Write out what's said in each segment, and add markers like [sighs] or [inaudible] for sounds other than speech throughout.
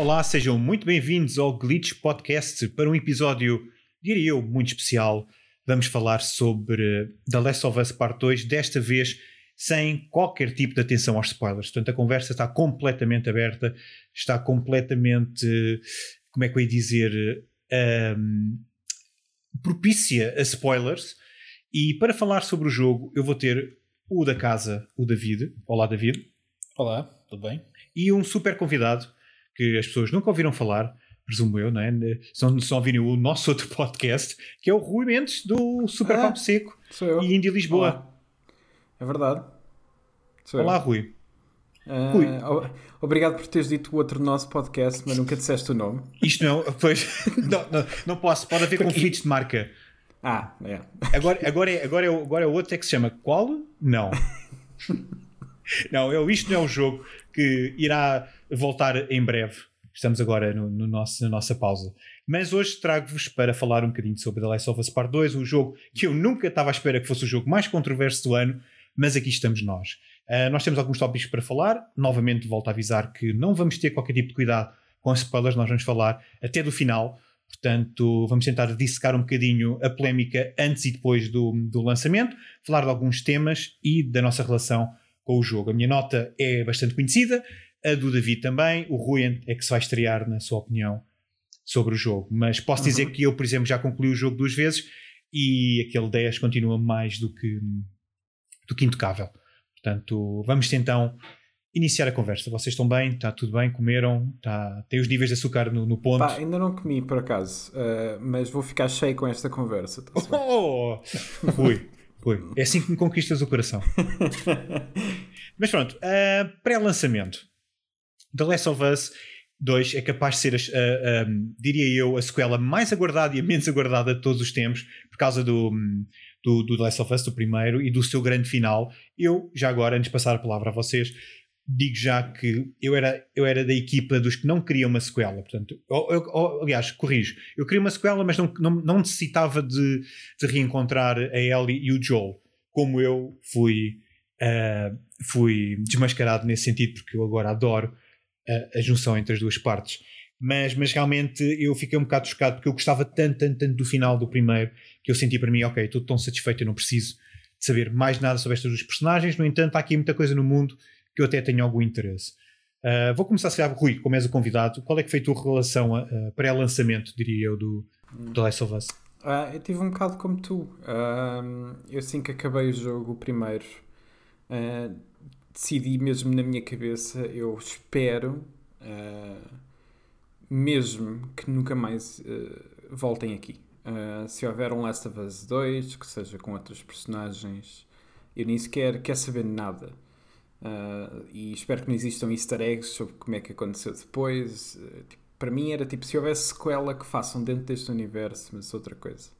Olá, sejam muito bem-vindos ao Glitch Podcast para um episódio, diria eu, muito especial. Vamos falar sobre The Last of Us Part 2, desta vez sem qualquer tipo de atenção aos spoilers. Portanto, a conversa está completamente aberta, está completamente, como é que eu ia dizer, um, propícia a spoilers. E para falar sobre o jogo, eu vou ter o da casa, o David. Olá, David. Olá, tudo bem? E um super convidado que as pessoas nunca ouviram falar, presumo eu, não é? Só, só ouviram o nosso outro [laughs] podcast, que é o Rui Mendes, do Super ah, Papo Seco e Indy Lisboa. Olá. É verdade. Sou Olá, eu. Rui. Uh, Rui. Obrigado por teres dito o outro nosso podcast, mas nunca disseste o nome. Isto não, [laughs] pois, não, não, não posso, pode haver conflitos de marca. Ah, é. Agora, agora, é, agora, é, agora é o outro é que se chama Qual? Não. [laughs] não, é, isto não é um jogo que irá voltar em breve. Estamos agora no, no nosso, na nossa pausa. Mas hoje trago-vos para falar um bocadinho sobre The Last of Us Part 2, um jogo que eu nunca estava à espera que fosse o jogo mais controverso do ano, mas aqui estamos nós. Uh, nós temos alguns tópicos para falar. Novamente, volto a avisar que não vamos ter qualquer tipo de cuidado com as spoilers, nós vamos falar até do final. Portanto, vamos tentar dissecar um bocadinho a polémica antes e depois do, do lançamento, falar de alguns temas e da nossa relação com o jogo. A minha nota é bastante conhecida, a do David também, o Rui é que se vai estrear, na sua opinião, sobre o jogo. Mas posso dizer uhum. que eu, por exemplo, já concluí o jogo duas vezes e aquele 10 continua mais do que, do que intocável. Portanto, vamos então iniciar a conversa. Vocês estão bem? Está tudo bem? Comeram? Tem os níveis de açúcar no, no ponto? Pá, ainda não comi por acaso, uh, mas vou ficar cheio com esta conversa. Tá [laughs] oh! Rui, Rui, é assim que me conquistas o coração. [laughs] mas pronto, uh, pré-lançamento. The Last of Us 2 é capaz de ser, uh, um, diria eu, a sequela mais aguardada e a menos aguardada de todos os tempos, por causa do, do, do The Last of Us, do primeiro, e do seu grande final. Eu, já agora, antes de passar a palavra a vocês, digo já que eu era, eu era da equipa dos que não queriam uma sequela. Portanto, eu, eu, aliás, corrijo, eu queria uma sequela, mas não, não, não necessitava de, de reencontrar a Ellie e o Joel, como eu fui, uh, fui desmascarado nesse sentido, porque eu agora adoro a, a, junção entre as duas partes. Mas, mas realmente eu fiquei um bocado chocado porque eu gostava tanto, tanto, tanto do final do primeiro que eu senti para mim, ok, estou tão satisfeito, eu não preciso de saber mais nada sobre estas duas personagens. No entanto, há aqui muita coisa no mundo que eu até tenho algum interesse. Uh, vou começar a ser Rui, como és o convidado, qual é que foi a tua relação a, a pré-lançamento, diria eu, do, do Last of Us? Uh, eu tive um bocado como tu. Uh, eu assim que acabei o jogo primeiro, decidi mesmo na minha cabeça, eu espero mesmo que nunca mais voltem aqui. se houver um Last of Us 2, que seja com outros personagens, eu nem sequer quero saber nada. Uh, e espero que não existam easter eggs sobre como é que aconteceu depois. Uh, tipo, para mim era tipo se houvesse sequela que façam dentro deste universo, mas outra coisa.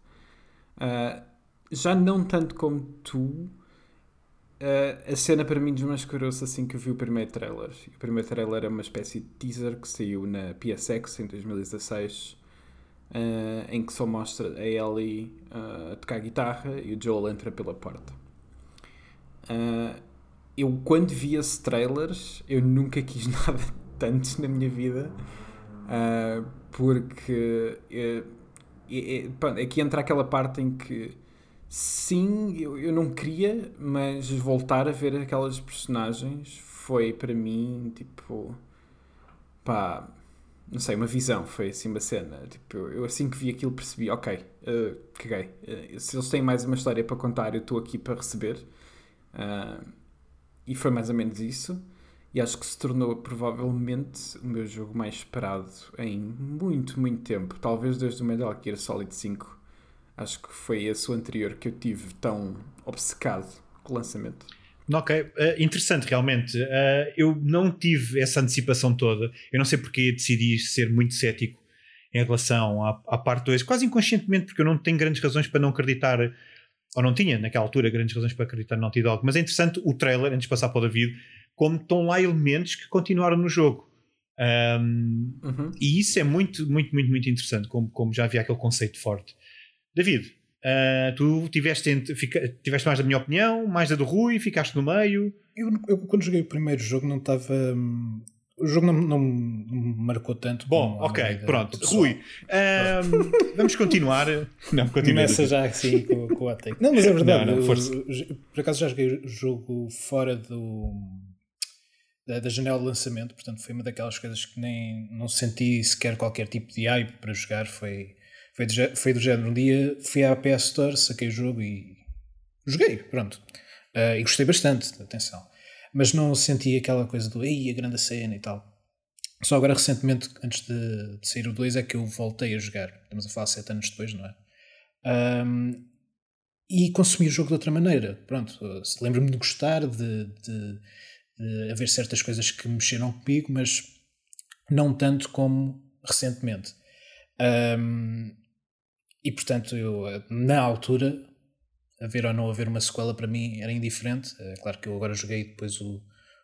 Uh, já não tanto como tu, a cena para mim desmascarou-se assim que eu vi o primeiro trailer. O primeiro trailer é uma espécie de teaser que saiu na PSX em 2016. em que só mostra a Ellie a tocar guitarra e o Joel entra pela porta. Eu quando vi esse trailers, eu nunca quis [laughs] nada tanto na minha vida, uh, porque uh, pronto, aqui entra aquela parte em que sim, eu, eu não queria, mas voltar a ver aquelas personagens foi para mim tipo pá, não sei, uma visão, foi assim uma cena. Tipo, eu, eu assim que vi aquilo percebi, ok, uh, caguei. Uh, se eles têm mais uma história para contar, eu estou aqui para receber. Uh, e foi mais ou menos isso. E acho que se tornou provavelmente o meu jogo mais esperado em muito, muito tempo. Talvez desde o Metal Gear Solid 5. Acho que foi esse o anterior que eu tive tão obcecado com o lançamento. Ok, uh, interessante realmente. Uh, eu não tive essa antecipação toda. Eu não sei porque decidi ser muito cético em relação à, à parte 2, quase inconscientemente, porque eu não tenho grandes razões para não acreditar ou não tinha naquela altura grandes razões para acreditar no Naughty Dog, mas é interessante o trailer, antes de passar para o David, como estão lá elementos que continuaram no jogo. Um, uhum. E isso é muito, muito, muito, muito interessante, como, como já havia aquele conceito forte. David, uh, tu tiveste, fica, tiveste mais da minha opinião, mais da do Rui, ficaste no meio. Eu, eu, quando joguei o primeiro jogo não estava. Hum, o jogo não, não, me marcou tanto. Bom, ok, pronto. Rui, um, vamos continuar. Não, continua. Começa já assim com, com o ataque. Não, mas é verdade. Não, não, eu, por acaso já joguei o jogo fora do, da, da, janela de lançamento, portanto foi uma daquelas coisas que nem não senti sequer qualquer tipo de hype para jogar. Foi, foi, do, foi do género. Um dia fui à PS Store, saquei o jogo e joguei, pronto. Uh, e gostei bastante, atenção mas não senti aquela coisa do ei, a grande cena e tal. Só agora, recentemente, antes de, de sair o 2, é que eu voltei a jogar. Estamos a falar 7 anos depois, não é? Um, e consumi o jogo de outra maneira. Pronto, lembro-me de gostar, de, de, de, haver certas coisas que mexeram comigo, mas não tanto como recentemente. Um, e portanto, eu, na altura, haver ou não haver uma sequela para mim era indiferente. É claro que eu agora joguei depois o,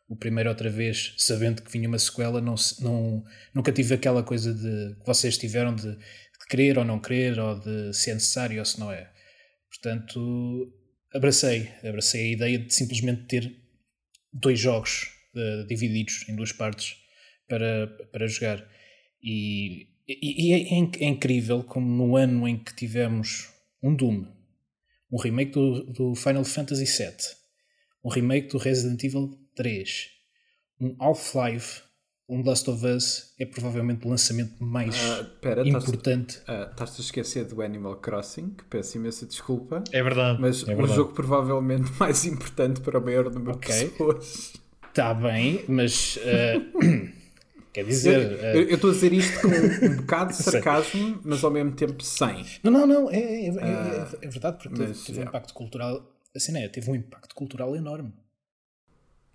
o primeiro outra vez, sabendo que vinha uma sequela, não, não, nunca tive aquela coisa de que vocês tiveram de, de querer ou não querer, ou de se é necessário ou se não é. Portanto, abracei, abracei a ideia de simplesmente ter dois jogos uh, divididos em duas partes para, para jogar. E, e, e é, é, incrível como no ano em que tivemos um Doom, um remake do, do Final Fantasy VII, um remake do Resident Evil 3, um Half-Life, um Last of Us é provavelmente o lançamento mais uh, pera, importante. Ah, estás-te uh, a esquecer do Animal Crossing, que peço imensa desculpa. É verdade. Mas é o verdade. jogo provavelmente [laughs] mais importante para o maior número okay. de pessoas. Está bem, mas uh, [coughs] Quer dizer. Eu estou a dizer isto com um bocado de [laughs] sarcasmo, mas ao mesmo tempo sem. Não, não, não. É, é, é, uh, é verdade, porque mas, teve, um impacto cultural. Assim, é, teve um impacto cultural enorme.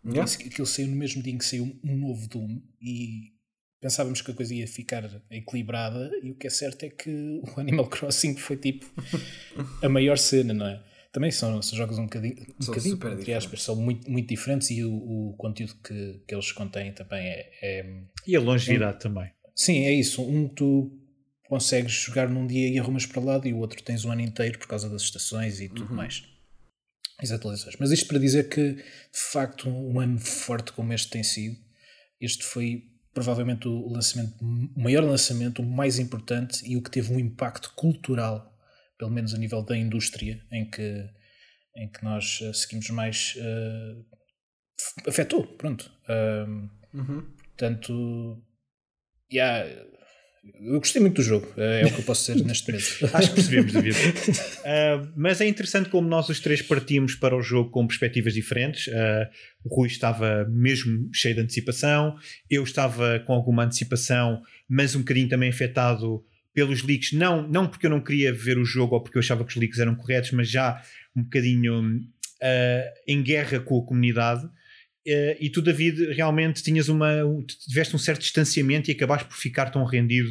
Yeah. Aquilo saiu no mesmo dia em que saiu um novo Doom e pensávamos que a coisa ia ficar equilibrada. E o que é certo é que o Animal Crossing foi tipo a maior cena, não é? Também são, são jogos um bocadinho, um são bocadinho entre aspas, são muito, muito diferentes e o, o conteúdo que, que eles contêm também é, é E a longevidade é, também. Sim, é isso. Um tu consegues jogar num dia e arrumas para lado e o outro tens o ano inteiro por causa das estações e tudo uhum. mais. As atualizações. Mas isto para dizer que, de facto, um ano forte como este tem sido, este foi provavelmente o lançamento, o maior lançamento, o mais importante e o que teve um impacto cultural pelo menos a nível da indústria, em que, em que nós uh, seguimos mais. Uh, afetou, pronto. Uh, uhum. Portanto, yeah, eu gostei muito do jogo, é o que eu posso dizer [laughs] neste momento. Acho que percebemos, David. Uh, [laughs] mas é interessante como nós os três partimos para o jogo com perspectivas diferentes. Uh, o Rui estava mesmo cheio de antecipação, eu estava com alguma antecipação, mas um bocadinho também afetado pelos leaks, não, não porque eu não queria ver o jogo ou porque eu achava que os leaks eram corretos, mas já um bocadinho uh, em guerra com a comunidade. Uh, e tu, David, realmente tinhas uma. tiveste um certo distanciamento e acabaste por ficar tão rendido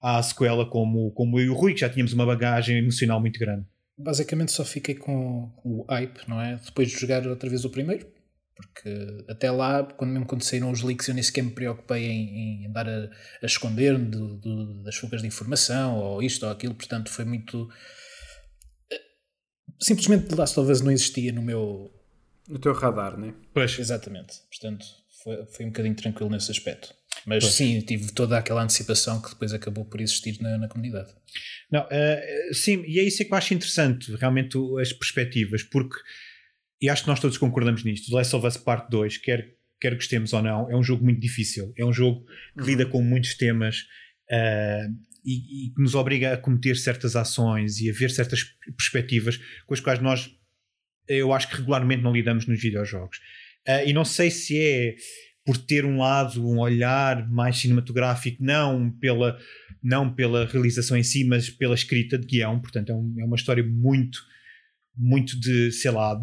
à sequela como, como eu e o Rui, que já tínhamos uma bagagem emocional muito grande. Basicamente só fiquei com o hype, não é? Depois de jogar outra vez o primeiro, porque até lá, quando mesmo quando saíram os leaks, eu nem sequer me preocupei em, em andar a, a esconder-me das fugas de informação ou isto ou aquilo, portanto foi muito. Eh, simplesmente The Last of Us não existia no meu. No teu radar, né? Pois. Exatamente. Portanto, foi, foi um bocadinho tranquilo nesse aspecto. Mas pois. sim, tive toda aquela antecipação que depois acabou por existir na, na comunidade. Não, uh, sim, e é isso que eu acho interessante, realmente, as perspectivas, porque e acho que nós todos concordamos nisto. The Last of Us Part 2, quer, quer gostemos ou não, é um jogo muito difícil. É um jogo que uhum. lida com muitos temas uh, e, que nos obriga a cometer certas ações e a ver certas perspectivas com as quais nós, eu acho que regularmente não lidamos nos videojogos. Uh, e não sei se é por ter um lado, um olhar mais cinematográfico, não pela, não pela realização em si, mas pela escrita de guião. Portanto, é, um, é uma história muito, muito de, sei lá,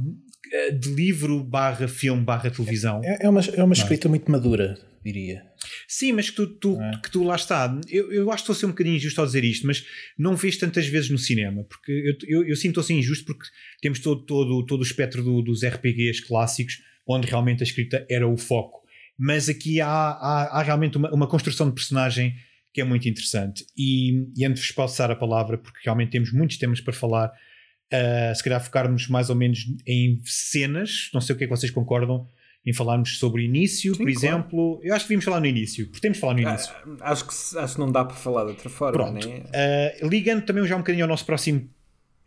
de livro barra filme barra televisão. É, é uma, é uma escrita muito madura, diria. Sim, mas que tu, tu é? que tu lá está. Eu, eu acho que estou a ser um bocadinho injusto ao dizer isto, mas não vês tantas vezes no cinema, porque eu, eu, eu sinto assim injusto porque temos todo, todo, todo o espectro do, dos RPGs clássicos, onde realmente a escrita era o foco. Mas aqui há, há, há realmente uma, uma construção de personagem que é muito interessante. E, e antes de vos passar a palavra, porque realmente temos muitos temas para falar, uh, se calhar focarmos mais ou menos em cenas, não sei o que é que vocês concordam, em falarmos sobre o início, Sim, por exemplo. Eu acho que devíamos falar no início, porque temos de falar no início. Ah, acho, que, acho que não dá para falar de outra forma. Pronto. Né? Uh, ligando também já um bocadinho ao nosso próximo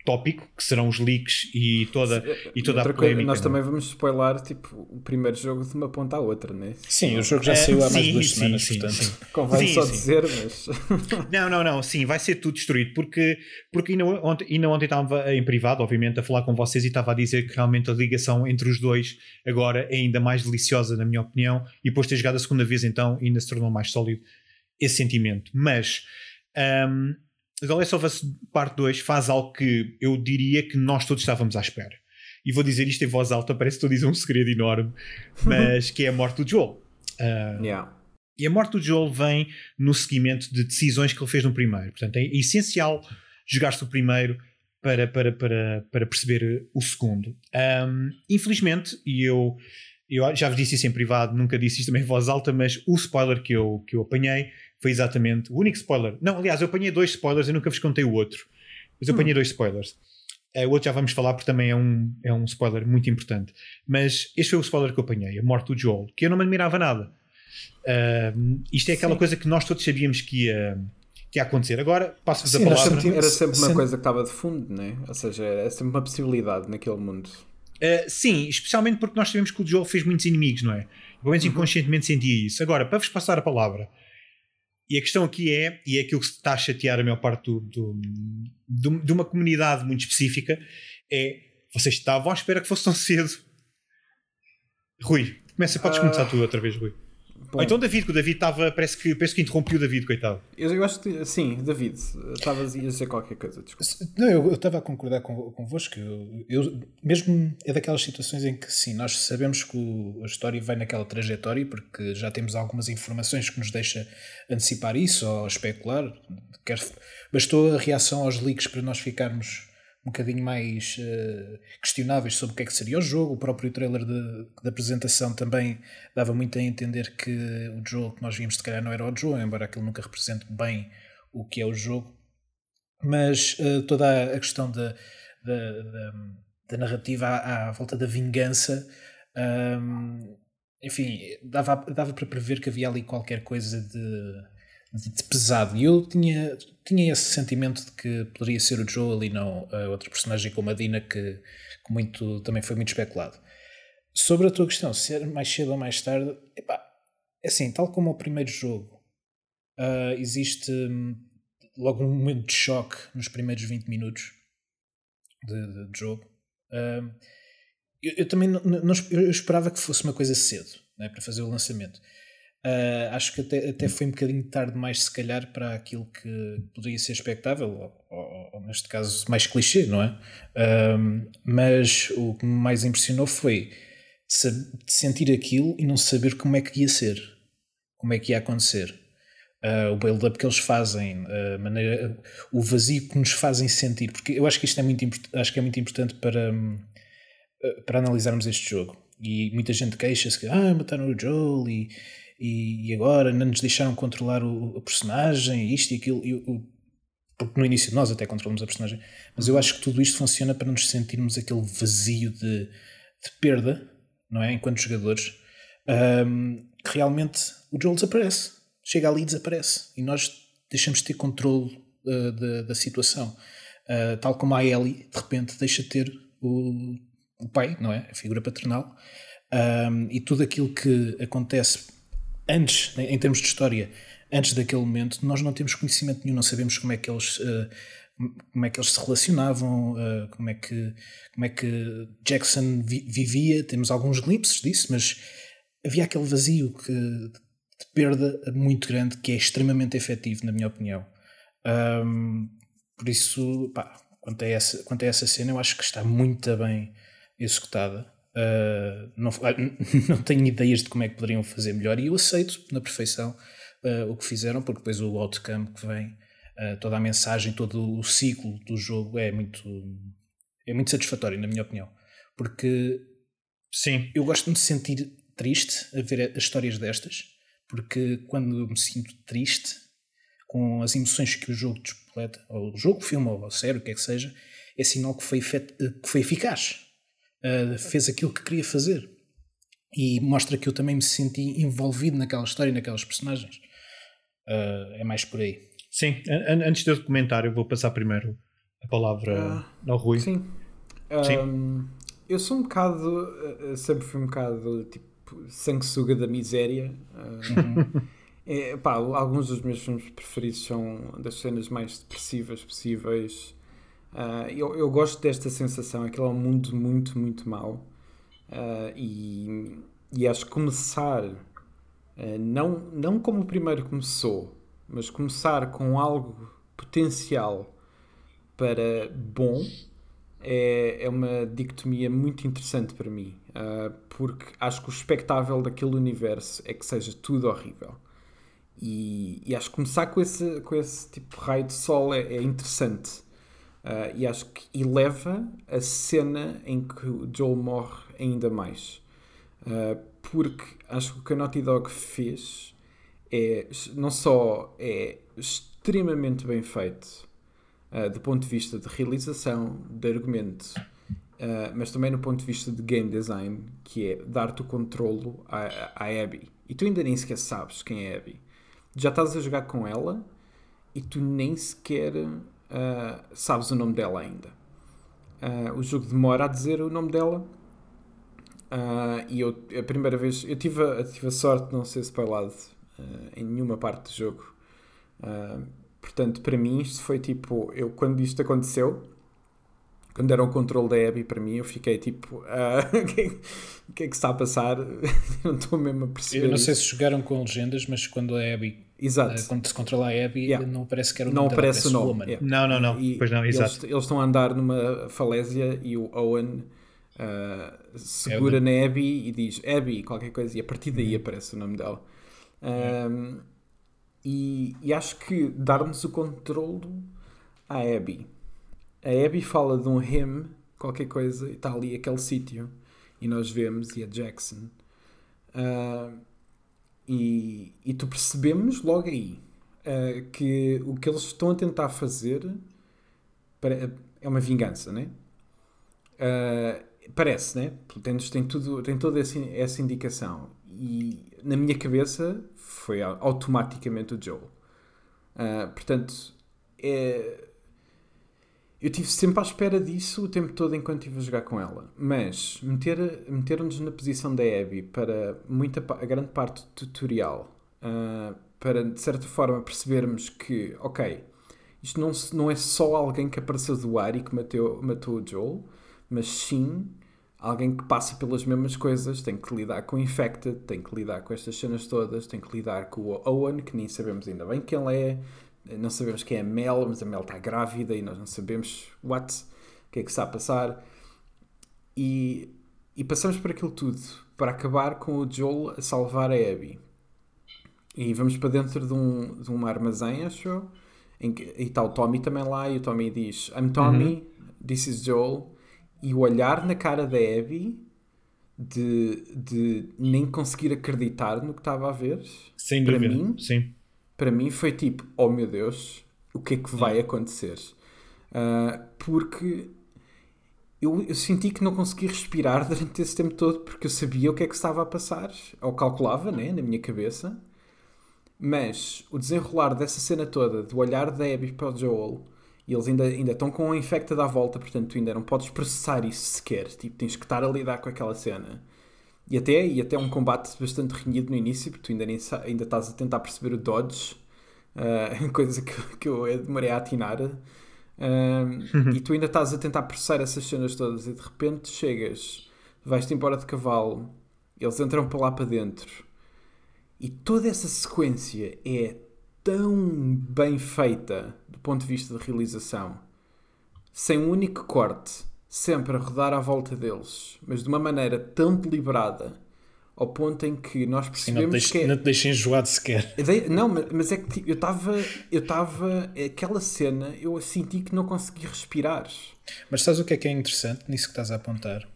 tópico, que serão os leaks e toda, e toda a polémica. Coisa, nós também vamos spoiler tipo, o primeiro jogo de uma ponta à outra, né? Sim, o jogo já é, saiu há mais de duas sim, semanas, sim, portanto. Sim. Convém sim, só dizer, mas. [laughs] não, não, não, sim, vai ser tudo destruído, porque, porque ainda, ontem, ainda ontem estava em privado, obviamente, a falar com vocês e estava a dizer que realmente a ligação entre os dois agora é ainda mais deliciosa, na minha opinião, e depois de ter jogado a segunda vez, então ainda se tornou mais sólido esse sentimento. Mas. Um, The Last of Us Parte 2 faz algo que eu diria que nós todos estávamos à espera. E vou dizer isto em voz alta, parece que estou a dizer um segredo enorme, [laughs] mas que é a morte do Joel. Uh, yeah. E a morte do Joel vem no seguimento de decisões que ele fez no primeiro. Portanto, é essencial jogar-se o primeiro para, para, para, para perceber o segundo. Um, infelizmente, e eu, eu já vos disse isso em privado, nunca disse isto também em voz alta, mas o spoiler que eu, que eu apanhei foi exatamente o único spoiler. Não, aliás, eu apanhei dois spoilers, eu nunca vos contei o outro. Mas eu apanhei hum. dois spoilers. Uh, o outro já vamos falar porque também é um, é um spoiler muito importante. Mas este foi o spoiler que eu apanhei, a morte do Joel, que eu não me admirava nada. Uh, isto é aquela Sim. coisa que nós todos sabíamos que ia, que ia acontecer. Agora, passo-vos a palavra. Era sempre uma coisa que estava de fundo, né? ou seja, era sempre uma possibilidade naquele mundo. Uh, sim, especialmente porque nós sabemos que o Joel fez muitos inimigos, não é? Pelo menos uhum. inconscientemente sentia isso. Agora, para vos passar a palavra, e a questão aqui é, e é aquilo que está a chatear a maior parte do, do, do, de uma comunidade muito específica, é vocês estavam à espera que fosse tão cedo. Rui, começa, podes começar uh, tu outra vez, Rui. Ou então David, que o David estava, parece que, parece que interrompeu o David, coitado. Eu, eu acho que, sim, David, estavas a dizer qualquer coisa, desculpa. Não, eu, eu estava a concordar com, convosco. Eu, eu, mesmo é daquelas situações em que, sim, nós sabemos que o, a história vai naquela trajetória, porque já temos algumas informações que nos deixa antecipar isso ou especular. Quer, bastou a reação aos leaks para nós ficarmos um bocadinho mais uh, questionáveis sobre o que é que seria o jogo. O próprio trailer de, de, apresentação também dava muito a entender que o jogo que nós vimos, se calhar, não era o jogo, embora aquilo nunca represente bem o que é o jogo. Mas uh, toda a questão da, da, da, da narrativa à, à, volta da vingança. Um, enfim, dava, dava para prever que havia ali qualquer coisa de de pesado. E eu tinha, tinha esse sentimento de que poderia ser o Joel e não a outra personagem como a Dina, que, que muito, também foi muito especulado. Sobre a tua questão, ser mais cedo ou mais tarde, epá, é assim, tal como o primeiro jogo, uh, existe um, logo um momento de choque nos primeiros 20 minutos de, de, de jogo. Uh, eu, eu, também não, não, eu esperava que fosse uma coisa cedo né, para fazer o lançamento. Uh, acho que até, até foi um bocadinho tarde demais, se calhar, para aquilo que poderia ser expectável, ou, ou, ou neste caso mais clichê, não é? Uh, mas o que me mais impressionou foi sentir aquilo e não saber como é que ia ser, como é que ia acontecer. Uh, o build-up que eles fazem, a maneira, o vazio que nos fazem sentir, porque eu acho que isto é muito, acho que é muito importante para, para analisarmos este jogo. E muita gente queixa-se que ah, mataram o Joel e e, e agora não nos deixaram controlar o, a personagem, isto e aquilo. E, o, porque no início nós até controlamos a personagem, mas eu acho que tudo isto funciona para nos sentirmos aquele vazio de, de perda, não é? Enquanto jogadores, um, que realmente o Joel desaparece, chega ali e desaparece, e nós deixamos de ter controle uh, da, da situação. Uh, tal como a Ellie, de repente, deixa de ter o, o pai, não é? A figura paternal, um, e tudo aquilo que acontece antes, em termos de história, antes daquele momento, nós não temos conhecimento nenhum, não sabemos como é que eles, uh, como é que eles se relacionavam, uh, como, é que, como é que Jackson vi vivia, temos alguns glimpses disso, mas havia aquele vazio que, de perda muito grande que é extremamente efetivo, na minha opinião. Um, por isso, pá, quanto, a essa, quanto a essa cena, eu acho que está muito bem executada. Uh, não, [laughs] não tenho ideias de como é que poderiam fazer melhor e eu aceito na perfeição uh, o que fizeram, porque depois o outcome que vem, uh, toda a mensagem, todo o ciclo do jogo é muito, é muito satisfatório, na minha opinião. Porque Sim. eu gosto de me sentir triste a ver as histórias destas, porque quando eu me sinto triste com as emoções que o jogo despoleta, ou o jogo, o filme, ou a série, o que é que seja, é sinal que foi, que foi eficaz uh, fez aquilo que queria fazer. e mostra que eu também me senti envolvido naquela história e naquelas personagens. Uh, é mais por aí. Sim, an antes de eu comentar, eu vou passar primeiro a palavra uh, ao Rui. Sim. sim. Um, eu sou um bocado, sempre fui um bocado tipo sanguessuga da miséria. Uh, [laughs] é, pá, alguns dos meus filmes preferidos são das cenas mais depressivas possíveis. Uh, eu, eu gosto desta sensação, aquele é um mundo muito, muito mau. Uh, e, e acho que começar, uh, não, não como o primeiro começou, mas começar com algo potencial para bom é, é uma dicotomia muito interessante para mim, uh, porque acho que o espectável daquele universo é que seja tudo horrível. E, e acho que começar com esse, com esse tipo de raio de sol é, é interessante. Uh, e acho que eleva a cena em que o Joel morre ainda mais. Uh, porque acho que o que a Naughty Dog fez é não só é extremamente bem feito uh, do ponto de vista de realização, de argumento, mas também no ponto de vista de game design, que é dar-te o controlo à, à Abby. E tu ainda nem sequer sabes quem é Abby. Já estás a jogar com ela e tu nem sequer uh, sabes o nome dela ainda. o jogo demora a dizer o nome dela. e eu, a primeira vez, eu tive a, tive a sorte de não ser spoilado em nenhuma parte do jogo. Uh, Portanto, para mim, isto foi tipo. Eu, quando isto aconteceu, quando era o controle da Abby, para mim, eu fiquei tipo. Ah, [laughs] o que, que, é que está a passar? [laughs] não estou mesmo a perceber. Eu não sei se jogaram com legendas, mas quando a Abby. Exato. Uh, quando se controla a Abby, yeah. não parece que era o nome Não aparece o nome. Yeah. Não, não, não. E, pois não, exato. Eles, eles, estão a andar numa falésia e o Owen. Uh, segura Abby. na Abby e diz Abby, qualquer coisa, e a partir daí uhum. aparece o nome dela. Um, e, e acho que dar-nos o controlo à Abby. A Abby fala de um him, qualquer coisa, e está ali aquele sítio, e nós vemos, e a Jackson. Uh, e, e tu percebemos logo aí uh, que o que eles estão a tentar fazer para, é uma vingança, né? Uh, parece, né? Tem, tem, tudo, tem toda essa, essa indicação. E na minha cabeça foi automaticamente o Joel. Uh, portanto, é... eu estive sempre à espera disso o tempo todo enquanto estive a jogar com ela. Mas meter, meter-nos na posição da Abby para muita, a grande parte do tutorial, uh, para de certa forma percebermos que, ok, isto não, não é só alguém que apareceu do ar e que matou, matou o Joel, mas sim alguém que passa pelas mesmas coisas, tem que lidar com o Infected, tem que lidar com estas cenas todas, tem que lidar com o Owen, que nem sabemos ainda bem quem ele é, não sabemos quem é a Mel, mas a Mel está grávida e nós não sabemos what, o que é que está a passar. E, e passamos por aquilo tudo para acabar com o Joel a salvar a Abby. E vamos para dentro de um, de um armazém, acho em que, e está o Tommy também lá, e o Tommy diz: I'm Tommy, uhum. this is Joel e o olhar na cara da Abby de, de nem conseguir acreditar no que estava a ver. Sem para dúvida, mim, sim. Para mim foi tipo, oh meu Deus, o que é que vai acontecer? Uh, porque eu, eu, senti que não consegui respirar [laughs] durante esse tempo todo porque eu sabia o que é que estava a passar, ou calculava, né, na minha cabeça. Mas o desenrolar dessa cena toda, do olhar da Abby para o Joel, e eles ainda, ainda estão com a infecta à volta, portanto tu ainda não podes processar isso sequer. Tipo, tens que estar a lidar com aquela cena. E até, e até um combate bastante renhido no início, porque tu ainda, nem, ainda estás a tentar perceber o dodge, uh, [laughs] coisa que, que eu demorei a atinar. Uh, [laughs] e tu ainda estás a tentar processar essas cenas todas e de repente chegas, vais-te embora de cavalo, eles entram para lá para dentro. E toda essa sequência é tão bem feita do ponto de vista de realização, sem um único corte, sempre a rodar à volta deles, mas de uma maneira tão deliberada, ao ponto em que nós percebemos Sim, não te que. É... Não te deixem enjoado sequer. Não, mas é que tipo, eu estava. Eu estava. Aquela cena, eu senti que não consegui respirar. Mas sabes o que é que é interessante nisso que estás a apontar?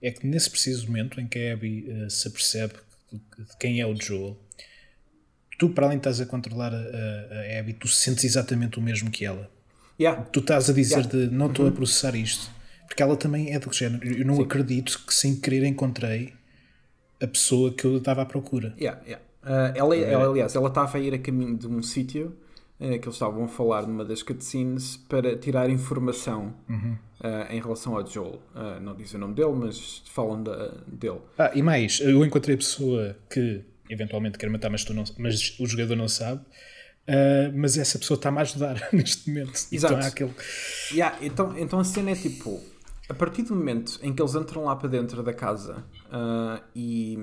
É que nesse preciso momento em que a Abby uh, se apercebe de quem é o Joel, tu, para além de estás a controlar a, a, a Abby, tu sentes exatamente o mesmo que ela. Yeah. Tu estás a dizer yeah. de não estou uhum. a processar isto. Porque ela também é do género. Eu não Sim. acredito que sem querer encontrei a pessoa que eu estava à procura. Yeah, yeah. Uh, ela, ela, aliás, ela estava a ir a caminho de um sítio uh, que eles estavam a falar numa das cutscenes para tirar informação uhum. uh, em relação ao Joel. não dizem o nome dele, mas falam da, dele. Ah, e mais, eu encontrei a pessoa que eventualmente quer matar, mas, tu não, mas o jogador não sabe. mas essa pessoa está-me a ajudar [laughs] neste momento. Exato. Então, aquele... yeah, então, então a cena é tipo: a partir do momento em que eles entram lá para dentro da casa e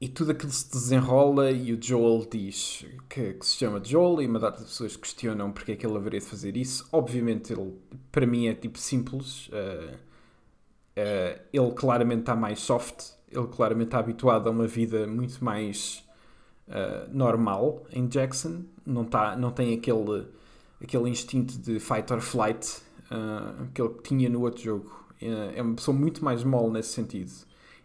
e tudo aquilo se desenrola e o Joel diz que, que, se chama Joel e uma data de pessoas questionam porque é que ele haveria de fazer isso. Obviamente ele, para mim é tipo simples. Uh, uh, ele claramente está mais soft. Ele claramente está habituado a uma vida muito mais uh, normal em Jackson. Não, tá, não tem aquele, aquele instinto de fight or flight que ele tinha no outro jogo. é uma pessoa muito mais mole nesse sentido.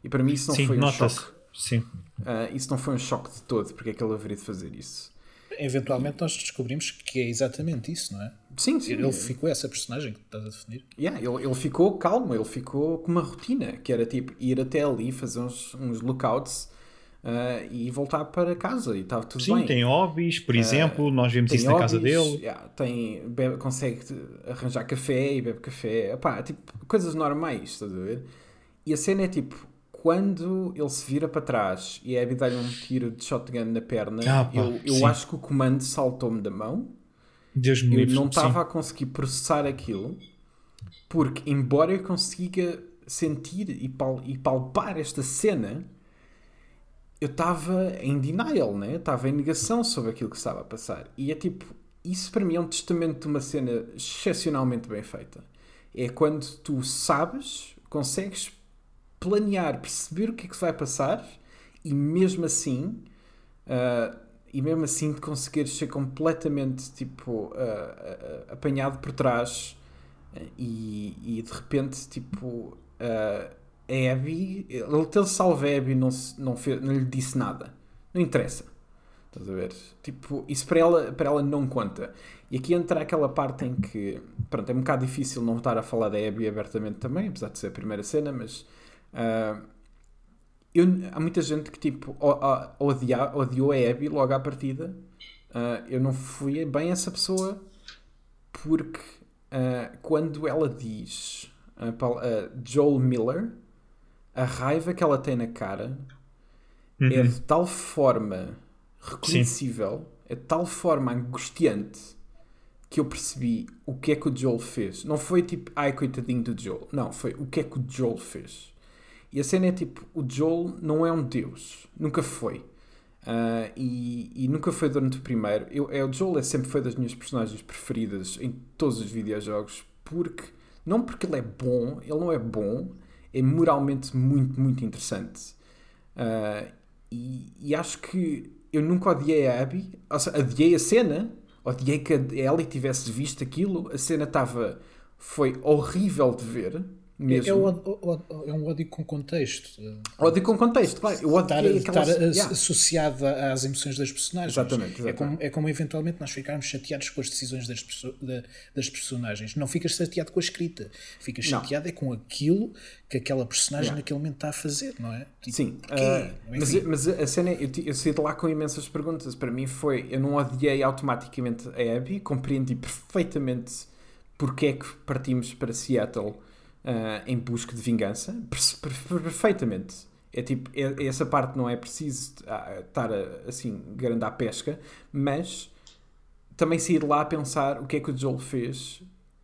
E para mim isso não Sim, foi um choque. Sim. Uh, isso não foi um choque de todo, porque é que ele haveria de fazer isso? Eventualmente nós descobrimos que é exatamente isso, não é? Sim, sim. Ele ficou essa personagem que estás a definir. Yeah, ele, ele ficou calmo, ele ficou com uma rotina, que era tipo ir até ali, fazer uns, uns lookouts uh, e voltar para casa e estava tudo sim, bem. Sim, tem hobbies, por uh, exemplo, nós vemos isso hobbies, na casa dele. Yeah, tem, bebe, consegue arranjar café e bebe café, Epá, tipo, coisas normais, estás a ver? E a cena é tipo, quando ele se vira para trás e a Abby dá-lhe um tiro de shotgun na perna, ah, pá, eu, eu acho que o comando saltou-me da mão. Deus me eu não estava a conseguir processar aquilo, porque, embora eu consiga sentir e, pal e palpar esta cena, eu estava em denial, né? estava em negação sobre aquilo que estava a passar. E é tipo, isso para mim é um testamento de uma cena excepcionalmente bem feita. É quando tu sabes, consegues planear, perceber o que é que vai passar e mesmo assim uh, e mesmo assim de conseguir ser completamente tipo uh, uh, apanhado por trás e, e, de repente tipo a Abby ele ter salvo a Abby não, não, fez, não lhe disse nada não interessa estás a ver? tipo, isso para ela, para ela não conta e aqui entra aquela parte em que pronto, é um bocado difícil não estar a falar da Abby abertamente também, apesar de ser a primeira cena mas Uh, eu, há muita gente que tipo odia, odiou a Abby logo à partida. Uh, eu não fui bem essa pessoa porque uh, quando ela diz Joel Miller, a raiva que ela tem na cara uhum. é de tal forma reconhecível, Sim. é de tal forma angustiante que eu percebi o que é que o Joel fez. Não foi tipo, ai coitadinho do Joel. Não, foi o que é que o Joel fez. E a cena é tipo: o Joel não é um deus, nunca foi. Uh, e, e, nunca foi durante o primeiro. Eu, é, o Joel é, sempre foi das minhas personagens preferidas em todos os videojogos, porque não porque ele é bom, ele não é bom, é moralmente muito, muito interessante. Uh, e, e, acho que eu nunca odiei a Abby, ou seja, odiei a cena, odiei que a Ellie tivesse visto aquilo, a cena estava. foi horrível de ver. Mesmo. É, é, é um ódio com contexto. Ódio com contexto, claro. O ódio estar, é aquelas... estar yeah. associado às emoções das personagens. Exatamente. exatamente. É, como, é como eventualmente nós ficarmos chateados com as decisões das, das personagens. Não ficas chateado com a escrita. Ficas não. chateado é com aquilo que aquela personagem yeah. naquele momento está a fazer, não é? Tipo, Sim. Uh, mas, mas, a cena, eu, eu saí de lá com imensas perguntas. Para mim foi, eu não odiei automaticamente a Abby, compreendi perfeitamente porque é que partimos para Seattle uh, em busca de vingança, perfeitamente. É tipo, é, essa parte não é preciso ah, estar a, assim, grande à pesca, mas também sair lá a pensar o que é que o Joel fez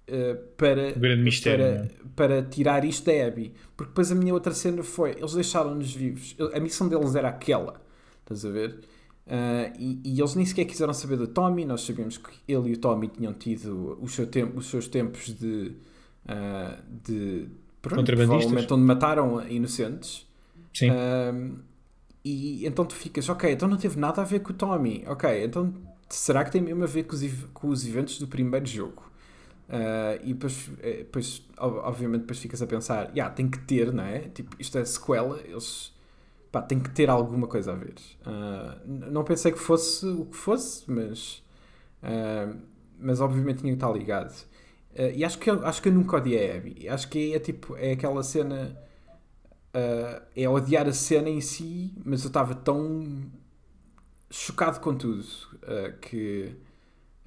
uh, para, mistério, para, é? para, tirar isto da Abby. Porque depois a minha outra cena foi: eles deixaram-nos vivos. A missão deles era aquela. Estás a ver? Uh, e, e, eles nem sequer quiseram saber do Tommy. Nós sabíamos que ele e o Tommy tinham tido seu tempo, os seus tempos de uh, de pronto, provavelmente onde mataram inocentes. Sim. Uh, e então tu ficas, ok, então não teve nada a ver com o Tommy. Ok, então será que tem mesmo a ver com os, com os eventos do primeiro jogo? Uh, e depois, eh, depois, obviamente, depois ficas a pensar, yeah, tem que ter, não é? Tipo, isto é sequela, eles pá, tem que ter alguma coisa a ver. Uh, não pensei que fosse o que fosse, mas, uh, mas obviamente tinha que estar ligado. Uh, e acho que, eu, acho que eu nunca odiei a Abby. Acho que é, tipo, é aquela cena. uh, é odiar a cena em si, mas eu estava tão chocado com tudo uh, que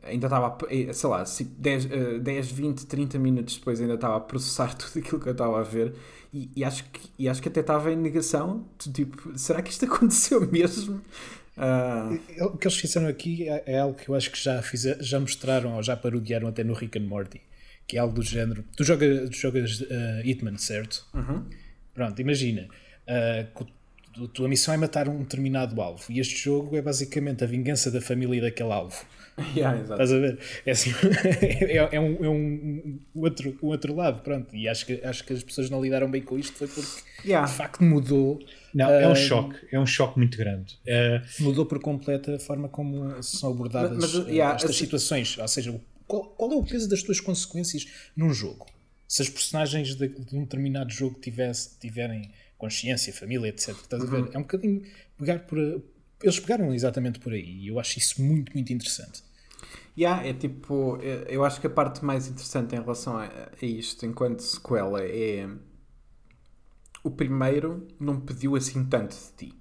ainda estava, sei lá, 10, 10, 20, 30 minutos depois ainda estava a processar [laughs] tudo aquilo que eu estava a ver e, e, acho, que, e acho que até estava em negação, tipo, será que isto [laughs] aconteceu mesmo? Uh... O que eles fizeram aqui é, é algo que eu acho que já, fiz, já mostraram ou já parodiaram até no Rick and Morty, que é algo do género. Tu jogas, tu jogas uh, Hitman, certo? Uhum. Pronto, imagina. Uh, a tua missão é matar um determinado alvo e este jogo é basicamente a vingança da família daquele alvo. [laughs] Yeah, Estás a ver? É, assim, [laughs] é, é, um, é um, outro, um outro lado, pronto. E acho que, acho que as pessoas não lidaram bem com isto foi porque yeah. de facto mudou. Não, uh, é um ah, choque, é um choque muito grande. Uh, mudou por completo a forma como são abordadas mas, mas, yeah, estas assim, situações. Ou seja, qual, qual, é o peso das tuas consequências num jogo? Se as personagens de, de um determinado jogo tivesse, tiverem consciência, família, etc. Estás a ver? Uhum. É um bocadinho pegar por. Eles pegaram exatamente por aí e eu acho isso muito, muito interessante. Yeah, é tipo, eu acho que a parte mais interessante em relação a, a isto, enquanto sequela, é o primeiro não pediu assim tanto de ti.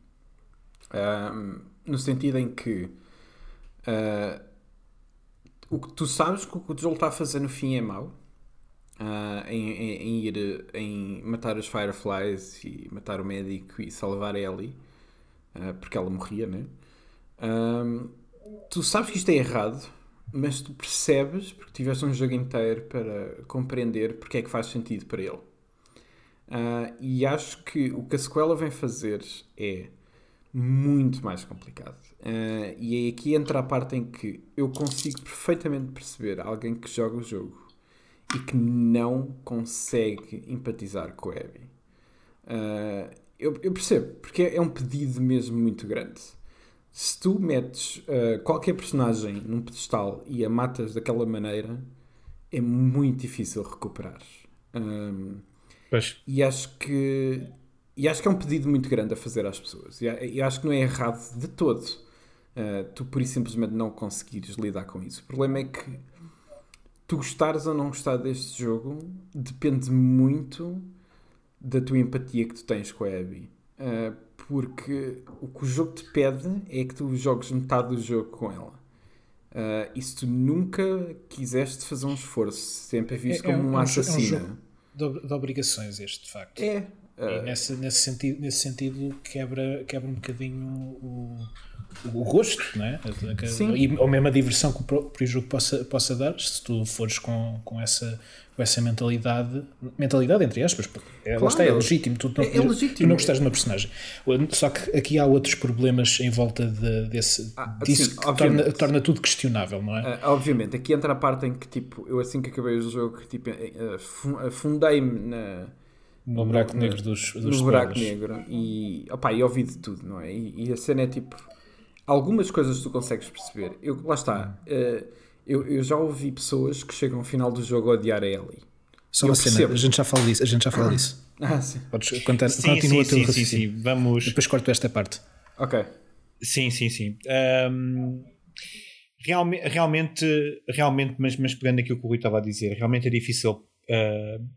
Um, no sentido em que uh, o que tu sabes que o que o Joel está a fazer no fim é mau uh, em, em, em, ir em matar os Fireflies e matar o médico e salvar a Ellie uh, porque ela morria, né? Tu sabes que isto é errado, mas tu percebes porque tiveste um jogo inteiro para compreender porque é que faz sentido para ele. Uh, e acho que o que a sequela vem fazer é muito mais complicado. Uh, e é aqui entra a parte em que eu consigo perfeitamente perceber alguém que joga o jogo e que não consegue empatizar com a Abby. Uh, eu, eu, percebo, porque é um pedido mesmo muito grande. Se tu metes uh, qualquer personagem num pedestal e a matas daquela maneira, é muito difícil recuperar. Um, e acho que e acho que é um pedido muito grande a fazer às pessoas. E eu acho que não é errado de todo uh, tu por isso simplesmente não conseguires lidar com isso. O problema é que tu gostares ou não gostar deste jogo depende muito da tua empatia que tu tens com a Abby. Uh, porque o que o jogo te pede é que tu jogues metade do jogo com ela. Uh, e se tu nunca quiseste fazer um esforço, sempre é visto é, como é um, uma assassina. É um jogo de, de, obrigações, este de facto. É. E nesse, nesse, sentido, nesse sentido quebra, quebra um bocadinho o, o gosto, não é? Sim. E, ou mesmo a diversão que o próprio jogo possa, possa dar, se tu fores com, com, essa, com essa mentalidade, mentalidade entre aspas, é, claro. está, é legítimo, tu não, é, é legítimo. tu não gostas de uma personagem. Só que aqui há outros problemas em volta de, desse, ah, disso sim, que torna, torna, tudo questionável, não é? Uh, obviamente, aqui entra a parte em que tipo, eu assim que acabei o jogo, tipo, afundei-me na no buraco negro dos, dos No buraco negro e, opa, e ouvi de tudo, não é? E, e a cena é tipo algumas coisas tu consegues perceber. Eu, lá está. Uh, eu, eu, já ouvi pessoas que chegam ao final do jogo a odiar a Ellie. Só uma cena, a gente já fala disso. A gente já fala disso. [laughs] Ah, sim. Podes contar, sim, continua sim, sim, sim, sim, Vamos. Depois corto esta parte. Ok. Sim, sim, sim. Um, realmente, realmente, realmente mas, mas pegando aquilo que o Rui estava a dizer, realmente é difícil. Uh,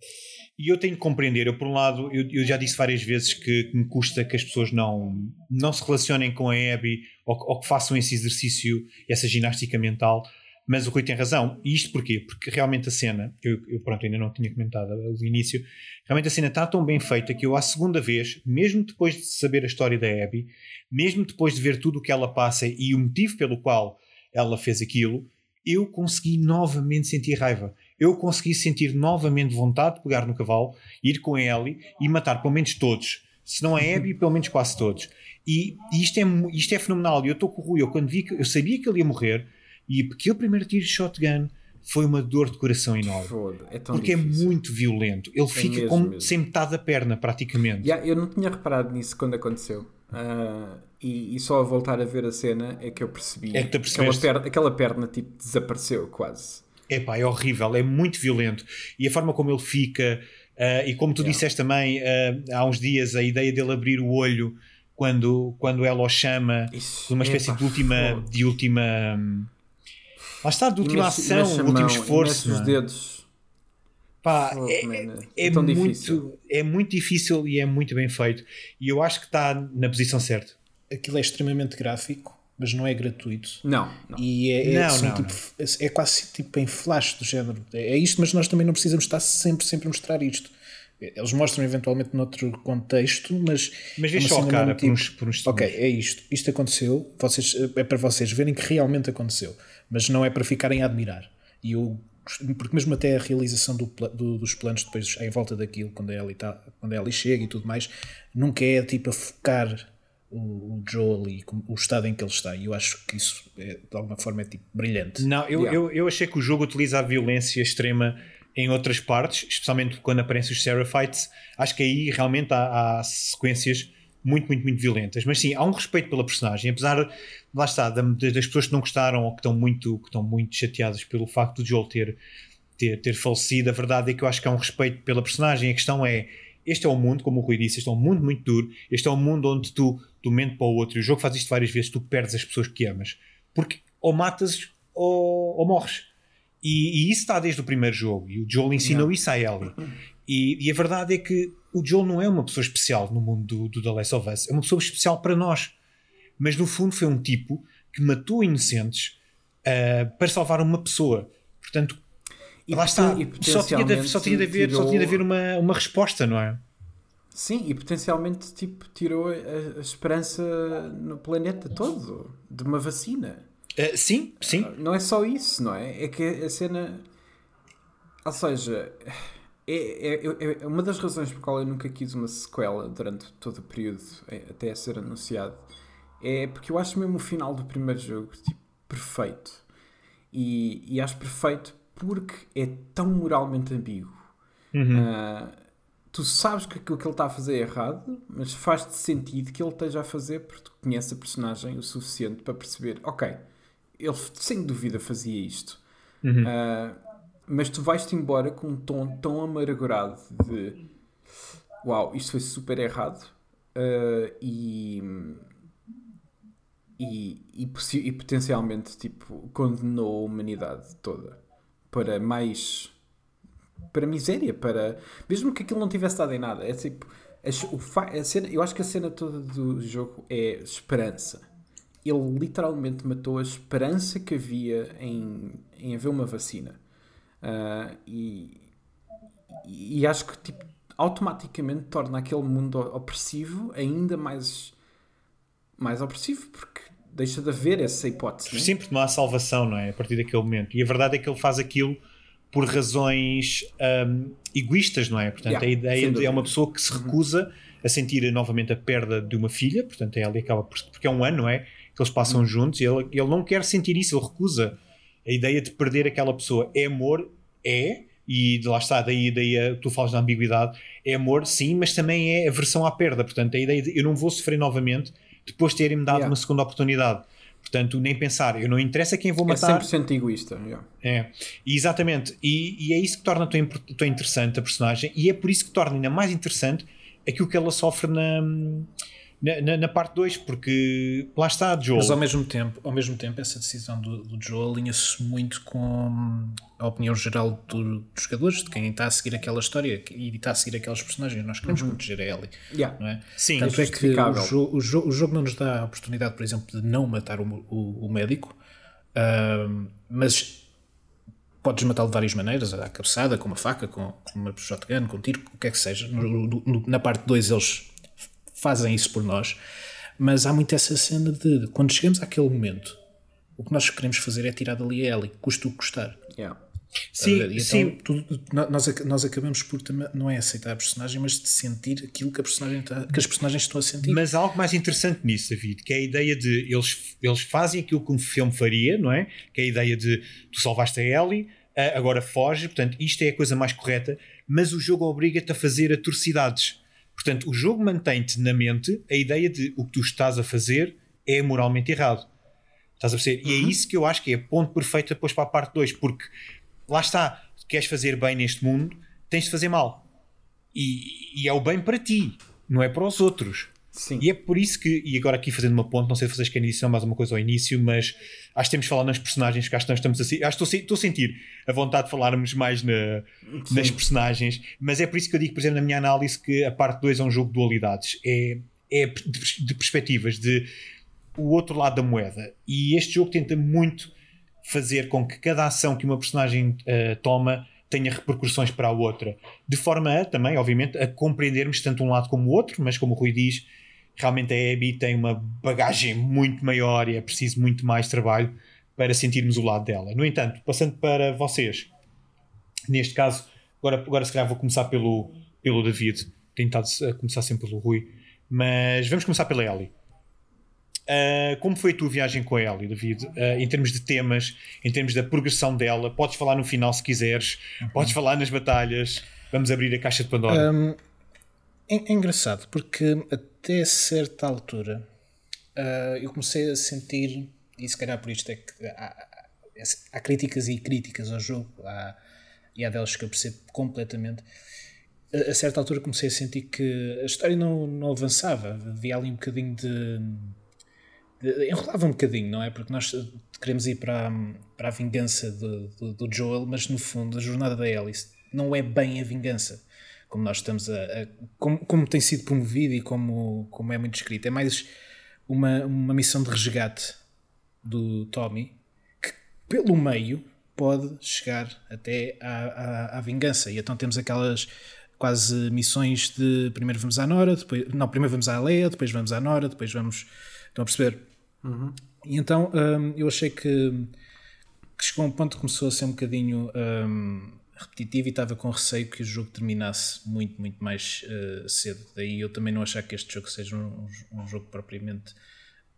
e eu tenho que compreender, eu por um lado, eu, eu já disse várias vezes que, que, me custa que as pessoas não, não se relacionem com a Abby ou, ou, que façam esse exercício, essa ginástica mental, mas o Rui tem razão. E isto porquê? Porque realmente a cena, eu, eu pronto, ainda não tinha comentado no início, realmente a cena está tão bem feita que eu à segunda vez, mesmo depois de saber a história da Abby, mesmo depois de ver tudo o que ela passa e o motivo pelo qual ela fez aquilo, eu consegui novamente sentir raiva eu consegui sentir novamente vontade de pegar no cavalo, ir com a Ellie e matar pelo menos todos. Se não é Abby, pelo menos quase todos. E, e isto, é, isto é fenomenal. E eu estou com o Rui, eu quando vi que eu sabia que ele ia morrer, e aquele primeiro tiro de shotgun foi uma dor de coração enorme. É porque é difícil. é muito violento. Ele é fica mesmo, como mesmo. sem metade da perna, praticamente. Yeah, eu não tinha reparado nisso quando aconteceu. Uh, e, e, só a voltar a ver a cena é que eu percebi é que aquela, perna, aquela perna tipo, desapareceu quase. Epá, é horrível, é muito violento. E a forma como ele fica, uh, e como tu yeah. disseste também uh, há uns dias, a ideia dele abrir o olho quando, quando ela o chama Isso, de uma espécie de última. De última lá está, de última ação, o último esforço. os é? dedos. Pá, oh, é, é, é muito, difícil. é muito difícil e é muito bem feito. E eu acho que está na posição certa. Aquilo é extremamente gráfico, mas não é gratuito. Não. não. E é, é, não, não, tipo, não. é quase tipo em flash do género. É, é isto, mas nós também não precisamos estar sempre, sempre a mostrar isto. Eles mostram eventualmente noutro contexto, mas. Mas deixa só a cara tipo, por uns, por uns Ok, é isto. Isto aconteceu. Vocês, é para vocês verem que realmente aconteceu. Mas não é para ficarem a admirar. E eu porque mesmo até a realização do, do, dos planos depois em volta daquilo, quando a Ellie, tá, quando a Ellie chega e tudo mais, nunca é tipo a focar o, o Joe ali, o estado em que ele está. E eu acho que isso é, de alguma forma é tipo brilhante. Não, eu, yeah. eu, eu achei que o jogo utiliza a violência extrema em outras partes, especialmente quando aparecem os Seraphites. Acho que aí realmente há, há sequências muito, muito, muito violentas. Mas sim, há um respeito pela personagem, apesar, lá está, das pessoas que não gostaram ou que estão muito, que estão muito chateadas pelo facto de Joel ter, ter, ter falecido. A verdade é que eu acho que há um respeito pela personagem. A questão é: este é o mundo, como o Rui disse, este é um mundo muito duro. Este é um mundo onde tu, tu mente para o outro. E o jogo faz isto várias vezes: tu perdes as pessoas que amas. Porque ou matas ou, ou morres. E, e, isso está desde o primeiro jogo. E o Joel ensinou isso a Ellie. E, e, a verdade é que o Joel não é uma pessoa especial no mundo do, do The Last of Us. É uma pessoa especial para nós. Mas no fundo foi um tipo que matou inocentes uh, para salvar uma pessoa. Portanto, e lá está. Só tinha, de, só tinha de haver, tirou... só tinha de haver uma, uma resposta, não é? Sim, e potencialmente tipo, tirou a, a esperança no planeta todo de uma vacina. Uh, sim, sim. Não é só isso, não é? É que a cena. Ou seja, é, é, é, é uma das razões por qual eu nunca quis uma sequela durante todo o período é, até ser anunciado. É porque eu acho mesmo o final do primeiro jogo tipo, perfeito. E, e acho perfeito porque é tão moralmente ambíguo. Uhum. Uh, tu sabes que aquilo que ele está a fazer é errado, mas faz-te sentido que ele esteja a fazer porque tu conheces a personagem o suficiente para perceber, ok, ele sem dúvida fazia isto. Uhum. Uh, mas tu vais-te embora com um tom tão amargurado de uau, isto foi super errado uh, e, e, e, e, potencialmente tipo, condenou a humanidade toda para mais para miséria, para mesmo que aquilo não tivesse dado em nada, é tipo a, a cena, eu acho que a cena toda do jogo é esperança. Ele literalmente matou a esperança que havia em, em haver uma vacina. Uh, e, e acho que tipo, automaticamente torna aquele mundo opressivo ainda mais, mais opressivo, porque deixa de haver essa hipótese. Sim, porque não há salvação, não é? A partir daquele momento. E a verdade é que ele faz aquilo por razões um, egoístas, não é? Portanto, yeah, a ideia é uma pessoa que se uhum. recusa a sentir novamente a perda de uma filha, portanto, ela acaba por, porque é um ano, não é? Que eles passam uhum. juntos e ele, ele não quer sentir isso, ele recusa a ideia de perder aquela pessoa. É amor, é, e lá está, daí, daí tu falas da ambiguidade, é amor, sim, mas também é aversão à perda. Portanto, a ideia de eu não vou sofrer novamente depois de terem-me dado yeah. uma segunda oportunidade. Portanto, nem pensar, eu não interessa quem vou é matar. É 100% egoísta. Yeah. É, exatamente. E, e, é isso que torna tão, tão interessante a personagem, e é por isso que torna ainda mais interessante aquilo que ela sofre na na, na, na parte 2, porque lá está Joel. Mas ao mesmo tempo, ao mesmo tempo essa decisão do, do Joel alinha-se muito com a opinião geral do, dos jogadores, de quem está a seguir aquela história e está a seguir aquelas personagens. Nós queremos uhum. proteger a Ellie. Yeah. Não é? Sim, Tanto é, é que o, jo o, jo o, jogo não nos dá a oportunidade, por exemplo, de não matar o, o, o médico, uh, mas podes matá-lo de várias maneiras, à cabeçada, com uma faca, com, com uma shotgun, com um tiro, o que é que seja. No, no, na parte 2 eles fazem isso por nós, mas há muito essa cena de quando chegamos àquele momento, o que nós queremos fazer é tirar dali a Ellie, custa o que custar. Yeah. Sim, então, sim. Tudo, nós, nós acabamos por não é aceitar a personagem, mas de sentir aquilo que, a personagem está, que as personagens estão a sentir. Mas há algo mais interessante nisso, David, que é a ideia de eles, eles fazem aquilo que um filme faria, não é? Que é a ideia de tu salvaste a Ellie, agora foge, portanto, isto é a coisa mais correta, mas o jogo obriga-te a fazer atrocidades. Portanto, o jogo mantém-te na mente a ideia de o que tu estás a fazer é moralmente errado. Estás a perceber? Uhum. E é uhum. isso que eu acho que é ponto perfeito depois para a parte 2, porque lá está, queres fazer bem neste mundo, tens de fazer mal. E, e, é o bem para ti, não é para os outros. Sim. E é por isso que, e agora aqui fazendo uma ponte, não sei se vocês querem dizer mais uma coisa ao início, mas acho que temos de falar nas personagens, que acho que nós estamos assim. Acho que estou, estou a sentir a vontade de falarmos mais na, nas personagens, mas é por isso que eu digo, por exemplo, na minha análise, que a parte 2 é um jogo de dualidades. É, é de, de perspectivas, de o outro lado da moeda. E este jogo tenta muito fazer com que cada ação que uma personagem uh, toma tenha repercussões para a outra, de forma a também, obviamente, a compreendermos tanto um lado como o outro, mas como o Rui diz, realmente a Abby tem uma bagagem muito maior e é preciso muito mais trabalho para sentirmos o lado dela. No entanto, passando para vocês, neste caso, agora, agora se calhar vou começar pelo, pelo David, a começar sempre pelo Rui, mas vamos começar pela Ellie. Uh, como foi a tua viagem com a Ellie, David? Uh, em termos de temas, em termos da progressão dela, podes falar no final se quiseres, uhum. podes falar nas batalhas. Vamos abrir a caixa de Pandora. Um, é, é, engraçado porque até certa altura uh, eu comecei a sentir, e se calhar por isto é que há, há críticas e críticas ao jogo, há, e há delas que eu percebo completamente. A, certa altura comecei a sentir que a história não, não avançava, havia ali um bocadinho de enrolava um bocadinho, não é? Porque nós queremos ir para, para a vingança do, do, do, Joel, mas no fundo a jornada da Alice não é bem a vingança, como nós estamos a. a como, como, tem sido promovido e como, como é muito escrito. É mais uma, uma missão de resgate do Tommy que, pelo meio, pode chegar até à, à, à vingança. E então temos aquelas quase missões de primeiro vamos à Nora, depois, não, primeiro vamos à Leia, depois vamos à Nora, depois vamos Estão a perceber? Uhum. E então um, eu achei que, que, chegou a um ponto que começou a ser um bocadinho um, repetitivo e estava com receio que o jogo terminasse muito, muito mais uh, cedo. Daí eu também não achar que este jogo seja um, um jogo propriamente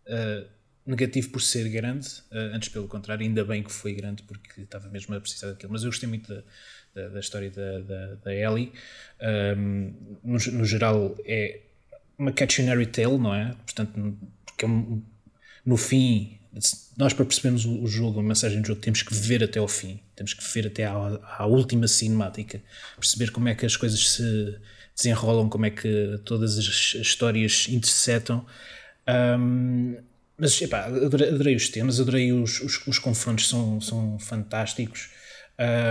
uh, negativo por ser grande, uh, antes pelo contrário, ainda bem que foi grande porque estava mesmo a precisar daquilo. Mas eu gostei muito da, da, da história da, da, da Ellie. Um, no, no geral, é uma cautionary tale, não é? Portanto, que é no fim, nós para percebermos o, jogo, a mensagem do jogo, temos que ver até ao fim, temos que ver até à, à, última cinemática, perceber como é que as coisas se desenrolam, como é que todas as, as histórias interceptam. Um, mas epá, adorei, adorei, os temas, adorei os, os, os confrontos, são, são fantásticos.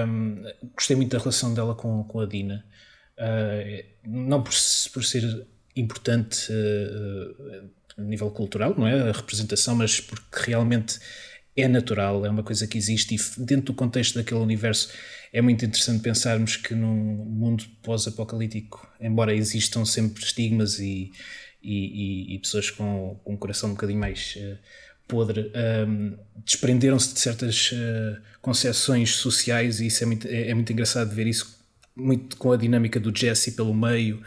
Um, gostei muito da relação dela com, com a Dina. Uh, não por, por ser importante uh, a nível cultural, não é? A representação, mas porque realmente é natural, é uma coisa que existe e dentro do contexto daquele universo é muito interessante pensarmos que num mundo pós-apocalíptico, embora existam sempre estigmas e, e, e, pessoas com, com, um coração um bocadinho mais uh, podre, um, desprenderam-se de certas uh, sociais e isso é muito, é, é muito engraçado ver isso muito com a dinâmica do Jesse pelo meio,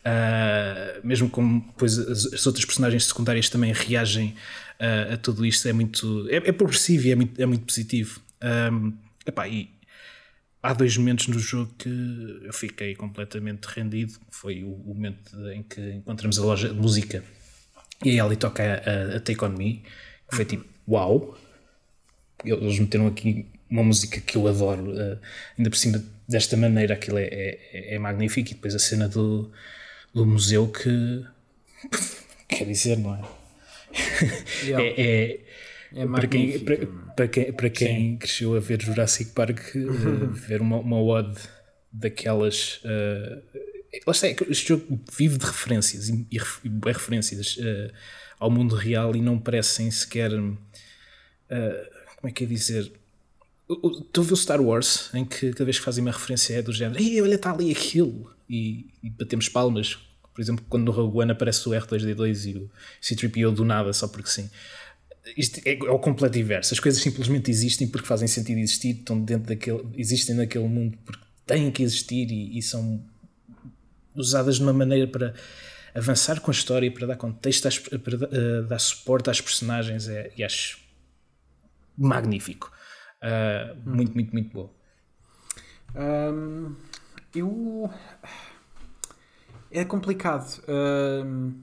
Uh, mesmo como depois as, as, outras personagens secundárias também reagem uh, a tudo isto, é muito é, é progressivo e é muito, é muito positivo. Um, epá, e há dois momentos no jogo que eu fiquei completamente rendido. Foi o, o momento em que encontramos a loja de música e aí ali toca a, a, Take On Me, que foi tipo, uau! Eles meteram aqui uma música que eu adoro, uh, ainda por cima desta maneira, aquilo é, é, é magnífico. E depois a cena do do museu que [laughs] quer dizer, não é? Yeah. é, é, é para quem, para, para quem, para quem cresceu a ver Jurassic Park, uh, ver uma, uma ode daquelas. Uh, lá está, este jogo vive de referências e, e, e referências uh, ao mundo real e não parecem sequer. Uh, como é que é dizer? Estou a ver o Star Wars, em que cada vez que fazem uma referência é do género, Ei, olha, está ali aquilo, e, e, batemos palmas. Por exemplo, quando no Rogue One aparece o R2D2 e o C-3PO do nada, só porque sim. Isto é, é o completo inverso. As coisas simplesmente existem porque fazem sentido existir, estão dentro daquele, existem naquele mundo porque têm que existir e, e são usadas de uma maneira para avançar com a história, para dar contexto, às, para uh, dar suporte às personagens. É, e acho magnífico. Uh, hum. Muito, muito, muito bom. Um, eu. [sighs] É complicado. Um,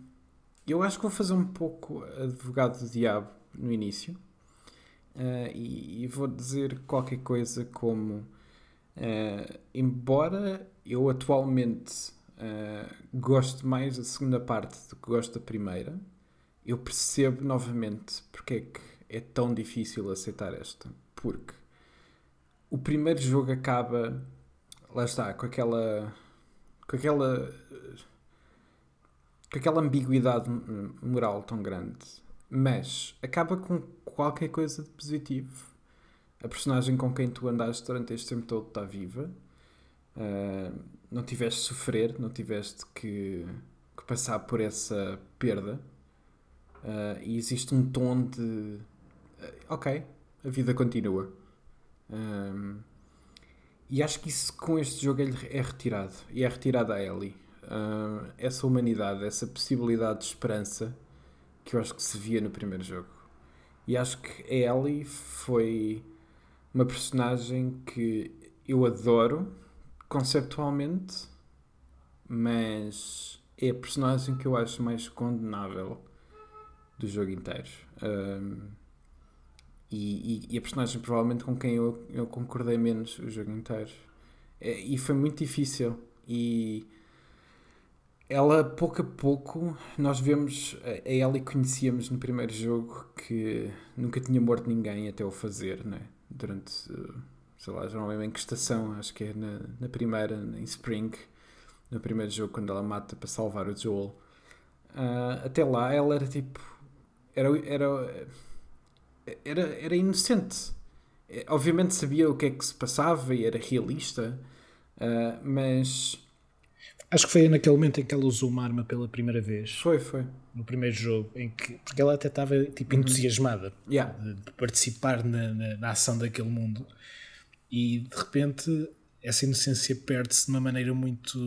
eu acho que vou fazer um pouco advogado do diabo no início. Uh, e, e, vou dizer qualquer coisa como. Uh, embora eu atualmente uh, gosto mais da segunda parte do que gosto da primeira, eu percebo novamente porque é que é tão difícil aceitar esta. Porque o primeiro jogo acaba, lá está, com aquela. com aquela. com aquela ambiguidade moral tão grande. Mas acaba com qualquer coisa de positivo. A personagem com quem tu andaste durante este tempo todo está viva. Uh, não tiveste de sofrer, não tiveste que, que passar por essa perda. Uh, e existe um tom de uh, ok, a vida continua. Um, e acho que isso com este jogo é retirado. E é retirado a Ellie. Uh, essa humanidade, essa possibilidade de esperança que eu acho que se via no primeiro jogo. E acho que a Ellie foi uma personagem que eu adoro conceptualmente, mas é a personagem que eu acho mais condenável do jogo inteiro. Um, e, e, e, a personagem provavelmente com quem eu, eu concordei menos o jogo inteiro. É, e foi muito difícil. E ela, pouco a pouco, nós vemos a Ellie conhecíamos no primeiro jogo que nunca tinha morto ninguém até o fazer, né? Durante, sei lá, já não lembro em que estação, acho que é na, na primeira, em Spring, no primeiro jogo, quando ela mata para salvar o Joel. Uh, até lá ela era tipo. Era, era, era, era inocente. Obviamente sabia o que é que se passava e era realista, uh, mas Acho que foi naquele momento em que ela usou uma arma pela primeira vez. Foi, foi. No primeiro jogo, em que, porque ela até estava tipo, uhum. entusiasmada yeah. de, de, participar na, na, na, ação daquele mundo. E de repente essa inocência perde-se de uma maneira muito.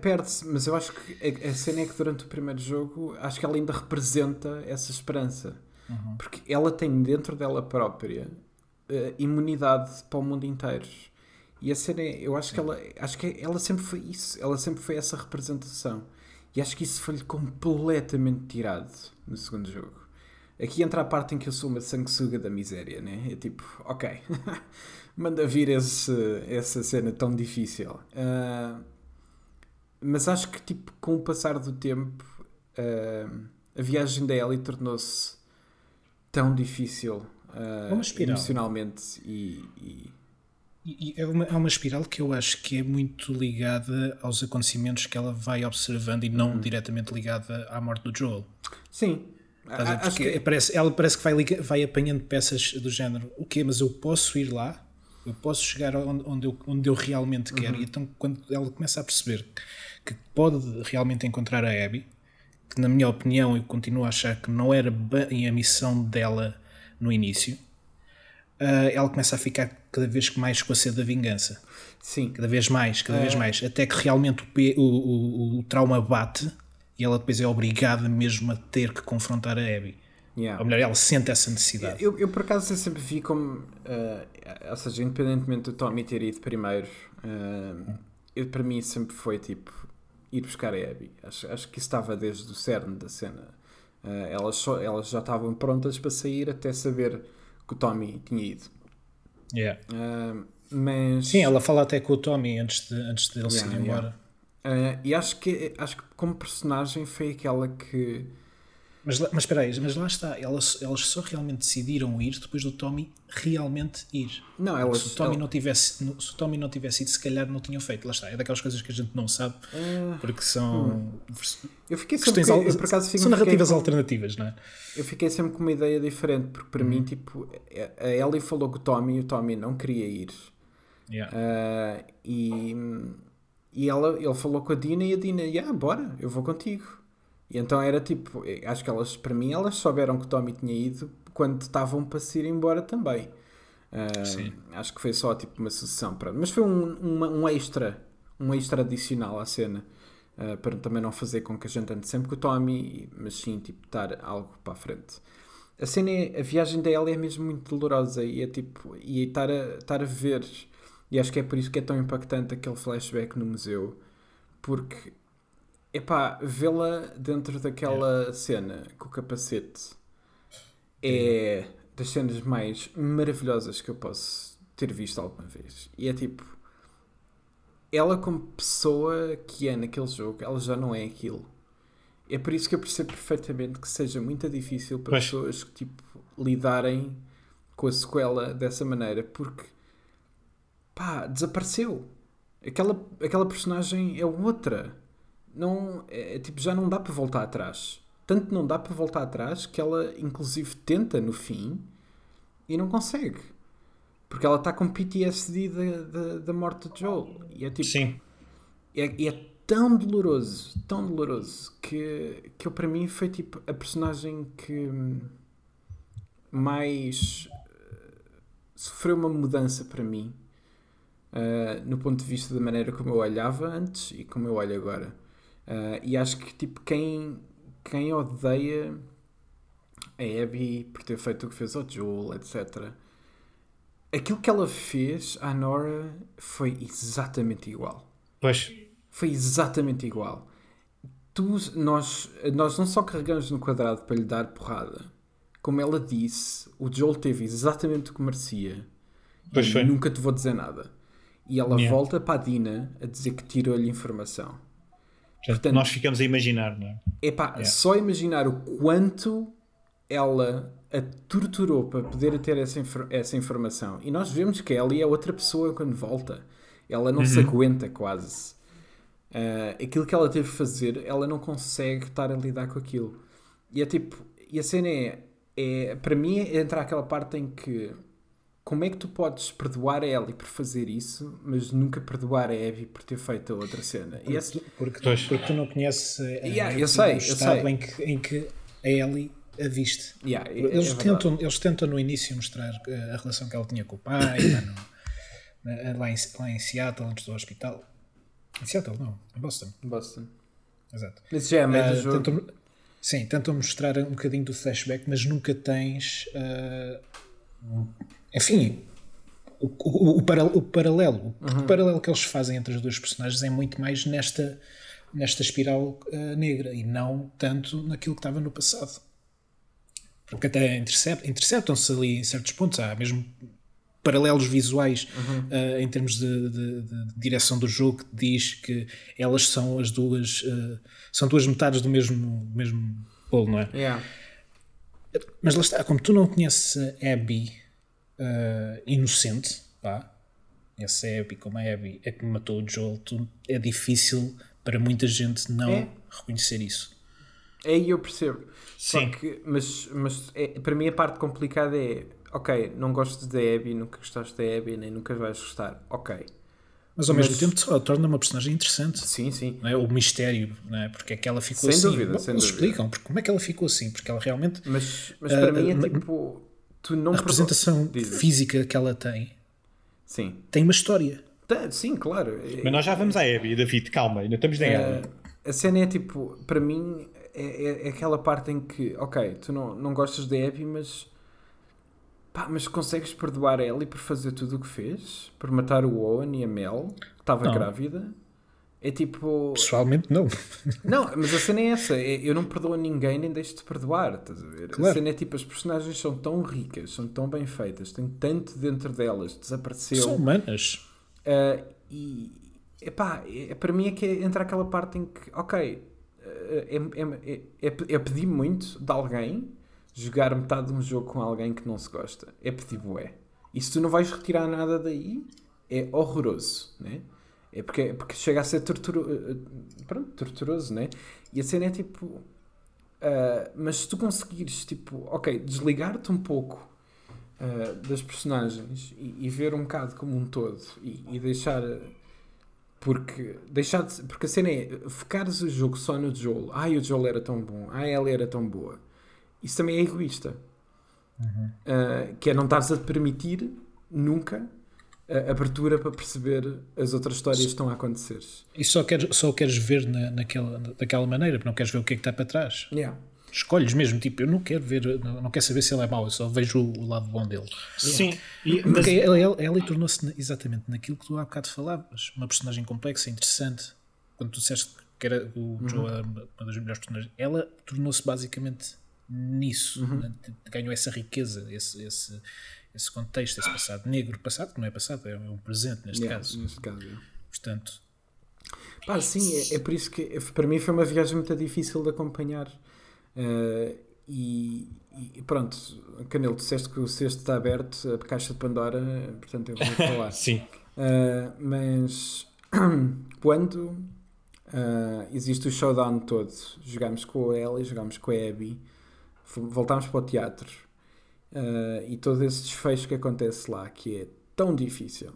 Perde-se, mas eu acho que a, a cena é que durante o primeiro jogo acho que ela ainda representa essa esperança. Uhum. Porque ela tem dentro dela própria uh, imunidade para o mundo inteiro. E a cena é, eu acho que ela, acho que ela sempre foi isso, ela sempre foi essa representação. E acho que isso foi-lhe completamente tirado no segundo jogo. Aqui entra a parte em que eu sou uma sanguessuga da miséria, né? É tipo, ok, [laughs] manda vir esse, essa cena tão difícil. Uh, mas acho que, tipo, com o passar do tempo, uh, a viagem da Ellie tornou-se tão difícil uh, emocionalmente e, e e é uma, é uma espiral que eu acho que é muito ligada aos acontecimentos que ela vai observando e não hum. diretamente ligada à morte do Joel. Sim. Porque que... parece, ela parece que vai, vai apanhando peças do género. O quê? Mas eu posso ir lá? Eu posso chegar onde, onde, eu, onde eu realmente quero? Uhum. E então, quando ela começa a perceber que pode realmente encontrar a Abby, que na minha opinião eu continuo a achar que não era bem a missão dela no início, uh, ela começa a ficar cada vez mais com a sede da vingança. Sim. Cada vez mais, cada vez mais. Até que realmente o, o, o, trauma bate e ela depois é obrigada mesmo a ter que confrontar a Abby. Yeah. Ou melhor, ela sente essa necessidade. Eu, eu por acaso, eu sempre vi como. Uh, ou seja, independentemente do Tommy ter ido primeiro, uh, eu, para mim sempre foi tipo ir buscar a Abby. Acho, acho que isso estava desde o cerne da cena. Uh, elas, só, elas já estavam prontas para sair até saber que o Tommy tinha ido. Yeah. Uh, mas... Sim, ela fala até com o Tommy antes de, antes de ele yeah, ir embora. Yeah. Uh, e acho que, acho que como personagem foi aquela que mas, mas espera aí, mas lá está, elas, elas só realmente decidiram ir depois do Tommy realmente ir. Não, elas, se, o Tommy não tivesse, se o Tommy não tivesse ido, se calhar não tinham feito. Lá está, é daquelas coisas que a gente não sabe, uh, porque são. Hum. Eu fiquei sempre. Que, eu, por acaso, são narrativas com, alternativas, não é? Eu fiquei sempre com uma ideia diferente, porque para mim, uhum. tipo, a Ellie falou com o Tommy e o Tommy não queria ir. Yeah. Uh, e e ela, ele falou com a Dina e a Dina, yeah, bora, eu vou contigo. E então era tipo, acho que elas, para mim, elas souberam que o Tommy tinha ido quando estavam para se ir embora também. Uh, acho que foi só tipo uma sucessão, pronto. mas foi um, uma, um extra, um extra adicional à cena. Uh, para também não fazer com que a gente ande sempre com o Tommy, mas sim tipo dar algo para a frente. A cena é, a viagem dela é mesmo muito dolorosa e é tipo, e estar a, estar a ver, e acho que é por isso que é tão impactante aquele flashback no museu, porque Epá, vê-la dentro daquela cena com o capacete é das cenas mais maravilhosas que eu posso ter visto alguma vez. E é tipo. ela como pessoa que é naquele jogo, ela já não é aquilo. É por isso que eu percebo perfeitamente que seja muito difícil para pois. pessoas que tipo, lidarem com a sequela dessa maneira, porque pá, desapareceu. Aquela, aquela personagem é outra. Não, é, é, tipo, já não dá para voltar atrás. Tanto não dá para voltar atrás que ela, inclusive, tenta no fim e não consegue. Porque ela está com PTSD da, da, da morte de Joel. E é tipo. Sim. É, é tão doloroso, tão doloroso, que, que eu, para mim foi tipo a personagem que mais uh, sofreu uma mudança para mim. Uh, no ponto de vista da maneira como eu olhava antes e como eu olho agora. Uh, e acho que tipo quem, quem odeia a Abby por ter feito o que fez ao Joel, etc. Aquilo que ela fez à Nora foi exatamente igual. Pois. Foi exatamente igual. Tu, nós, nós não só carregamos no quadrado para lhe dar porrada, como ela disse, o Joel teve exatamente o que merecia. Pois foi. Nunca te vou dizer nada. E ela yeah. volta para a Dina a dizer que tirou-lhe informação. Portanto, nós ficamos a imaginar, não é? Epá, yeah. só imaginar o quanto ela a torturou para poder ter essa, essa informação. E nós vemos que ela é outra pessoa quando volta. Ela não uhum. se aguenta quase. Uh, aquilo que ela teve que fazer, ela não consegue estar a lidar com aquilo. E é tipo, e a cena é, é para mim, é entrar aquela parte em que como é que tu podes perdoar a Ellie por fazer isso, mas nunca perdoar a Abby por ter feito a outra cena? Porque, esse... porque, porque, tu não conheces a, yeah, eu sei, o estado eu sei. Em, que, em que a Ellie a viste. Yeah, é, eles, é tentam, eles tentam no início mostrar a relação que ela tinha com o pai, lá, no, lá, em, lá em Seattle, antes do hospital. Em Seattle, não, em Boston. Boston. Exato. Isso já é meio uh, do jogo. Tentam, sim, tentam mostrar um bocadinho do flashback, mas nunca tens. Uh, enfim, o, o, o, o paralelo. Uhum. O paralelo que eles fazem entre as duas personagens é muito mais nesta, nesta espiral uh, negra e não tanto naquilo que estava no passado. Porque até interceptam-se ali em certos pontos. Há mesmo paralelos visuais uhum. uh, em termos de, de, de, direção do jogo que diz que elas são as duas uh, são duas metades do mesmo, mesmo bolo, não é? Yeah. Mas lá está, como tu não conheces a Abby uh, inocente, pá, essa Abby como a Abby é que matou o Joel, tu, é difícil para muita gente não é. reconhecer isso. É, eu percebo. Sim. Que, mas mas é, para mim a parte complicada é ok, não gostas da Abby, nunca gostaste da Abby, nem nunca vais gostar. Ok. Mas ao mas... mesmo tempo torna uma personagem interessante. Sim, sim. É? O mistério, não é? Porque é que ela ficou sem assim. Dúvida, Bom, sem eles dúvida. explicam porque, como é que ela ficou assim, porque ela realmente. Mas, mas para uh, mim é uh, tipo. Tu não a representação física que ela tem sim. tem uma história. Tá, sim, claro. Mas nós já vamos à Abby, David, calma, ainda estamos nela. Uh, a cena é tipo, para mim, é, é, é, aquela parte em que, ok, tu não, não gostas da Abby, mas pá, mas consegues perdoar a Ellie por fazer tudo o que fez? Por matar o Owen e a Mel, que estava grávida? É tipo. Pessoalmente, não. [laughs] Não, mas a cena é essa. É, eu não perdoo a ninguém nem deixo de perdoar. Estás a ver? Claro. A cena é tipo: as personagens são tão ricas, são tão bem feitas, têm tanto dentro delas, desapareceu. São humanas. Uh, e. Epá, é, para mim é que é, entra aquela parte em que, ok, é, é, é, é pedir muito de alguém jogar metade de um jogo com alguém que não se gosta. É pedir bué. E se tu não vais retirar nada daí, é horroroso, né? É porque, porque chega a ser torturo, pronto, torturoso, né? E a cena é tipo. Uh, mas se tu conseguires, tipo, ok, desligar-te um pouco uh, das personagens e, e, ver um bocado como um todo e, e deixar porque, deixar de, porque a cena é focares o jogo só no Joel. Ai, o Joel era tão bom. Ai, ela era tão boa. Isso também é egoísta. Uhum. Uh, que é não estares a permitir nunca abertura para perceber as outras histórias que estão a acontecer. E só queres, só queres ver na, naquela, daquela maneira, porque não queres ver o que é que está para trás. Yeah escolhes mesmo, tipo, eu não quero ver, não, não quero saber se ele é mau, eu só vejo o, o lado bom dele. Sim. E, Porque ela, ela, ela tornou-se exatamente naquilo que tu há bocado falavas, uma personagem complexa, interessante. Quando tu disseste que era o uhum. Joe uma das melhores personagens, ela tornou-se basicamente nisso, uhum. né? ganhou essa riqueza, esse, esse, esse contexto, esse passado negro, passado que não é passado, é um presente neste yeah, caso. Neste caso Portanto. Pá, sim, é, é por isso que é, para mim foi uma viagem muito difícil de acompanhar. Uh, e, e, pronto, Canelo, disseste que o cesto está aberto, a caixa de Pandora, portanto eu vou falar. [laughs] sim. Uh, mas [clears throat] quando uh, existe o showdown todo, jogámos com a Ellie, jogámos com a Abby, voltámos para o teatro uh, e todo esse desfecho que acontece lá, que é tão difícil,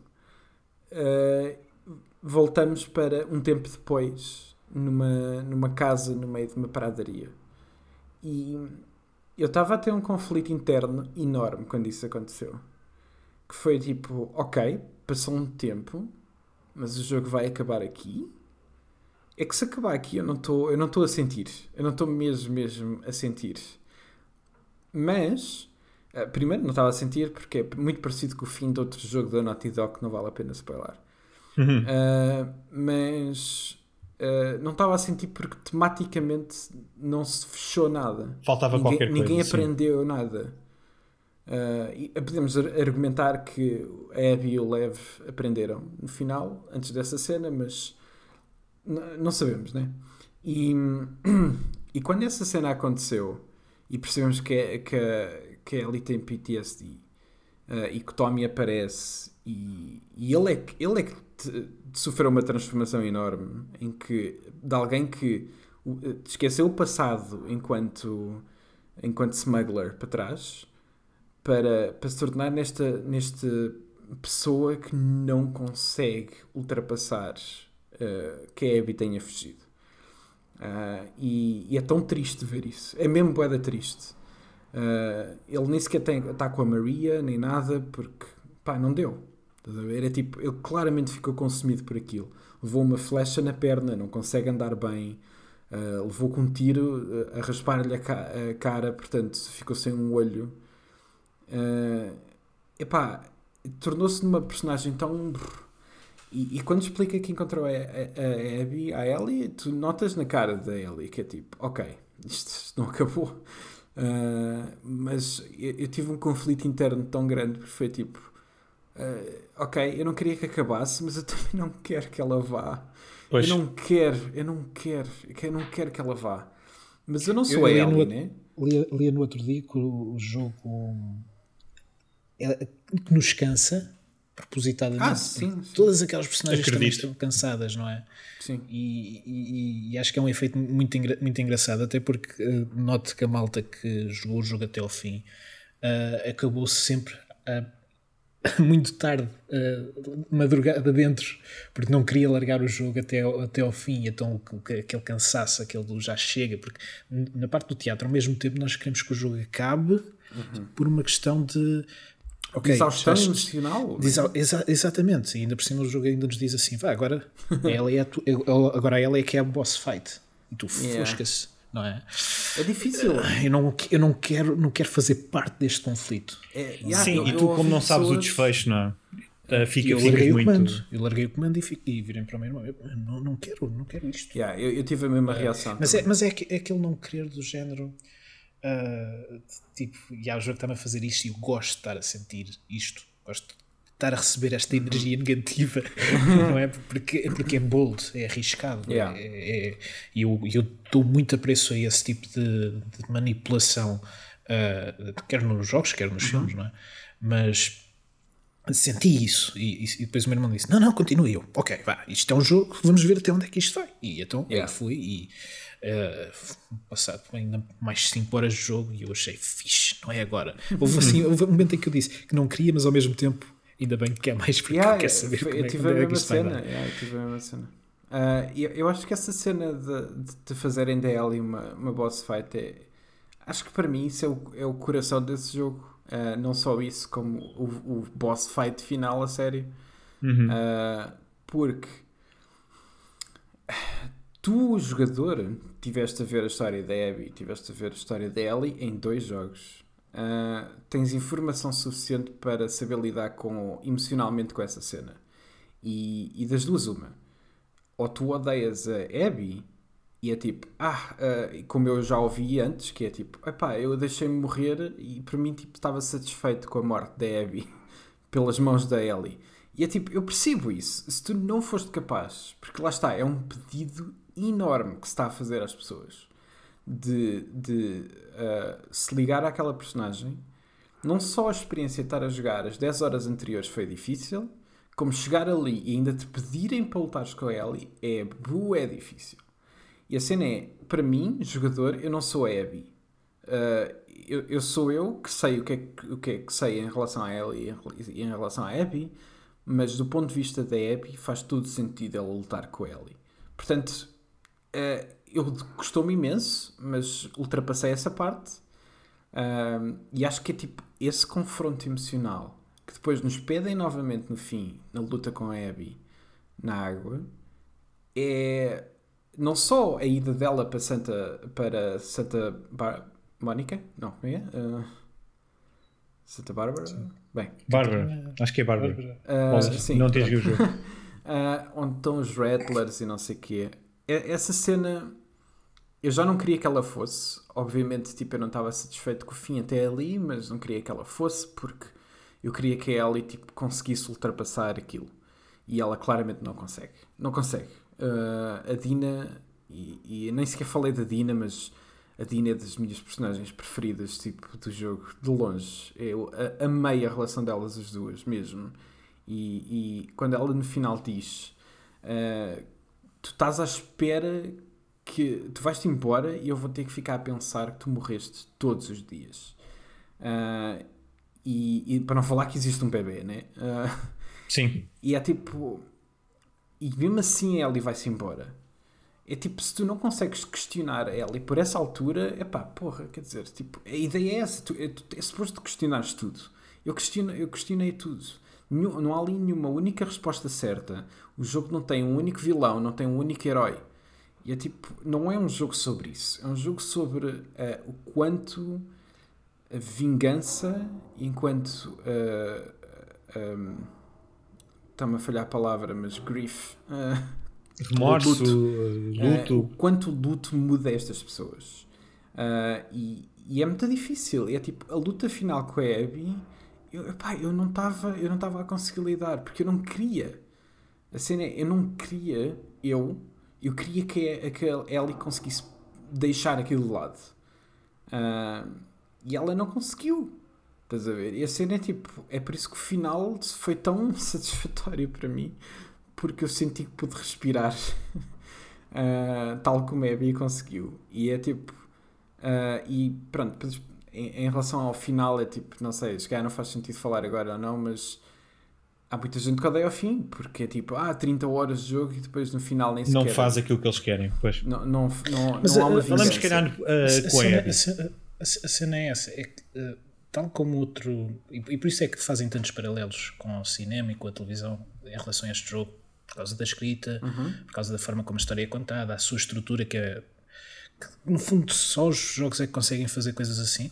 voltamos para um tempo depois, numa, numa casa no meio de uma pradaria. E eu estava a ter um conflito interno enorme quando isso aconteceu. Que foi tipo, ok, passou um tempo, mas o jogo vai acabar aqui. É que se acabar aqui eu não estou, eu não estou a sentir, eu não estou mesmo mesmo a sentir. Mas uh, primeiro não estava a sentir porque é muito parecido com o fim de outro jogo da Naughty Dog que não vale a pena spoiler. Uhum. Uh, mas uh, não estava a sentir porque tematicamente não se fechou nada. Faltava ninguém, qualquer coisa. Ninguém aprendeu sim. nada. Podemos argumentar que a Abby e o Lev aprenderam no final, antes dessa cena, mas não sabemos, né? E, [clears throat] e quando essa cena aconteceu e percebemos que, é, que, que a Ellie tem PTSD uh, e que Tommy aparece e, e ele é que, ele é que te, te sofreu uma transformação enorme em que de alguém que esqueceu o passado enquanto enquanto smuggler para trás para, para se tornar nesta, nesta pessoa que não consegue ultrapassar uh, que a Abby tenha fugido. Uh, e, e, é tão triste ver isso. É mesmo boeda triste. Uh, ele nem sequer está com a Maria, nem nada, porque pá, não deu. Era tipo, ele claramente ficou consumido por aquilo. Levou uma flecha na perna, não consegue andar bem. Uh, levou com um tiro a raspar-lhe a, ca a, cara, portanto ficou sem um olho. Uh, epá, tornou-se numa personagem tão. E, e, quando explica que encontrou a, a, a Abby, a Ellie, tu notas na cara da Ellie que é tipo, ok, isto, isto não acabou. Uh, mas eu, eu, tive um conflito interno tão grande porque foi tipo, uh, ok, eu não queria que acabasse, mas eu [laughs] também não quero que ela vá. Pois. Eu não quero, eu não quero, eu não quero que ela vá. Mas eu não sou eu, a Ellie, né? Lia, lia no outro dia que o, jogo é, que nos cansa propositadamente. Ah, sim, sim. Todas aquelas personagens também estão cansadas, não é? Sim. E, e, e, acho que é um efeito muito, engra, muito engraçado, até porque uh, note que a malta que jogou o jogo até ao fim uh, acabou sempre uh, [laughs] muito tarde, uh, madrugada dentro, porque não queria largar o jogo até ao, até ao fim, então aquele cansaço, aquele do já chega, porque na parte do teatro, ao mesmo tempo, nós queremos que o jogo acabe uhum. por uma questão de Okay, exaustão estás, emocional. Exa exa exatamente, e ainda por cima o jogo ainda nos diz assim: vá, agora [laughs] ela é, tu, agora ela é que é a boss fight. E tu yeah. foscas, não é? É difícil. Eu não, eu não, quero, não quero fazer parte deste conflito. É, yeah, Sim, eu, e tu, como não sabes pessoas... o desfecho, não é? Uh, fica, eu larguei o muito... comando. Eu larguei o comando e, fico, e virei para o meu irmão. Eu, não, não quero, não quero isto. Yeah, eu, eu tive a mesma reação. Mas, é, mas é, é aquele não querer do género Uh, tipo, e há o jogo está-me a fazer isto e eu gosto de estar a sentir isto, gosto de estar a receber esta energia negativa, [laughs] não é? Porque, porque é bold, é arriscado, yeah. é, é, e eu, eu dou muito apreço a esse tipo de, de manipulação, uh, quer nos jogos, quer nos uhum. filmes, não é? Mas senti isso e, e, depois o meu irmão disse: Não, não, continue. Eu, ok, vá, isto é um jogo, vamos ver até onde é que isto vai. E então yeah. eu fui e uh, passado ainda mais 5 horas de jogo e eu achei fixe, não é agora. Houve, assim, [laughs] houve um momento em que eu disse que não queria, mas ao mesmo tempo, ainda bem que quer mais porque yeah, quer saber como eu é tive é, a mesma cena. Yeah, eu tive a mesma cena. Uh, eu, eu acho que essa cena de, de, fazerem da Ellie uma, uma boss fight é. Acho que para mim isso é o, é o coração desse jogo. Uh, não só isso, como o, o boss fight final, a sério. Uhum. Uh, porque tu, jogador, tiveste a ver a história da Abby, tiveste a ver a história da Ellie em dois jogos. Uh, tens informação suficiente para saber lidar com, emocionalmente com essa cena. E, e das duas, uma. Ou tu odeias a Abby e é tipo, ah, uh, como eu já ouvi antes, que é tipo, epá, eu deixei-me morrer e para mim tipo, estava satisfeito com a morte da Abby [laughs] pelas mãos da Ellie. E é tipo, eu percebo isso. Se tu não foste capaz, porque lá está, é um pedido enorme que se está a fazer às pessoas de, de uh, se ligar àquela personagem. Não só a experiência de estar a jogar as 10 horas anteriores foi difícil, como chegar ali e ainda te pedirem para lutares com a Ellie é bué difícil. E a cena é, para mim, jogador, eu não sou a Abby. Uh, eu, eu, sou eu que sei o que, é que, o que é que sei em relação a Ellie e em relação a Abby, mas do ponto de vista da Abby faz todo sentido ela lutar com a Ellie. Portanto, uh, eu gostou-me imenso, mas ultrapassei essa parte. Uh, e acho que é tipo esse confronto emocional que depois nos pedem novamente no fim, na luta com a Abby na água, é não só a ida dela para Santa, para Santa Bar Mónica, não, como é? Uh, Santa Bárbara? Sim. Bem, Bárbara, acho que é Bárbara. Uh, sim, não tens visto o jogo. uh, [laughs] onde estão os Rattlers e não sei o quê. Essa cena eu já não queria que ela fosse. Obviamente, tipo, eu não estava satisfeito com o fim até ali, mas não queria que ela fosse porque eu queria que a Ellie tipo, conseguisse ultrapassar aquilo. E ela claramente não consegue. Não consegue. Uh, a Dina, e, e nem sequer falei da Dina, mas a Dina é das minhas personagens preferidas tipo, do jogo, de longe. Eu amei a relação delas as duas mesmo. E, e quando ela no final diz uh, tu estás à espera que tu vais-te embora e eu vou ter que ficar a pensar que tu morreste todos os dias. Uh, e, e, para não falar que existe um bebê, né? Uh, Sim. E é tipo. E mesmo assim a Ellie vai-se embora. É tipo, se tu não consegues questionar a Ellie por essa altura, é pá, porra, quer dizer, tipo, a ideia é essa, tu, é, tu, é suposto questionares tudo. Eu, questiono, eu questionei tudo. Não há ali nenhuma única resposta certa. O jogo não tem um único vilão, não tem um único herói. E é tipo, não é um jogo sobre isso. É um jogo sobre uh, o quanto a vingança, enquanto. Uh, eh, um, Está-me a falhar a palavra, mas grief. Uh, Remorso, luto. luto. o quanto o luto muda estas pessoas. E, e, é muito difícil. É tipo, a luta final com a Abby. Eu, epá, eu não estava a conseguir lidar porque eu não queria. A cena é, eu não queria, eu, eu queria que a, Ellie conseguisse deixar aquilo de lado. Uh, e ela não conseguiu. Estás a ver? E a cena é tipo, é por isso que o final foi tão [laughs] satisfatório para mim, porque eu senti que pude respirar, uh, [laughs] tal como a Abby conseguiu. E é tipo, uh, e pronto, em, em, relação ao final, é tipo, não sei, se calhar não faz sentido falar agora ou não, mas há muita gente que odeia ao fim, porque é tipo, ah, 30 horas de jogo e depois no final nem sequer... Não faz aquilo que eles querem, pois. Não, não, não, Mas, não há uma vingança. Falamos, se calhar, uh, com a, a, a, a, cena é essa, é que, uh, tal como outro... E, e, por isso é que fazem tantos paralelos com o cinema e com a televisão em relação a este jogo, por causa da escrita, uhum. por causa da forma como a história é contada, a sua estrutura que é... Que, no fundo, só os jogos é que conseguem fazer coisas assim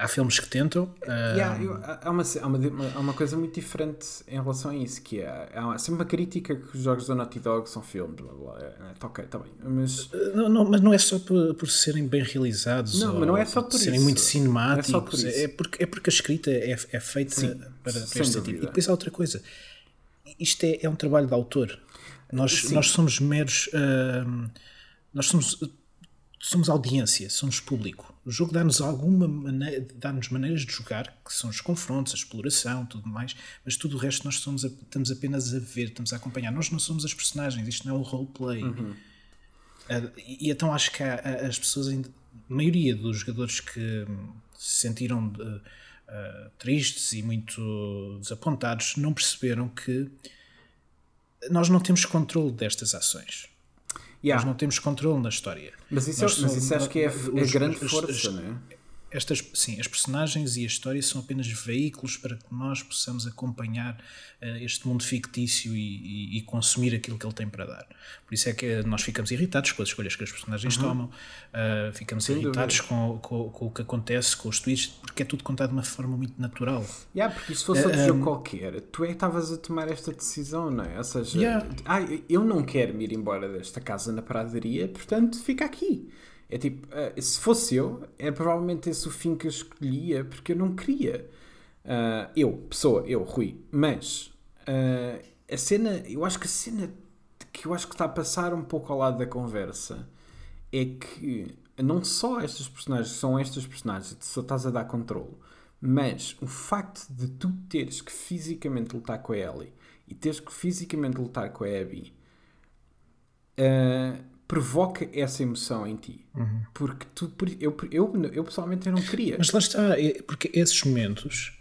há filmes que tentam. Uh... Yeah, eu, há, uma, há, uma, há uma coisa muito diferente em relação a isso, que é há sempre uma crítica que os jogos da Naughty Dog são filmes, blá blá. É, é tá ok, está bem. Mas... Uh, não, não, mas não é só por, por serem bem realizados não, mas não é só por serem isso. muito cinemáticos. É, é, porque, é porque a escrita é, é feita Sim, para, para este tipo. E depois há outra coisa. Isto é, é um trabalho de autor. Nós, nós somos meros. Uh, nós somos somos audiência, somos público. O jogo dá-nos alguma maneira, dá-nos maneiras de jogar, que são os confrontos, a exploração, tudo mais, mas tudo o resto nós somos, estamos apenas a ver, estamos a acompanhar. Nós não somos as personagens, isto não é o roleplay. Uhum. Uh, e, e, então acho que há, as pessoas, a maioria dos jogadores que se sentiram de, uh, tristes e muito desapontados, não perceberam que nós não temos controle destas ações. Yeah. Nós não temos controle na história. Mas isso, mas somos, isso acho que é a é grande força, não é? Estas, sim, as personagens e a história são apenas veículos para que nós possamos acompanhar uh, este mundo fictício e, e, e, consumir aquilo que ele tem para dar. Por isso é que nós ficamos irritados com as escolhas que as personagens uhum. tomam, uh, ficamos Sem irritados com, com, com, o que acontece, com os tweets, porque é tudo contado de uma forma muito natural. Yeah, porque se fosse uh, outro um, jogo qualquer, tu é que estavas a tomar esta decisão, não é? Ou seja, yeah. ah, eu não quero me ir embora desta casa na pradaria, portanto fica aqui. É tipo, uh, se fosse eu, é provavelmente esse o fim que eu escolhia, porque eu não queria. Uh, eu, pessoa, eu, Rui. Mas Uh, a cena, eu acho que a cena que eu acho que está a passar um pouco ao lado da conversa é que não só estas personagens são estas personagens, só estás a dar controle, mas o facto de tu teres que fisicamente lutar com a Ellie e teres que fisicamente lutar com a Abby uh, provoca essa emoção em ti. Uhum. Porque tu, eu, eu, eu pessoalmente eu não queria. Mas lá está, é, porque esses momentos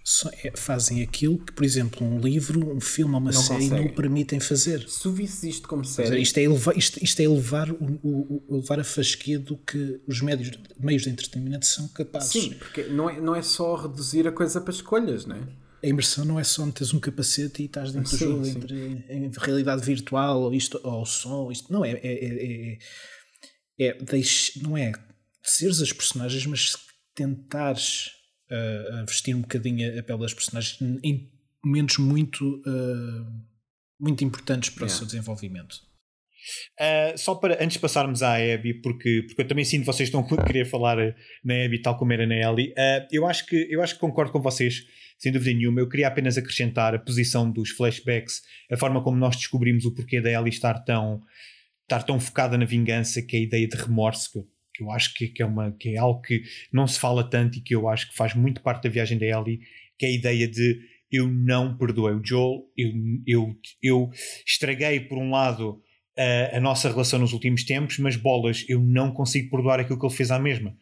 é, fazem aquilo que, por exemplo, um livro, um filme ou uma não série conseguem. não permitem fazer. Se tu isto como série. isto, é elevar, isto, isto é elevar, o, o, o, levar a fasquia do que os médios, meios de entretenimento são capazes. Sim, porque não é, não é só reduzir a coisa para escolhas, não é? A imersão não é só meteres um capacete e estás dentro sim, do jogo entre, em realidade virtual ou isto ou som, isto não é é, é, é, é deixe, não é seres as personagens, mas tentares uh, vestir um bocadinho a pele das personagens em momentos muito uh, muito importantes para yeah. o seu desenvolvimento. Uh, só para antes de passarmos à Abby, porque, porque eu também sinto que vocês estão a querer falar na Abby tal como era na Ellie, eu, acho que, eu acho que concordo com vocês sem dúvida nenhuma. Eu queria apenas acrescentar a posição dos flashbacks, a forma como nós descobrimos o porquê da Ellie estar tão, estar tão focada na vingança, que é a ideia de remorso, que eu, que eu acho que, que, é uma, que é algo que não se fala tanto e que eu acho que faz muito parte da viagem da Ellie, que é a ideia de eu não perdoei o Joel, eu, eu, eu estraguei por um lado a, a nossa relação nos últimos tempos, mas bolas, eu não consigo perdoar aquilo que ele fez à mesma.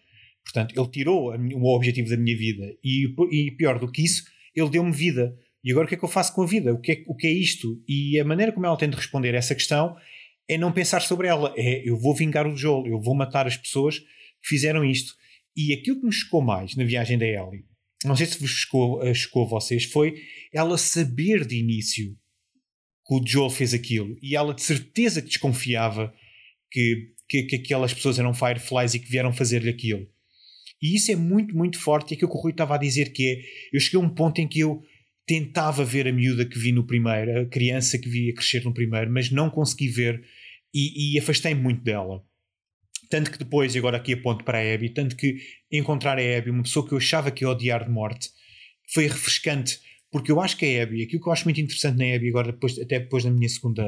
Portanto, ele tirou o objetivo da minha vida e, e pior do que isso, ele deu-me vida. E agora o que é que eu faço com a vida? O que, é, o que é isto? E a maneira como ela tem de responder a essa questão é não pensar sobre ela. É eu vou vingar o Joel, eu vou matar as pessoas que fizeram isto. E aquilo que me chocou mais na viagem da Ellie, não sei se vos chocou, eh, chocou a vocês, foi ela saber de início que o Joel fez aquilo e ela de certeza que desconfiava que, que, que aquelas pessoas eram Fireflies e que vieram fazer-lhe aquilo. E isso é muito, muito forte. Aquilo que o Rui estava a dizer que é, eu cheguei a um ponto em que eu tentava ver a miúda que vi no primeiro, a criança que vi a crescer no primeiro, mas não consegui ver e, e afastei-me muito dela. Tanto que depois, e agora aqui aponto para a Abby, tanto que encontrar a Abby, uma pessoa que eu achava que ia odiar de morte, foi refrescante, porque eu acho que a Abby, aquilo que eu acho muito interessante na Abby, agora depois, até depois da minha segunda,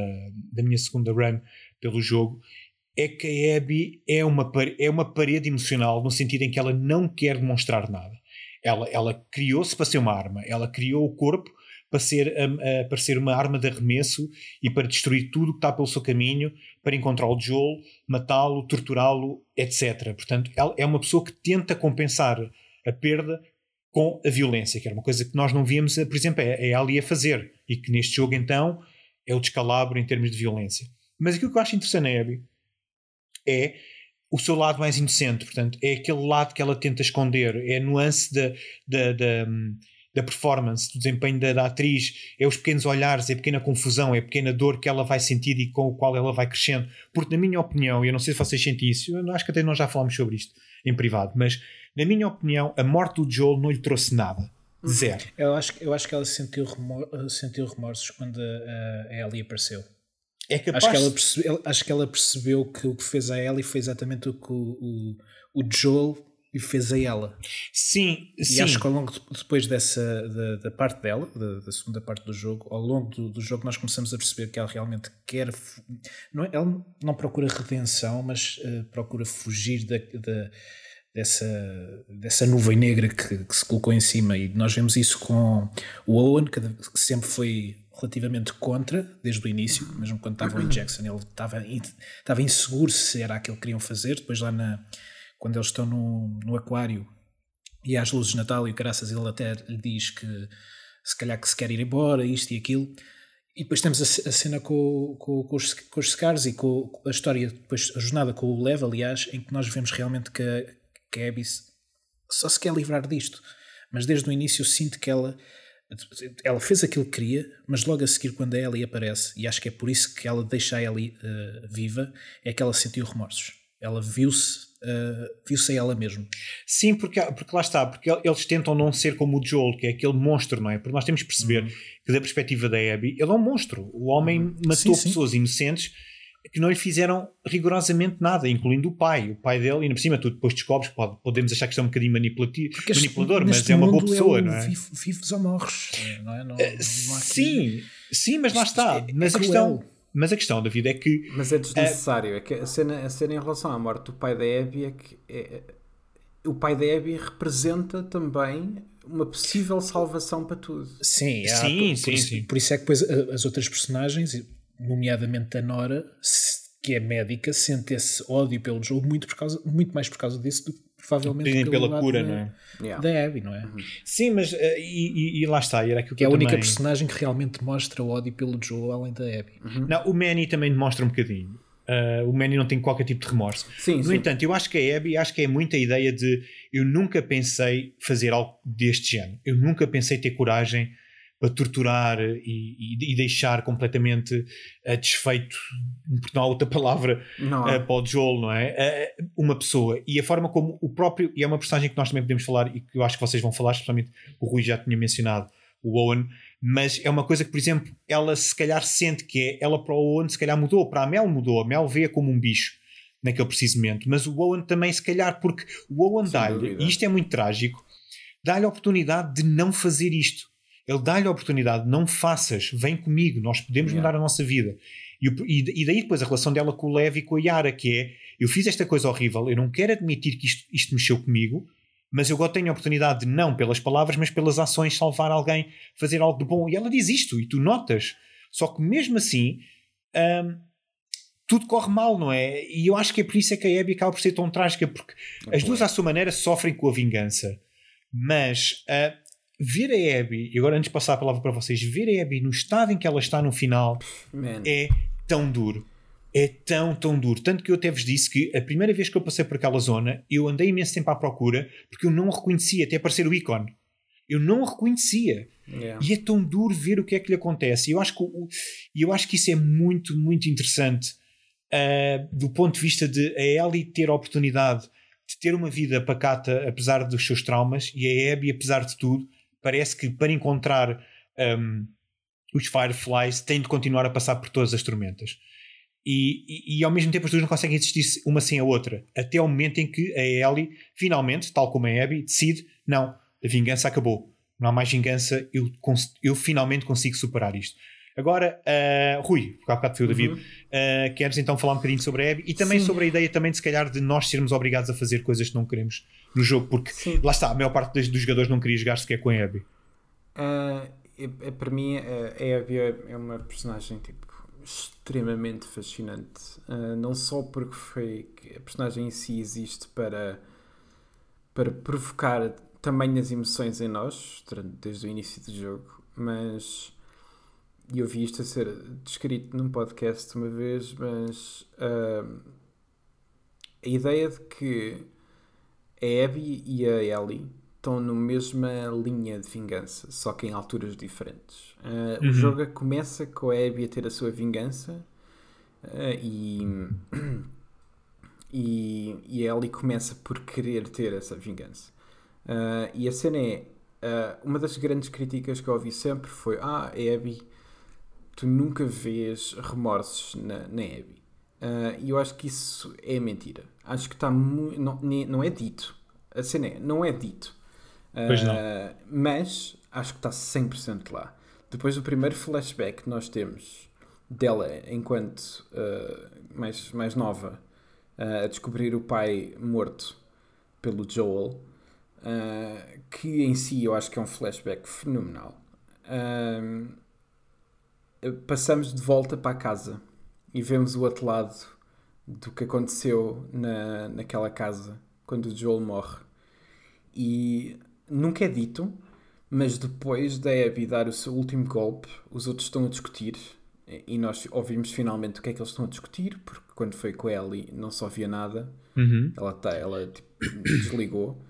da minha segunda run pelo jogo, é que a Abby é uma, é uma parede emocional no sentido em que ela não quer demonstrar nada. Ela, ela criou-se para ser uma arma, ela criou o corpo para ser, um, para ser uma arma de arremesso e para destruir tudo que está pelo seu caminho, para encontrar o Joel, matá-lo, torturá-lo, etc. Portanto, ela é uma pessoa que tenta compensar a perda com a violência, que era uma coisa que nós não víamos, por exemplo, é, é ali a fazer, e que neste jogo então é o descalabro em termos de violência. Mas aquilo que eu acho interessante na Abby é o seu lado mais inocente, portanto, é aquele lado que ela tenta esconder, é a nuance da, da, da, da performance, do desempenho da, da, atriz, é os pequenos olhares, é a pequena confusão, é a pequena dor que ela vai sentir e com o qual ela vai crescendo. Porque, na minha opinião, e eu não sei se vocês sentem isso, eu acho que até nós já falamos sobre isto em privado, mas, na minha opinião, a morte do Joel não lhe trouxe nada. Zero. Eu acho, eu acho que ela sentiu, remor sentiu remorsos quando a, a Ellie apareceu. É capaz... acho, que ela percebeu, acho que ela percebeu que o que fez a Ellie foi exatamente o que o, o, o Joel fez a ela. Sim, e sim. acho que ao longo de, depois dessa da, da, parte dela, da, da, segunda parte do jogo, ao longo do, do, jogo nós começamos a perceber que ela realmente quer não, é, ela não procura redenção, mas uh, procura fugir da, da, dessa, dessa nuvem negra que, que, se colocou em cima e nós vemos isso com o Owen, que sempre foi relativamente contra desde o início, mesmo quando estavam em Jackson, ele estava, estava inseguro se era aquilo que queriam fazer. Depois, lá na, quando eles estão no, no aquário e às luzes de Natal, e o caraças ele até lhe diz que se calhar que se quer ir embora, isto e aquilo. E depois temos a, a cena com, com, com, os, com os Scars e com a história, depois a jornada com o Lev, aliás, em que nós vemos realmente que, que a Abby só se quer livrar disto. Mas desde o início eu sinto que ela ela fez aquilo que queria, mas logo a seguir, quando a Ellie aparece, e acho que é por isso que ela deixa a Ellie uh, viva, é que ela sentiu remorsos. Ela viu-se uh, viu-se a ela mesmo. Sim, porque, porque lá está, porque eles tentam não ser como o Joel, que é aquele monstro, não é? Porque nós temos que perceber uhum. que, da perspectiva da Abby, ele é um monstro. O homem uhum. matou sim, sim. pessoas inocentes que não lhe fizeram rigorosamente nada, incluindo o pai. O pai dele, e por cima tu depois descobres pode, podemos achar que isto é um bocadinho manipulativo, manipulador, mas é uma boa pessoa, é não é? Vivos ou morres, não é? Não, não sim, sim, mas lá está. É, mas a questão. Mas a questão, David, é que. Mas é desnecessário. É, é que a cena, a cena em relação à morte do pai da Abby é que. É, o pai da Abby representa também uma possível salvação para tudo. Sim, há, sim, por, sim, por, isso, sim. por isso é que depois as outras personagens, nomeadamente a Nora, que é médica, sente esse ódio pelo jogo muito, por causa, muito mais por causa disso do que provavelmente pela cura, não é? Yeah. Da Abby, não é? Uhum. Sim, mas uh, e, e, lá está. Era que, que é a única também... personagem que realmente mostra o ódio pelo Joe além da Abby. Uhum. Não, o Manny também demonstra um bocadinho. Uh, o Manny não tem qualquer tipo de remorso. Sim, no sim. entanto, eu acho que a Abby acho que é muita ideia de eu nunca pensei fazer algo deste género. Eu nunca pensei ter coragem para torturar e, e, e deixar completamente uh, desfeito, porque não há outra palavra não uh, para o Joel, não é? Uh, uma pessoa. E a forma como o próprio, e é uma personagem que nós também podemos falar e que eu acho que vocês vão falar, especialmente o Rui já tinha mencionado, o Owen, mas é uma coisa que, por exemplo, ela se calhar sente que é, ela para o Owen se calhar mudou, para a Mel mudou, a Mel vê como um bicho naquele preciso momento, mas o Owen também se calhar, porque o Owen dá-lhe, e isto é muito trágico, dá-lhe a oportunidade de não fazer isto ele dá-lhe a oportunidade, não faças, vem comigo, nós podemos yeah. mudar a nossa vida. E, e, daí depois a relação dela com o Levi e com a Yara, que é eu fiz esta coisa horrível, eu não quero admitir que isto, isto mexeu comigo, mas eu agora tenho a oportunidade de não pelas palavras, mas pelas ações salvar alguém, fazer algo de bom. E ela diz isto, e tu notas. Só que mesmo assim, hum, tudo corre mal, não é? E eu acho que é por isso é que a Abby acaba por ser tão trágica, porque é as duas, à sua maneira, sofrem com a vingança. Mas uh, ver a Abby, e agora antes de passar a palavra para vocês, ver a Abby no estado em que ela está no final Man. é tão duro. É tão, tão duro. Tanto que eu até vos disse que a primeira vez que eu passei por aquela zona, eu andei imenso tempo à procura porque eu não a reconhecia, até aparecer o ícone. Eu não a reconhecia. Yeah. E é tão duro ver o que é que lhe acontece. E eu acho que, eu acho que isso é muito, muito interessante uh, do ponto de vista de a Ellie ter a oportunidade de ter uma vida pacata apesar dos seus traumas e a Abby, apesar de tudo, parece que para encontrar um, os Fireflies tem de continuar a passar por todas as tormentas. E, e, e, ao mesmo tempo as duas não conseguem existir uma sem a outra. Até ao momento em que a Ellie, finalmente, tal como a Abby, decide: não, a vingança acabou. Não há mais vingança, eu, eu finalmente consigo superar isto. Agora, uh, Rui, há bocado foi o David, uhum. uh, queres então falar um bocadinho sobre a Abby e também Sim. sobre a ideia também de se calhar de nós sermos obrigados a fazer coisas que não queremos no jogo, porque Sim. lá está, a maior parte dos jogadores não queria jogar sequer com a Abby. Uh, é, para mim, a Abby é uma personagem tipo, extremamente fascinante. Uh, não só porque foi a personagem em si existe para, para provocar também as emoções em nós, desde o início do jogo, mas e eu vi isto a ser descrito num podcast uma vez, mas uh, a ideia de que a Abby e a Ellie estão na mesma linha de vingança, só que em alturas diferentes. Uh, uhum. O jogo começa com a Abby a ter a sua vingança uh, e, e, e a Ellie começa por querer ter essa vingança. Uh, e a cena é. uma das grandes críticas que eu ouvi sempre foi: Ah, a Abby, tu nunca vês remorsos na, na Abby. E eu acho que isso é mentira. Acho que está muito. Não, não é dito. A cena é, não é dito. Pois não. Uh, mas acho que está 100% lá. Depois do primeiro flashback que nós temos dela enquanto uh, mais, mais nova uh, a descobrir o pai morto pelo Joel, que em si eu acho que é um flashback fenomenal. Passamos de volta para a casa e vemos o outro lado do que aconteceu na, naquela casa quando o Joel morre. E nunca é dito, mas depois da Abby dar o seu último golpe, os outros estão a discutir. E nós ouvimos finalmente o que é que eles estão a discutir, porque quando foi com a Ellie não só via nada, uhum. ela, tá, ela tipo, [coughs] desligou.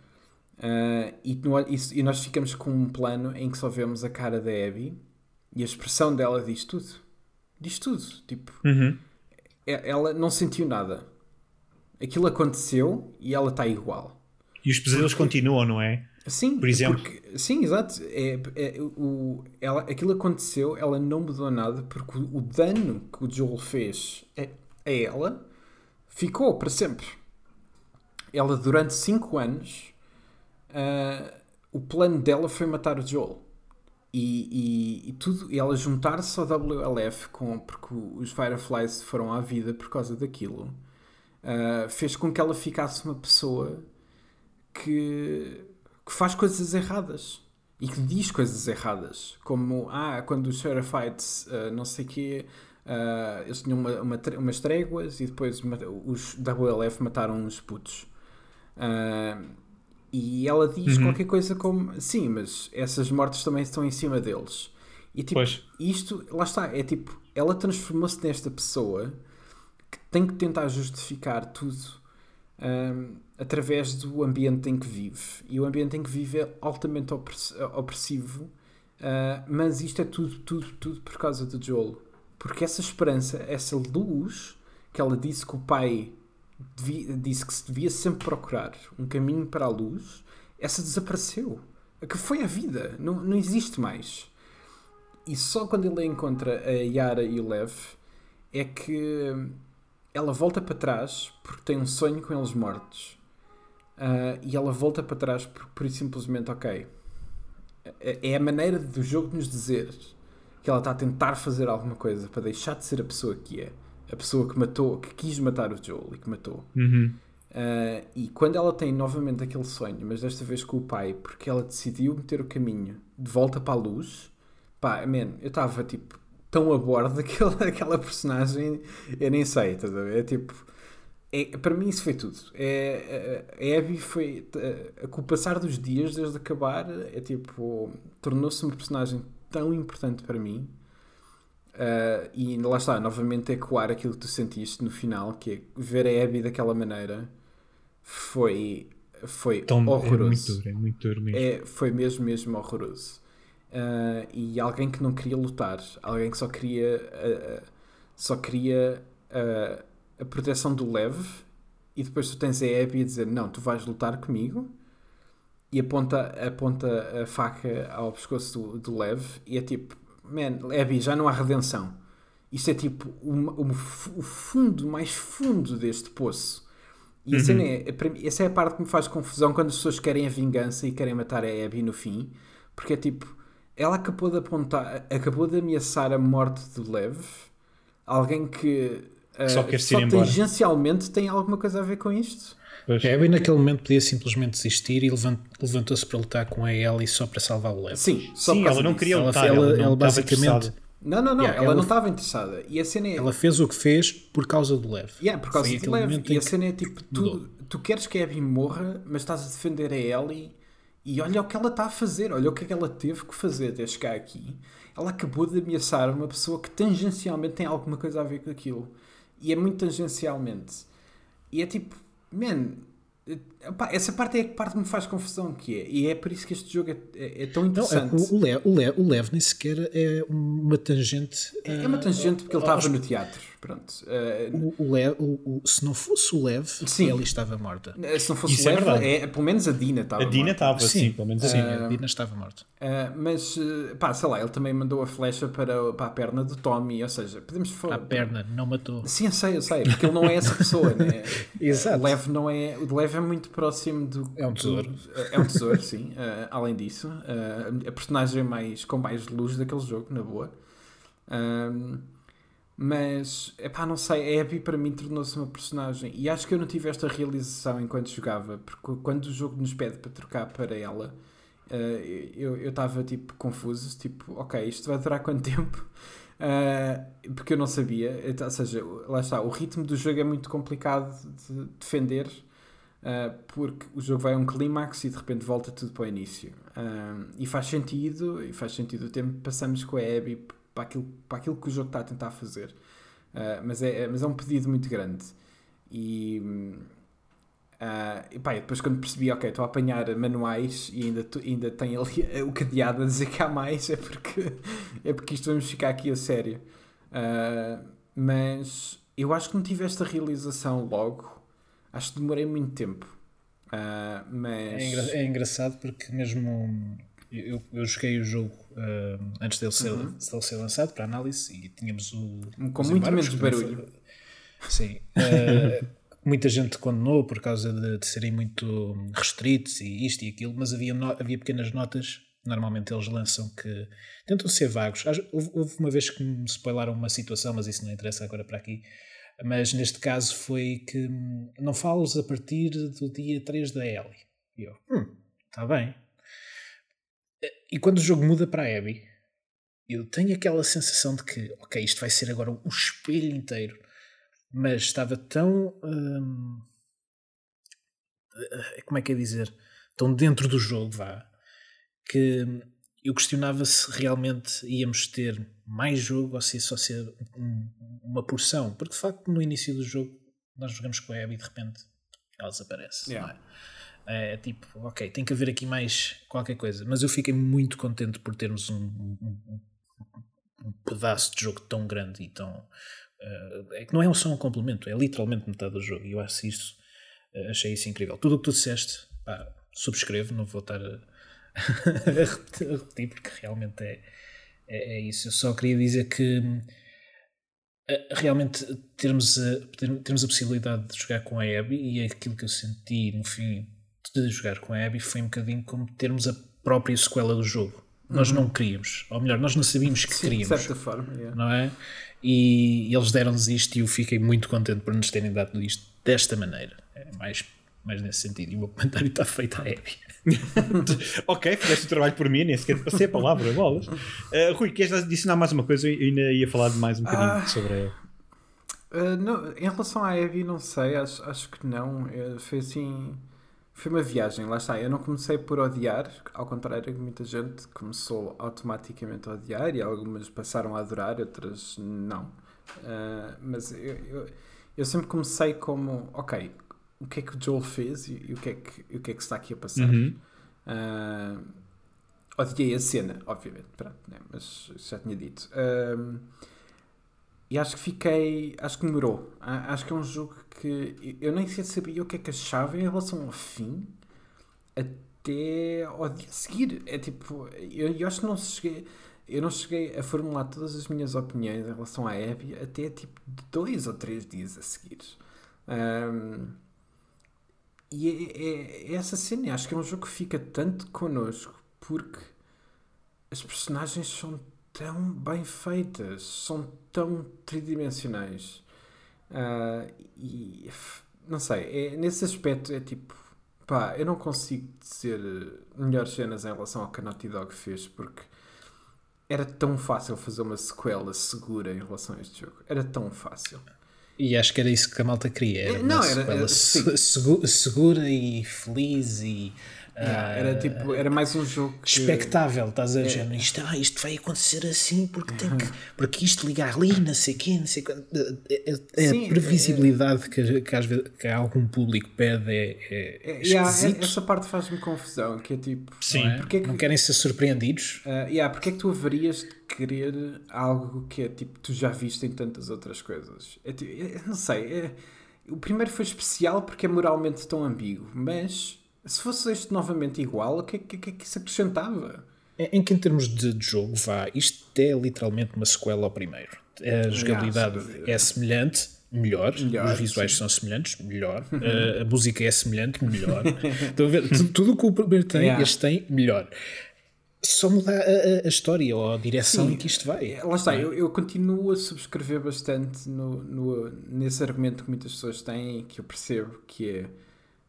Uh, e, no, e, e, nós ficamos com um plano em que só vemos a cara da Abby e a expressão dela diz tudo. Diz tudo. Tipo, uhum. É, ela não sentiu nada. Aquilo aconteceu e ela está igual. E os pesadelos porque... continuam, não é? Sim, por exemplo. Porque, sim, exato. É, é, o, ela, aquilo aconteceu, ela não mudou nada porque o, o dano que o Joel fez é, a ela ficou para sempre. Ela, durante 5 anos, uh, o plano dela foi matar o Joel. E, e, e tudo, e ela juntar-se ao WLF com, porque os Fireflies foram à vida por causa daquilo, uh, fez com que ela ficasse uma pessoa que, que faz coisas erradas e que diz coisas erradas, como ah, quando os Seraphites, uh, não sei quê, uh, eles tinham uma, uma, umas tréguas e depois os WLF mataram uns putos. Uh, e ela diz uhum. qualquer coisa como sim, mas essas mortes também estão em cima deles. E tipo, pois. isto, lá está, é tipo, ela transformou-se nesta pessoa que tem que tentar justificar tudo um, através do ambiente em que vive. E o ambiente em que vive é altamente opressivo, uh, mas isto é tudo, tudo, tudo por causa do Joel. Porque essa esperança, essa luz que ela disse que o pai devia, disse que se devia sempre procurar um caminho para a luz, essa desapareceu. A que foi a vida, não, não existe mais. E só quando ele encontra a Yara e o Lev é que ela volta para trás porque tem um sonho com eles mortos. Uh, e ela volta para trás porque, por simplesmente, ok. É, é a maneira do jogo nos dizer que ela está a tentar fazer alguma coisa para deixar de ser a pessoa que é. A pessoa que matou, que quis matar o Joel e que matou. Uhum. Uh, e quando ela tem novamente aquele sonho, mas desta vez com o pai, porque ela decidiu meter o caminho de volta para a luz, pá, man, eu estava tipo tão a bordo [laughs] daquela, daquela personagem, eu nem sei, tá É tipo, é, para mim isso foi tudo. É, a Abby foi, com o passar dos dias, desde acabar, é tipo, tornou-se uma personagem tão importante para mim. Uh, e lá está, novamente ecoar aquilo que tu sentiste no final, que é ver a Abby daquela maneira foi, foi Tão, horroroso. É muito duro, é muito duro mesmo. É, foi mesmo, mesmo horroroso. Uh, e alguém que não queria lutar, alguém que só queria uh, só queria a proteção do leve e depois tu tens a Abby a dizer não, tu vais lutar comigo e aponta, aponta a faca ao pescoço do, do leve e é tipo, man, Abby, já não há redenção. Isto é tipo o, fundo, mais fundo deste poço. E uhum. cena é, essa é a parte que me faz confusão quando as pessoas querem a vingança e querem matar a Abby no fim, porque é tipo ela acabou de apontar, acabou de ameaçar a morte do Lev, alguém que uh, só, quer só tangencialmente tem alguma coisa a ver com isto. Pois. É, bem naquele momento podia simplesmente desistir e levantou-se para lutar com a Ellie só para salvar o Lev. Sim, Sim ela não queria lutar. Ela, ela, ela basicamente. Não, não, não, yeah, ela, ela, não estava interessada. E a cena é... Ela fez o que fez por causa do Lev. Yeah, por causa Foi do Lev. E a cena é tipo: tu, tu queres que a Abby morra, mas estás a defender a Ellie e olha o que ela está a fazer, olha o que é que ela teve que fazer até chegar aqui. Ela acabou de ameaçar uma pessoa que tangencialmente tem alguma coisa a ver com aquilo. E é muito tangencialmente. E é tipo, man, Epá, essa parte é a parte que me faz confusão que é, e é por isso que este jogo é, é, é tão interessante. Não, o, Lev, o, Lev, o Lev nem sequer é uma tangente. É, é uma tangente porque ele estava no teatro. Pronto. Uh, o, o, Lev, o, se não fosse o Lev, sim. ele estava morta. Eh, se não fosse Isso o Lev, é, pelo menos a Dina estava A Dina estava, sim, sim, pelo menos sim, a Dina estava morta. Uh, mas, pá, sei lá, ele também mandou a flecha para, para a perna do Tommy, ou seja, podemos falar. A perna, não matou. Sim, eu sei, eu sei, porque ele não é essa pessoa, né? [laughs] Exato. O Lev não é. O Lev é muito próximo do. É um tesouro. Do, é um tesouro, [laughs] sim. Uh, além disso, uh, a personagem mais, com mais luz daquele jogo, na boa. Mas, epá, não sei, a Abby para mim tornou-se uma personagem. E acho que eu não tive esta realização enquanto jogava, porque quando o jogo nos pede para trocar para ela, uh, eu estava tipo confuso, tipo, ok, isto vai durar quanto [laughs] tempo? Uh, porque eu não sabia, ou seja, lá está, o ritmo do jogo é muito complicado de defender, uh, porque o jogo vai a um clímax e de repente volta tudo para o início. e faz sentido, e faz sentido o tempo que passamos com a Abby para aquilo, para aquilo que o jogo está a tentar fazer. Uh, mas, é, mas é um pedido muito grande. E, uh, e pá, depois quando percebi, ok, estou a apanhar manuais e ainda, ainda tem ali [laughs] o cadeado a dizer que há mais, é porque, [laughs] é porque isto vamos ficar aqui a sério. Uh, mas eu acho que não tive esta realização logo. Acho que demorei muito tempo. Uh, mas... é, engra é engraçado porque mesmo eu, eu joguei o jogo uh, antes dele ser, uhum. dele ser lançado para análise e tínhamos o. Com muito menos barulho. Sim. Uh, [laughs] muita gente condenou por causa de, de, serem muito restritos e isto e aquilo, mas havia, no, havia pequenas notas. Normalmente eles lançam que tentam ser vagos. Houve, houve uma vez que me spoilaram uma situação, mas isso não interessa agora para aqui. Mas neste caso foi que hum, não falos a partir do dia 3 da Ellie. E eu, hum, está bem. E quando o jogo muda para a Abby, eu tenho aquela sensação de que, ok, isto vai ser agora o espelho inteiro, mas estava tão. Hum, eh, como é que é dizer? Tão dentro do jogo, vá, que eu questionava se realmente íamos ter mais jogo ou se só ser um, uma porção, porque de facto no início do jogo nós jogamos com a Abby e de repente ela desaparece. Yeah. É? é? tipo, ok, tem que haver aqui mais qualquer coisa, mas eu fiquei muito contente por termos um, um, um pedaço de jogo tão grande e tão. Uh, é que não é só um complemento, é literalmente metade do jogo. E eu acho isso, uh, achei isso incrível. Tudo o que tu disseste, pá, subscrevo, não vou estar a, [laughs] a, repetir, porque realmente é, é, é, isso. Eu só queria dizer que uh, realmente termos a, termos a possibilidade de jogar com a Abby e aquilo que eu senti no fim de jogar com a Abby foi um bocadinho como termos a própria sequela do jogo nós não queríamos, ou melhor, nós não sabíamos que Sim, queríamos. De certa forma, yeah. não é? E, eles deram-nos isto e eu fiquei muito contente por nos terem dado isto desta maneira. É mais, mais nesse sentido. E o meu comentário está feito à Abby. [laughs] ok, fizeste o trabalho por mim, nem sequer passei a palavra, bolas. Uh, Rui, queres adicionar mais uma coisa? Eu ainda ia falar de mais um bocadinho ah, sobre a. Uh, não, em relação à Abby, não sei, acho, acho que não. Uh, foi assim foi uma viagem, lá está. Eu não comecei por odiar, ao contrário que muita gente começou automaticamente a odiar e algumas passaram a adorar, outras não. Uh, mas eu, eu, eu, sempre comecei como, ok, o que é que o Joel fez e, e o, que é que, o que é que está aqui a passar? Uhum. Uh, odiei a cena, obviamente, pronto, né? mas já tinha dito. Uh, e acho que fiquei. Acho que demorou. Acho que é um jogo que eu nem sequer sabia o que é que achava em relação ao fim até ao dia a seguir. É tipo. Eu, eu acho que não cheguei. Eu não cheguei a formular todas as minhas opiniões em relação à Abby até tipo dois ou três dias a seguir. Um, e é, é, é, essa cena. Acho que é um jogo que fica tanto connosco porque as personagens são tão bem feitas, são tão tridimensionais. Uh, e não sei, é, nesse aspecto é tipo, pá, eu não consigo dizer melhores cenas em relação ao que a Naughty Dog fez porque era tão fácil fazer uma sequela segura em relação a este jogo. Era tão fácil. E acho que era isso que a malta queria. Era não, era, era segura e feliz e Yeah, era tipo, era mais um jogo que... expectável, estás a dizer, é. isto, ah, isto vai acontecer assim porque tem que, porque isto ligar ali, não sei quê, não sei quê. É, é, é Sim, a previsibilidade é, que, que, às vezes, que algum público pede é, é, é yeah, essa parte faz-me confusão, que é tipo, Sim, não, que não querem ser surpreendidos? Uh, yeah, porque é que tu haverias de querer algo que é tipo, tu já viste em tantas outras coisas? É, tipo, não sei, o primeiro foi especial porque é moralmente tão ambíguo, mas se fosse este novamente igual, o que, que, que é que isso acrescentava? Em que em termos de, de jogo, vá, isto é literalmente uma sequela ao primeiro. A jogabilidade é semelhante, melhor. melhor. Os visuais sim. são semelhantes, melhor. [laughs] Uh, a música é semelhante, melhor. [laughs] Estão a ver? Tudo o que o primeiro tem, yeah. este tem, melhor. Só mudar a, a, história ou a direção sim. em que isto vai. Lá está, é? eu, eu, continuo a subscrever bastante no, no, nesse argumento que muitas pessoas têm que eu percebo que é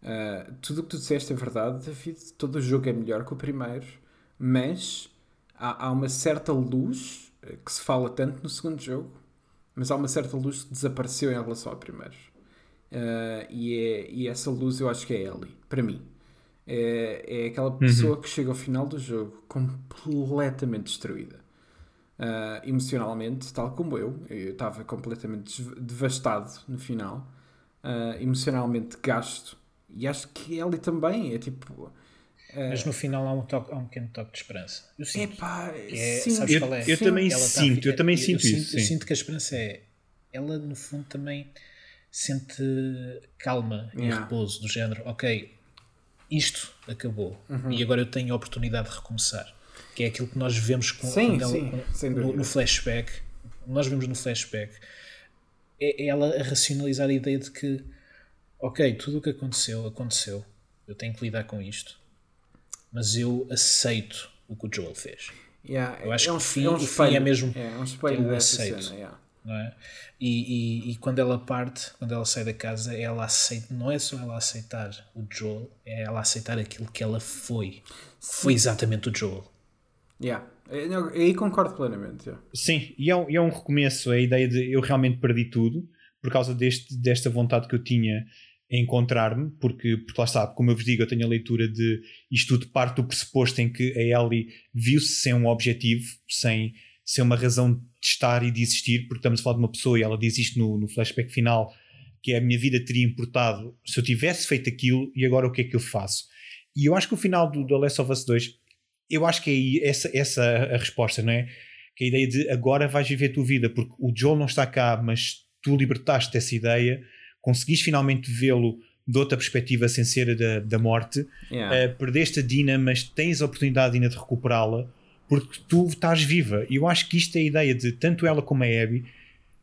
Uh, tudo o que tu disseste é verdade, David. Todo o jogo é melhor que o primeiro, mas há, há uma certa luz eh, que se fala tanto no segundo jogo, mas há uma certa luz que desapareceu em relação ao primeiro. Uh, e, é, e essa luz eu acho que é Ellie, para mim. É, é aquela uhum. pessoa uhum. que chega ao final do jogo completamente destruída. Uh, emocionalmente, tal como eu, eu estava completamente devastado no final, emocionalmente gasto e acho que Ellie também é tipo. Mas no final há um, toque, há um pequeno toque de esperança. Eu sinto. Epá, é, sim, sabes eu, qual é? eu sim. também ela sinto, tá, eu também sinto eu isso. eu sinto que a esperança é. Ela, no fundo, também sente calma e yeah. repouso, do género, ok, isto acabou uhum. e agora eu tenho a oportunidade de recomeçar. Que é aquilo que nós vemos com, sim, sim, ela, no, no flashback. Nós vemos no flashback é, é ela a racionalizar a ideia de que, ok, tudo o que aconteceu, aconteceu. Eu tenho que lidar com isto. Mas eu aceito o que o Joel fez. Yeah, eu acho é um, que o fim, é um o fim é mesmo é, um espelho eu aceito. cena, yeah. não é? E, e, e, quando ela parte, quando ela sai da casa, ela aceita, não é só ela aceitar o Joel, é ela aceitar aquilo que ela foi. Foi exatamente o Joel. Yeah. Aí concordo plenamente. Yeah. Sim, e é, um, e é um recomeço a ideia de eu realmente perdi tudo por causa deste, desta vontade que eu tinha encontrar-me, porque, porque lá está, como eu vos digo, eu tenho a leitura de isto tudo parte do pressuposto em que a Ellie viu-se sem um objetivo, sem, sem uma razão de estar e de existir, porque estamos a falar de uma pessoa e ela diz isto no, no flashback final, que a minha vida teria importado se eu tivesse feito aquilo e agora o que é que eu faço? E eu acho que o final do The Last of Us 2, eu acho que é aí essa, essa a resposta, não é? Que a ideia de agora vais viver a tua vida, porque o Joel não está cá, mas tu libertaste essa ideia, conseguiste finalmente vê-lo de outra perspectiva sem ser da, da morte, yeah. uh, perdeste a Dina, mas tens a oportunidade ainda de recuperá-la, porque tu estás viva. E eu acho que isto é a ideia de tanto ela como a Abby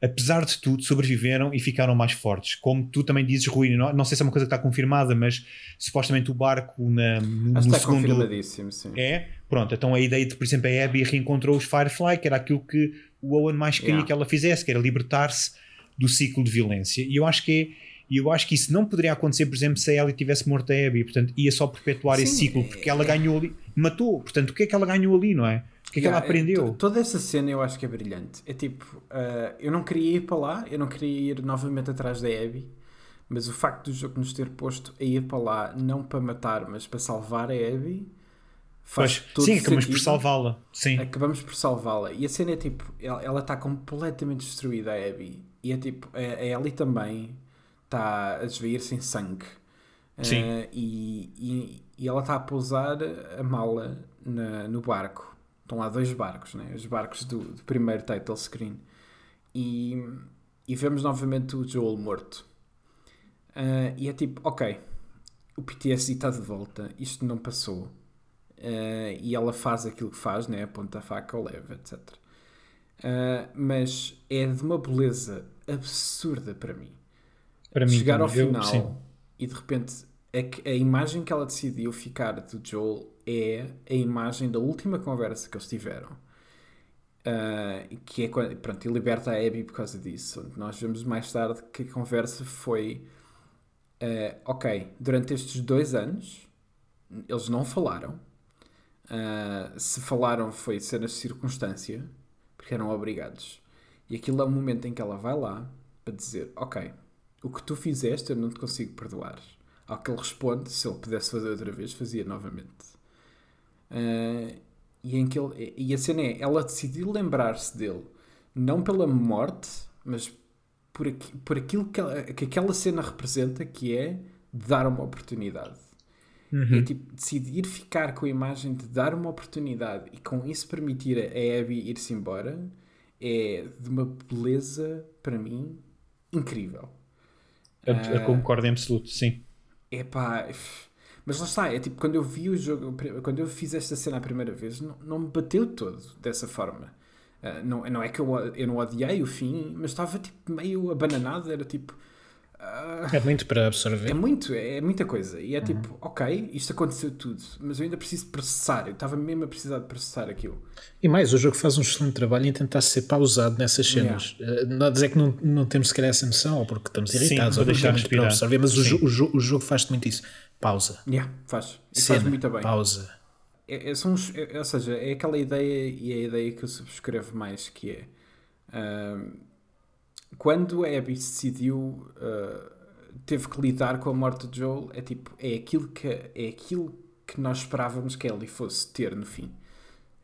apesar de tudo, sobreviveram e ficaram mais fortes. Como tu também dizes, Rui, não, não sei se é uma coisa que está confirmada, mas supostamente o barco na, no, Acho no está segundo. confirmadíssimo, sim. É? Pronto, então a ideia de, por exemplo, a Abby reencontrou os Firefly, que era aquilo que o Owen mais queria Yeah. que ela fizesse, que era libertar-se do ciclo de violência. E eu acho que é. E eu acho que isso não poderia acontecer, por exemplo, se a Ellie tivesse morto a Abby. Portanto, ia só perpetuar esse Sim, ciclo, porque ela ganhou ali, matou. Portanto, o que é que ela ganhou ali, não é? O que é que ela Yeah, aprendeu? to- Toda essa cena eu acho que é brilhante. É tipo, ah, eu não queria ir para lá, eu não queria ir novamente atrás da Abby, mas o facto do jogo nos ter posto a ir para lá, não para matar, mas para salvar a Abby, faz Pois, sim, acabamos por sentido. salvá-la. Sim. Acabamos por salvá-la. E a cena é tipo, ela ela está completamente destruída, a Abby. E é tipo, a, a Ellie também está a desvair-se em sangue. Sim. Ah, e, e, e ela está a pousar a mala na- no barco. Estão lá dois barcos, né? os barcos do, do primeiro title screen. E, e vemos novamente o Joel morto. Ah, e é tipo, ok, o PTSD está de volta, isto não passou. Ah, e ela faz aquilo que faz, né? aponta a faca ao leve, etc. Ah, mas é de uma beleza absurda para mim Para mim, chegar ao também. Eu- final sim. e de repente que a imagem que ela decidiu ficar do Joel é a imagem da última conversa que eles tiveram. Ah, que é quando, pronto, e liberta a Abby por causa disso. Nós vemos mais tarde que a conversa foi ah, ok, durante estes dois anos eles não falaram. Ah, se falaram foi cenas de circunstância, porque eram obrigados. E aquilo é o momento em que ela vai lá para dizer: Ok, o que tu fizeste eu não te consigo perdoar. Ao que ele responde: Se ele pudesse fazer outra vez, fazia novamente. Ah, e, em que ele, e a cena é: ela decidiu lembrar-se dele, não pela morte, mas por, aqui, por aquilo que, ela- que aquela cena representa, que é dar uma oportunidade. Uhum. É tipo decidir ficar com a imagem de dar uma oportunidade e com isso permitir a Abby ir-se embora é de uma beleza, para mim, incrível. Eu, eu concordo em absoluto, sim. Epá, f- mas lá está, é tipo quando eu vi o jogo, quando eu fiz esta cena a primeira vez, não, não me bateu todo dessa forma. Ah, não, não é que eu, eu não odiei o fim, mas estava tipo meio abananado, era tipo. Ah, É muito para absorver. é muito, é muita coisa. E é tipo, ok, isto aconteceu tudo, mas eu ainda preciso processar. Eu estava mesmo a precisar de processar aquilo. E mais, o jogo faz um excelente trabalho em tentar ser pausado nessas cenas. Eh, Não dizer que não, não temos sequer essa noção, ou porque estamos Sim, irritados, para ou porque é muito para respirar. absorver, mas o, Sim. o, o jogo faz muito isso. Pausa. Yeah, faz. E Cena, faz muito bem. pausa. É, é- são é- ou seja, é aquela ideia e é a ideia que eu subscrevo mais que é ahm, quando a Abby decidiu ah, teve que lidar com a morte de Joel é tipo é aquilo que é aquilo que nós esperávamos que ela fosse ter no fim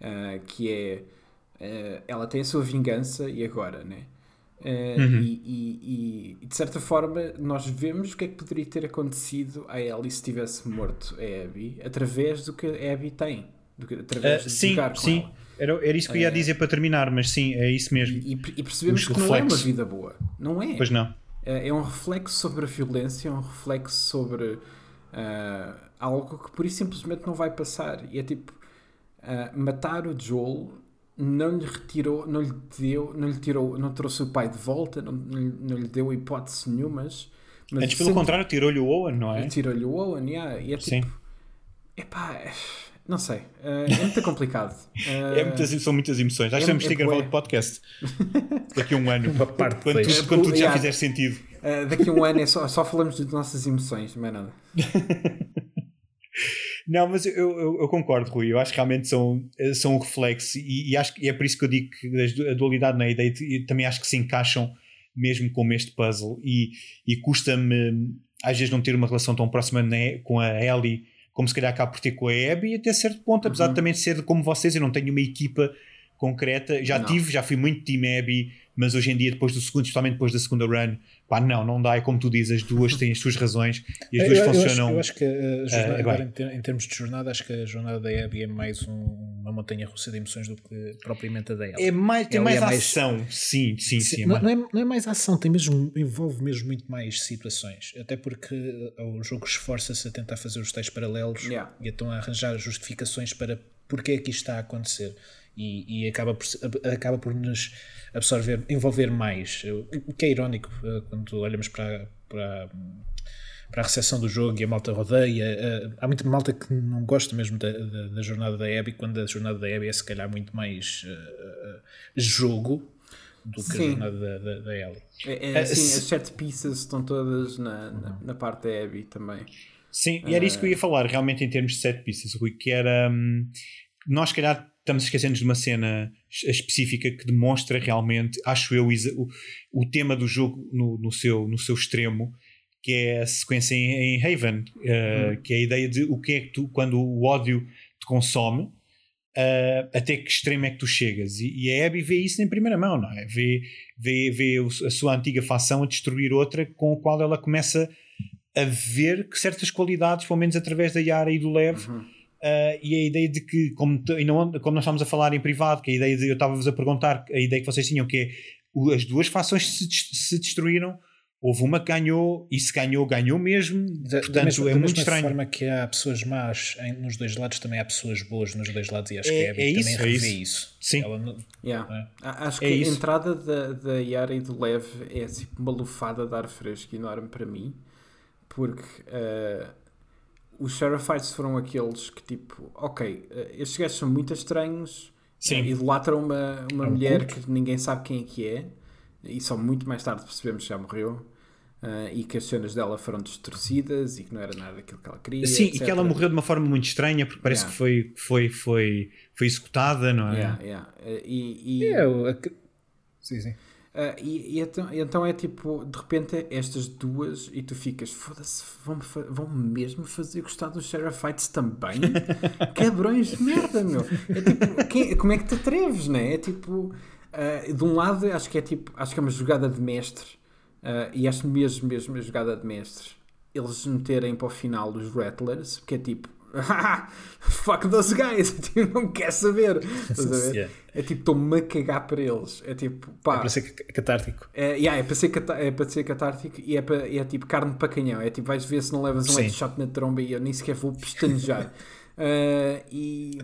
Ah, que é ah, ela tem a sua vingança e agora né Ah, Uhum. e, e- e, de certa forma nós vemos o que é que poderia ter acontecido a Ellie se tivesse morto a Abby através do que a Abby tem do que, através Ah, de sim, jogar com sim. ela. Era, era isso que eu ia dizer para terminar, mas sim, é isso mesmo. E, e- percebemos Os que não é uma reflexos. vida boa não é Pois não. é é um reflexo sobre a violência, é um reflexo sobre ah, algo que por isso simplesmente não vai passar. E é tipo, ah, matar o Joel não lhe retirou, não lhe deu, não lhe tirou, não trouxe o pai de volta, não, não lhe deu hipótese nenhumas. Mas Antes, pelo sempre, contrário, tirou-lhe o Owen, não é? Tirou-lhe o Owen, yeah, e é tipo. Sim. Epá, não sei. Uh, é muito complicado. Uh, [laughs] é muitas, são muitas emoções. Acho que é, temos de gravar o podcast [laughs] daqui a um ano. Uma parte quando, tudo, quando tudo já fizer sentido. Uh, daqui a um ano é só, só falamos das nossas emoções, não é nada. [laughs] Não, mas eu, eu, eu, concordo, Rui. Eu acho que realmente são, são um reflexo e, e acho que é por isso que eu digo que a dualidade na ideia e também acho que se encaixam mesmo como este puzzle e, e custa-me às vezes não ter uma relação tão próxima né, com a Ellie como se calhar acaba por ter com a Abby até certo ponto, apesar uhum. de também ser como vocês, eu não tenho uma equipa concreta, já não. tive, já fui muito Team Abby, mas hoje em dia depois do segundo, especialmente depois da segunda run, Pá, não, não dá. É como tu dizes, as duas têm as suas razões e as duas eu, funcionam. Eu acho, eu acho que a jornada, uh, agora, em, termos de jornada, acho que a jornada da Abby é mais um, uma montanha russa de emoções do que propriamente a da É mais, tem mais, é mais ação, sim, sim, sim. sim não, não, é, não é mais ação, tem mesmo, envolve mesmo muito mais situações. Até porque o jogo esforça-se a tentar fazer os tais paralelos yeah. e então a arranjar justificações para porque é que isto está a acontecer. E, e acaba, por, acaba por nos absorver, envolver mais. O que é irónico eh, quando olhamos para, para, para a recepção do jogo e a malta rodeia. Eh, há muita malta que não gosta mesmo da, da, da jornada da Abby, quando a jornada da Abby é se calhar muito mais uh, jogo do que Sim. a jornada da, da, da Ellie. É, é uh, as set pieces estão todas na, na, na, parte da Abby também. Sim, e era isso que eu ia falar realmente em termos de set pieces, Rui, que era. Um, nós, se calhar, estamos esquecendo de uma cena específica que demonstra realmente, acho eu, o, o tema do jogo no, no, seu, no seu extremo, que é a sequência em, em Haven, uh, hum. que é a ideia de o que é que tu, quando o ódio te consome, uh, até que extremo é que tu chegas. E, e, a Abby vê isso em primeira mão, não é? Vê, vê, vê a sua antiga facção a destruir outra com a qual ela começa a ver que certas qualidades, pelo menos através da Yara e do Lev, uhum Uh, e a ideia de que, como, não, como nós estávamos a falar em privado, que a ideia de eu estava-vos a perguntar, a ideia que vocês tinham, que é as duas fações se, se destruíram, houve uma que ganhou e se ganhou, ganhou mesmo. Da, Portanto, da mesma, é da muito estranho. Da forma que há pessoas más em, nos dois lados, também há pessoas boas nos dois lados e acho é, que é, é isso, também é isso. isso. Sim. Ela, yeah. é? Acho que é a isso. entrada da, da Yara e do Lev é tipo uma lufada de ar fresco enorme para mim, porque. Uh, os Seraphites foram aqueles que, tipo, ok, eh, estes gajos são muito estranhos, Sim. Uh, idolatram uma, uma é um mulher culto. que ninguém sabe quem é que é, e só muito mais tarde percebemos que já morreu. Uh, e que as cenas dela foram distorcidas e que não era nada daquilo que ela queria. Sim, etc. e que ela morreu de uma forma muito estranha porque parece yeah. que foi, foi, foi, foi executada, não é? Yeah, yeah. E, e... Yeah, sim, sim. Uh, e, e então, então, é tipo, de repente, estas duas, e tu ficas, foda-se, vão, vão mesmo fazer gostar dos Seraphites também? [laughs] Cabrões de merda, meu! É tipo, quem, como é que te atreves, né? É tipo, uh, de um lado, acho que é tipo, acho que é uma jogada de mestre, uh, e acho mesmo, mesmo uma jogada de mestre, eles meterem para o final os Rattlers, porque é tipo, [laughs] fuck those guys, [laughs] tipo, não quer saber. yeah. É tipo, estou-me a cagar para eles. É tipo, pá. É para ser catártico. É, yeah, é, para ser é para ser catártico e é, para, é tipo carne para canhão. É tipo, vais ver se não levas um headshot na tromba e eu nem sequer vou pestanejar. uh, [laughs] e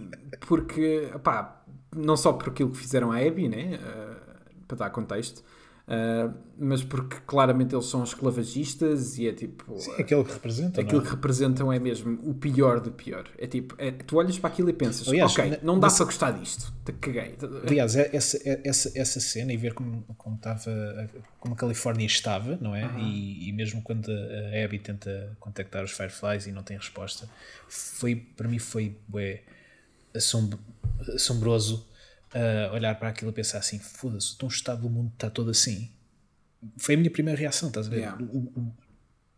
porque, pá, não só por aquilo que fizeram a Abby, né? Uh, para dar contexto, Uh, mas porque claramente eles são esclavagistas e é tipo. Sim, aquilo que representam. Aquilo é? que representam é mesmo o pior do pior. É tipo, é, tu olhas para aquilo e pensas, Aliás, ok, não dá para gostar disto, te caguei. Aliás, é, essa, é, essa, essa cena e ver como, como, estava, como a Califórnia estava, não é? Uhum. E, e, mesmo quando a Abby tenta contactar os Fireflies e não tem resposta, foi, para mim foi ué, assombroso uh, olhar para aquilo e pensar assim: foda-se, então o estado do mundo está todo assim. Foi a minha primeira reação, estás a ver? Yeah. O, o,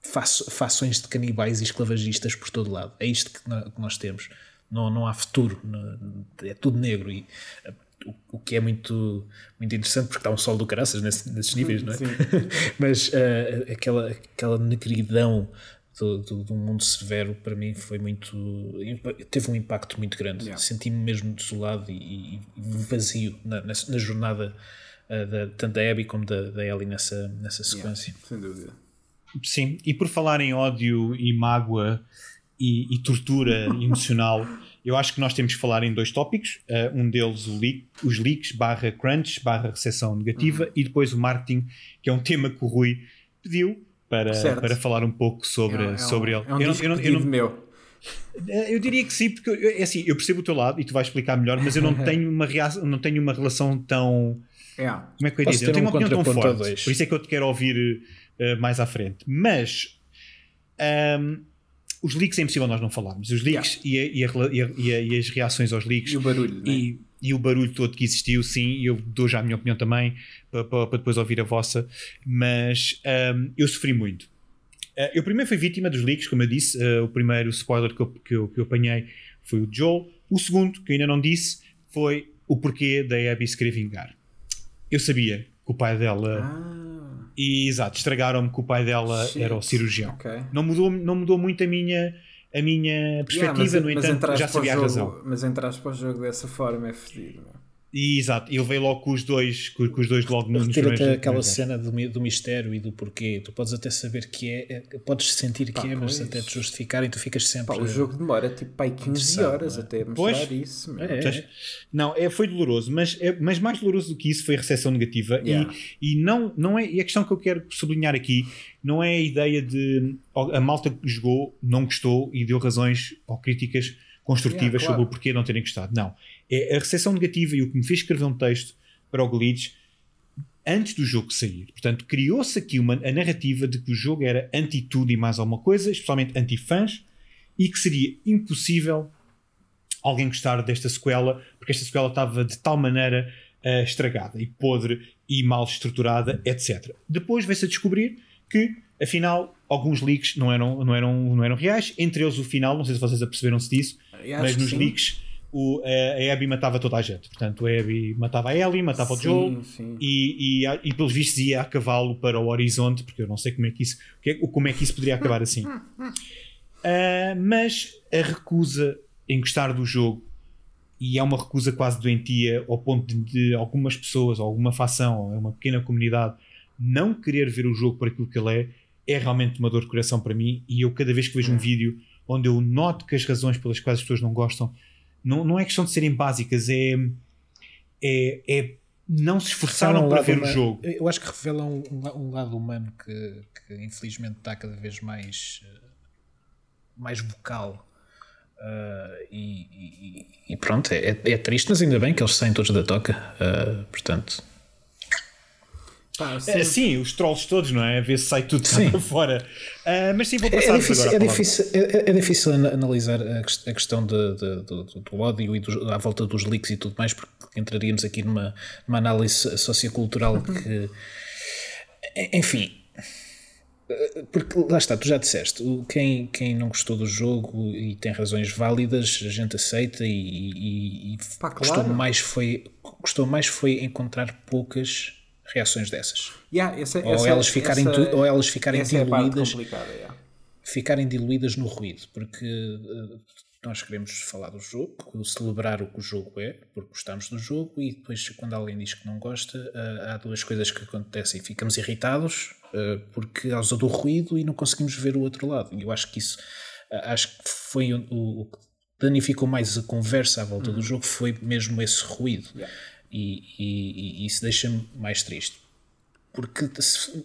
faço, fações de canibais e esclavagistas por todo lado. É isto que, que nós temos. Não, não há futuro, não, é tudo negro. E, o, o, que é muito, muito interessante porque está um sol do caraças nesse, nesses níveis, não é? [laughs] Mas uh, aquela, aquela negridão do, do, do, mundo severo para mim foi muito teve um impacto muito grande yeah. senti-me mesmo desolado e, e vazio na, na, na jornada uh, da, tanto da Abby como da, da Ellie nessa, nessa sequência yeah, sem dúvida sim, e por falar em ódio e mágoa e, e tortura [laughs] emocional eu acho que nós temos que falar em dois tópicos. Uh, um deles, leak, os leaks, barra crunch, barra recepção negativa, uhum. e depois o marketing, que é um tema que o Rui pediu para, para falar um pouco sobre, é, é sobre um, ele. É um eu, eu, eu, não, meu. Eh, eu diria que sim, porque é assim, eu percebo o teu lado e tu vais explicar melhor, mas eu não [laughs] tenho uma, reação, não tenho uma relação tão. É. Como é que eu ia dizer? Eu não tenho uma opinião tão forte. Dois. Por isso é que eu te quero ouvir uh, mais à frente. Mas. Um, os leaks é impossível nós não falarmos. Os leaks yeah. e, a, e, a, e, as reações aos leaks. E o barulho. E, né? E o barulho todo que existiu, sim. Eu dou já a minha opinião também, para, para, para depois ouvir a vossa. Mas um, eu sofri muito. Uh, eu primeiro fui vítima dos leaks, como eu disse. Uh, o primeiro spoiler que eu, que, eu, que eu apanhei foi o Joel. O segundo, que eu ainda não disse, foi o porquê da Abby se querer vingar. Eu sabia que o pai dela. Ah. E exato, estragaram-me que o pai dela Shit. era o cirurgião. Okay. Não, mudou, não mudou muito a minha, a minha perspectiva, yeah, mas, no entanto, já sabia jogo, a razão. Mas entrar para o jogo dessa forma é fedido. E, exato, ele veio logo com os dois, com, com os dois logo primeiros até aquela cena do, do mistério e do porquê. Tu podes até saber que é, é podes sentir pá, que é, mas até te justificarem, tu ficas sempre. Pá, o jogo demora tipo pá, 15 horas é? até mostrar pois, isso. É, é. Não, é, foi doloroso, mas, é, mas mais doloroso do que isso foi a recepção negativa. Yeah. E, e, não, não é, e a questão que eu quero sublinhar aqui não é a ideia de a malta que jogou não gostou e deu razões ou críticas construtivas yeah, claro. sobre o porquê não terem gostado. Não é a recepção negativa e o que me fez escrever um texto para o Glitch antes do jogo sair. Portanto, criou-se aqui uma, a narrativa de que o jogo era anti-tudo e mais alguma coisa, especialmente anti-fãs, e que seria impossível alguém gostar desta sequela, porque esta sequela estava de tal maneira uh, estragada e podre e mal estruturada, etc. Depois veio-se a descobrir que, afinal, alguns leaks não eram, não, eram, não eram reais, entre eles o final, não sei se vocês aperceberam-se disso, mas nos sim. leaks o, a, Abby matava toda a gente. Portanto, a Abby matava a Ellie, matava sim, o Joel sim. E, e, e, pelos vistos ia a cavalo para o horizonte, porque eu não sei como é que isso, é, como é que isso poderia acabar assim. Uh, [laughs] mas a recusa em gostar do jogo, e é uma recusa quase doentia, ao ponto de, de algumas pessoas, ou alguma facção, ou uma pequena comunidade, não querer ver o jogo por aquilo que ele é, é realmente uma dor de coração para mim. E eu, cada vez que vejo um vídeo onde eu noto que as razões pelas quais as pessoas não gostam não, não é questão de serem básicas, é, é, é não se esforçaram um para ver humano, o jogo. Eu acho que revelam um, um, lado humano que, que, infelizmente está cada vez mais, mais vocal. Uh, e, e, e, pronto, é, é, triste, mas ainda bem que eles saem todos da toca. Uh, portanto, Pá, é, sim, os trolls todos, não é? A ver se sai tudo para fora. Uh, mas sim, vou passar é, difícil, agora. É difícil, é, é, difícil analisar a questão de, de, do, do, ódio e do, à volta dos leaks e tudo mais, porque entraríamos aqui numa, numa análise sociocultural uhum. que. Enfim. Porque lá está, tu já disseste, quem, quem não gostou do jogo e tem razões válidas, a gente aceita e, e, e Pá, gostou, mais foi, gostou mais foi encontrar poucas reações dessas. Yeah, essa, ou, essa, elas ficarem essa, ou elas ficarem é diluídas. Yeah. Ficarem diluídas no ruído, porque uh, nós queremos falar do jogo, celebrar o que o jogo é, porque gostamos do jogo, e depois, quando alguém diz que não gosta, uh, há duas coisas que acontecem. Ficamos irritados uh, porque causa do ruído e não conseguimos ver o outro lado. E eu acho que isso acho que foi o, o, que danificou mais a conversa à volta do uhum. jogo foi mesmo esse ruído. Yeah. E, e, e isso deixa-me mais triste. Porque se,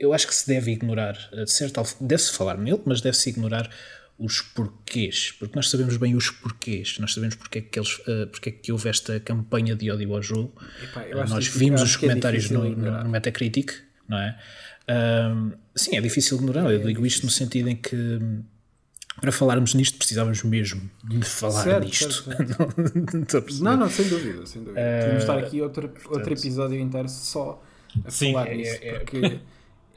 eu acho que se deve ignorar, de certa deve-se falar nele, mas deve-se ignorar os porquês, porque nós sabemos bem os porquês, nós sabemos porque é que, eles, uh, porque é que houve esta campanha de ódio ao jogo. Epá, uh, nós vimos os é comentários é no, no, Metacritic, não é? Uh, sim, é difícil ignorar. Eu digo isto no sentido em que para falarmos nisto precisávamos mesmo de falar certo, nisto. Certo, certo. [laughs] não, não, sem dúvida, sem dúvida. Uh, Podemos estar aqui outro, portanto, outro episódio inteiro só a sim, falar é, nisso, é, porque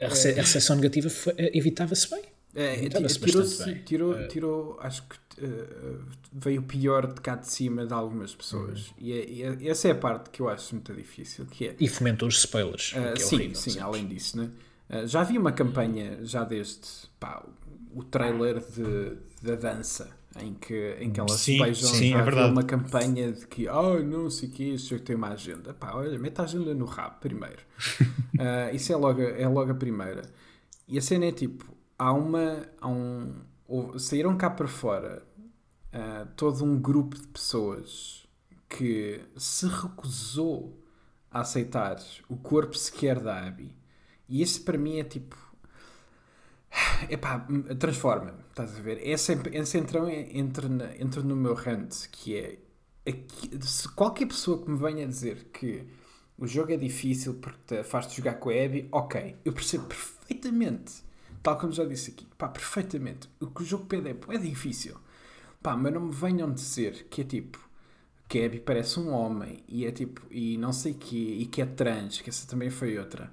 [laughs] a, recepção negativa eh, evitava-se bem. É, evitava-se tirou, bem. Tirou, uh, tirou, acho que uh, veio o pior de cá de cima de algumas pessoas. Uhum. E, é, e, é, essa é a parte que eu acho muito difícil. Que é, e fomentou os spoilers. Uh, sim, horrível, sim, além disso, né? já havia uma campanha já desde pá, o trailer da dança em que, em que elas sim, beijam sim, é uma campanha de que oh, não sei o que, isso tem uma agenda. Pá, olha, mete a agenda no rabo primeiro. uh, [laughs] isso é logo, é logo a primeira. E a cena é tipo, há uma. Há um, saíram cá para fora uh, todo um grupo de pessoas que se recusou a aceitar o corpo sequer da Abby. E esse para mim é tipo. Epá, transforma-me, estás a ver? Essa, essa então entra, entra no meu rant, que é. Se qualquer pessoa que me venha dizer que o jogo é difícil porque faz-te jogar com a Abby, ok, eu percebo perfeitamente, tal como já disse aqui, pá, perfeitamente. O que o jogo pede é, é difícil, pá, mas não me venham dizer que é tipo, que a Abby parece um homem e é tipo, e não sei que, e que é trans, que essa também foi outra.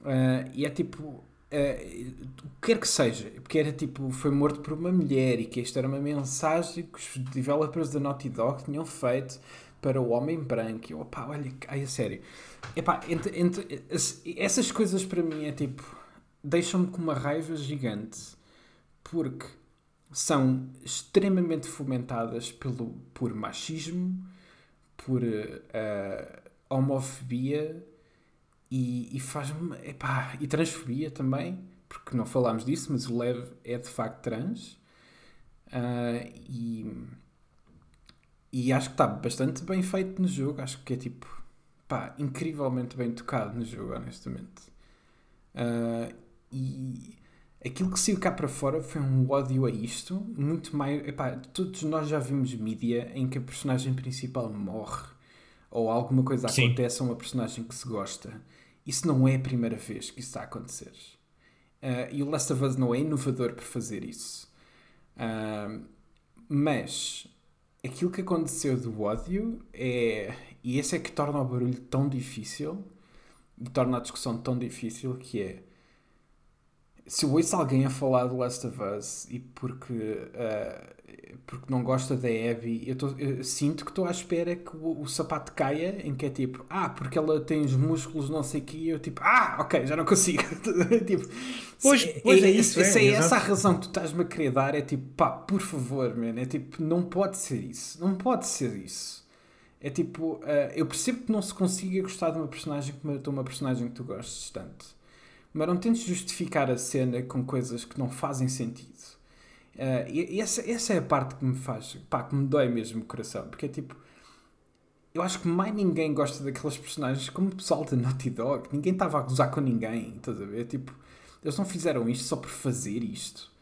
Uh, e é tipo, uh, quer que seja, porque era tipo, foi morto por uma mulher e que esta era uma mensagem que os developers da Naughty Dog tinham feito para o homem branco. Eu, opá, olha, ai, a sério. Epá, entre, entre, essas coisas para mim é tipo, deixam-me com uma raiva gigante porque são extremamente fomentadas pelo, por machismo, por uh, homofobia e, e faz-me. E transfobia também, porque não falámos disso, mas o Lev é de facto trans. Uh, e, e acho que está bastante bem feito no jogo. Acho que é tipo. Pá, incrivelmente bem tocado no jogo, honestamente. Uh, e aquilo que saiu cá para fora foi um ódio a isto, muito mais. Epá, todos nós já vimos mídia em que a personagem principal morre ou alguma coisa Sim. acontece a uma personagem que se gosta. Isso não é a primeira vez que isso está a acontecer. Uh, e o Last of Us não é inovador por fazer isso. Uh, mas aquilo que aconteceu do ódio é. E esse é que torna o barulho tão difícil e torna a discussão tão difícil que é se eu ouço alguém a falar do Last of Us e porque, uh, porque não gosta da Abby, eu, tô, eu sinto que estou à espera que o, o, sapato caia, em que é tipo, ah, porque ela tem os músculos não sei o que, eu tipo, ah, ok, já não consigo. [laughs] tipo, pois, se, pois é, é isso. Se é, é essa a razão que tu estás-me a querer dar, é tipo, pá, por favor, man, é tipo, não pode ser isso, não pode ser isso. É tipo, uh, eu percebo que não se consiga gostar de uma personagem que matou uma personagem que tu gostes tanto mas não tentes justificar a cena com coisas que não fazem sentido. Uh, e essa, essa é a parte que me faz, pá, que me dói mesmo o coração, porque é tipo, eu acho que mais ninguém gosta daquelas personagens como o pessoal da Naughty Dog, ninguém estava a gozar com ninguém, estás a ver? Tipo, eles não fizeram isto só por fazer isto.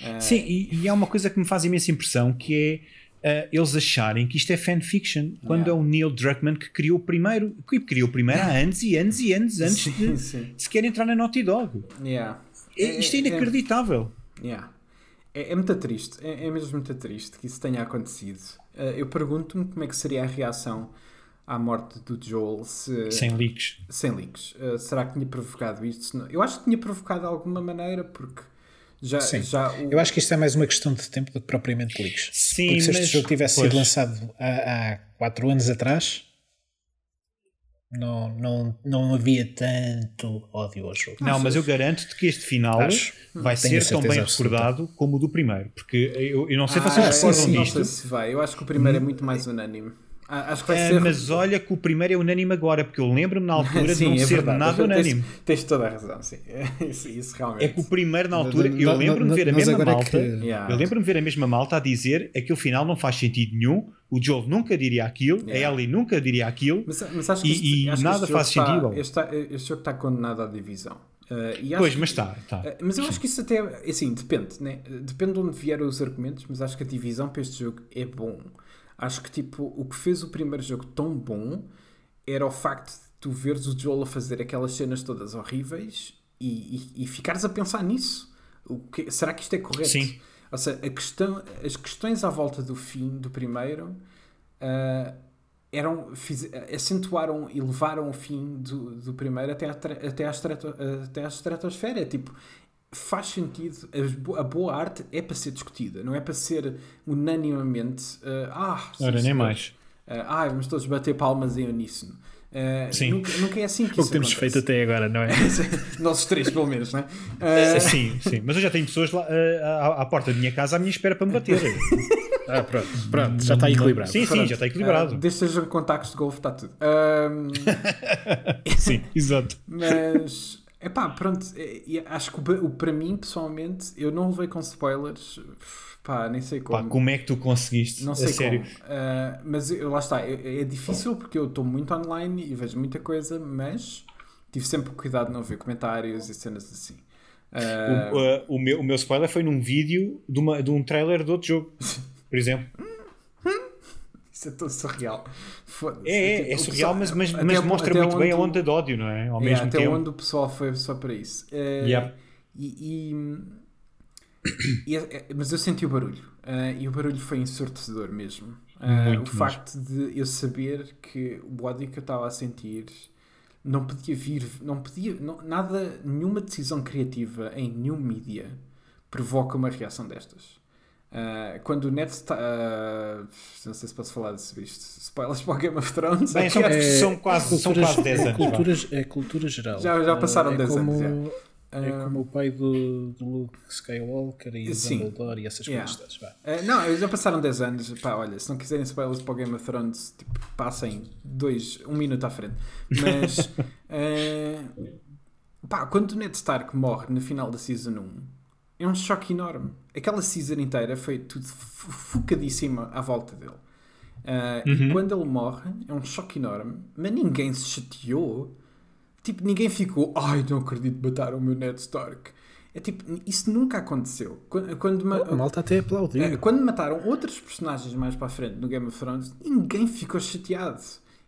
Uh... Sim, e, e há uma coisa que me faz imensa impressão que é uh, eles acharem que isto é fanfiction, quando yeah. é o Neil Druckmann que criou o primeiro, que criou o primeiro há anos e anos e anos antes [laughs] sim, de sim. sequer entrar na Naughty Dog. Yeah. É, isto é, é inacreditável. É, yeah. É, é muito triste, é, é, mesmo muito triste que isso tenha acontecido. Uh, eu pergunto-me como é que seria a reação à morte do Joel se, sem leaks. Sem leaks. Uh, será que tinha provocado isto? Eu acho que tinha provocado de alguma maneira, porque já, Sim. Já o... Eu acho que isto é mais uma questão de tempo do que propriamente leaks. Sim, Porque se este jogo tivesse pois. sido lançado há, há 4 anos atrás, não, não, não havia tanto ódio ao jogo. Não, mas eu garanto-te que este final acho, vai ser tão bem recordado como o do primeiro. Porque eu, eu não sei se ah, vocês recordam disto. Não sei se vai. Eu acho que o primeiro é muito mais unânime. Ah, acho que vai é, ser... Mas olha que o primeiro é unânime agora, porque eu lembro-me na [laughs] altura sim, de não é ser verdade. nada unânime. Tens, tens, toda a razão, sim. [laughs] Isso, isso, realmente. É que o primeiro na altura, eu lembro-me de ver a mesma malta, que... eu lembro-me ver a mesma malta a dizer aquele final não faz sentido nenhum, o Joel nunca diria aquilo, yeah. a Ellie nunca diria aquilo, mas, mas acho que e, e nada faz sentido. Este, este jogo está condenado à divisão. Uh, pois, mas está. Tá. Uh, mas eu acho que isso até, assim, depende, né? Depende de onde vieram os argumentos, mas acho que a divisão para este jogo é bom. Acho que tipo, o que fez o primeiro jogo tão bom era o facto de tu veres o Joel a fazer aquelas cenas todas horríveis e, e, e ficares a pensar nisso. O que, será que isto é correto? Sim. Ou seja, a questão, as questões à volta do fim do primeiro uh, eram, fiz, acentuaram e levaram o fim do, do primeiro até, a, até à estratosfera. Tipo, faz sentido, a boa arte é para ser discutida, não é para ser unanimamente uh, ah, Ora, nem mais. Uh, ah, vamos todos bater palmas em uníssono. Uh, sim. Nunca, nunca, é assim que [laughs] o que temos acontece. feito até agora, não é? [laughs] Nossos três, pelo menos, não é? Uh... Sim, sim. Mas eu já tenho pessoas lá à, à, porta da minha casa à minha espera para me bater. [laughs] ah, pronto, pronto, já está equilibrado. Sim, sim, já está equilibrado. Uh, desde sejam contactos de golfe, está tudo. sim, exato. Mas É pá, pronto, é, acho que o, para mim, pessoalmente, eu não levei com spoilers, pá, nem sei como. Pá, como é que tu conseguiste? Não sei sério. como. Uh, mas eu, lá está, é, é difícil porque eu estou muito online e vejo muita coisa, mas tive sempre cuidado de não ver comentários e cenas assim. Uh... O, uh, o, meu, o meu spoiler foi num vídeo de, uma, de um trailer de outro jogo, [laughs] por exemplo. Isso é tão surreal. É, é, é, surreal, mas, mas, mas mostra muito bem a onda de ódio, não é? Ao mesmo até tempo. onde o pessoal foi só para isso. Uh, yep. e, e, e, é, mas eu senti o barulho. Uh, e o barulho foi ensurdecedor mesmo. Uh, o facto de eu saber que o ódio que eu estava a sentir não podia vir, não podia, não, nada, nenhuma decisão criativa em nenhum mídia provoca uma reação destas. Uh, quando o Ned está. Uh, não sei se posso falar disso, isto. Spoilers para o Game of Thrones. Bem, são, é, são, quase, são quase 10 anos. Culturas, é cultura geral. Já, já passaram uh, é 10 como, anos. É ah, como o pai do, do Luke Skywalker e o Dumbledore e essas yeah. coisas todas. Não, já passaram 10 anos. Pá, olha, se não quiserem spoilers para o Game of Thrones, tipo, passem dois, um minuto à frente. Mas. [laughs] pá, quando o Ned Stark morre no final da Season 1 é um choque enorme. Aquela season inteira foi tudo focadíssima à volta dele. Uh, uhum. E quando ele morre, é um choque enorme, mas ninguém se chateou. Tipo, ninguém ficou, ai, não acredito matar o meu Ned Stark. É tipo, isso nunca aconteceu. Quando, quando oh, malta até aplaudiu. Uh, quando mataram outros personagens mais para a frente no Game of Thrones, ninguém ficou chateado.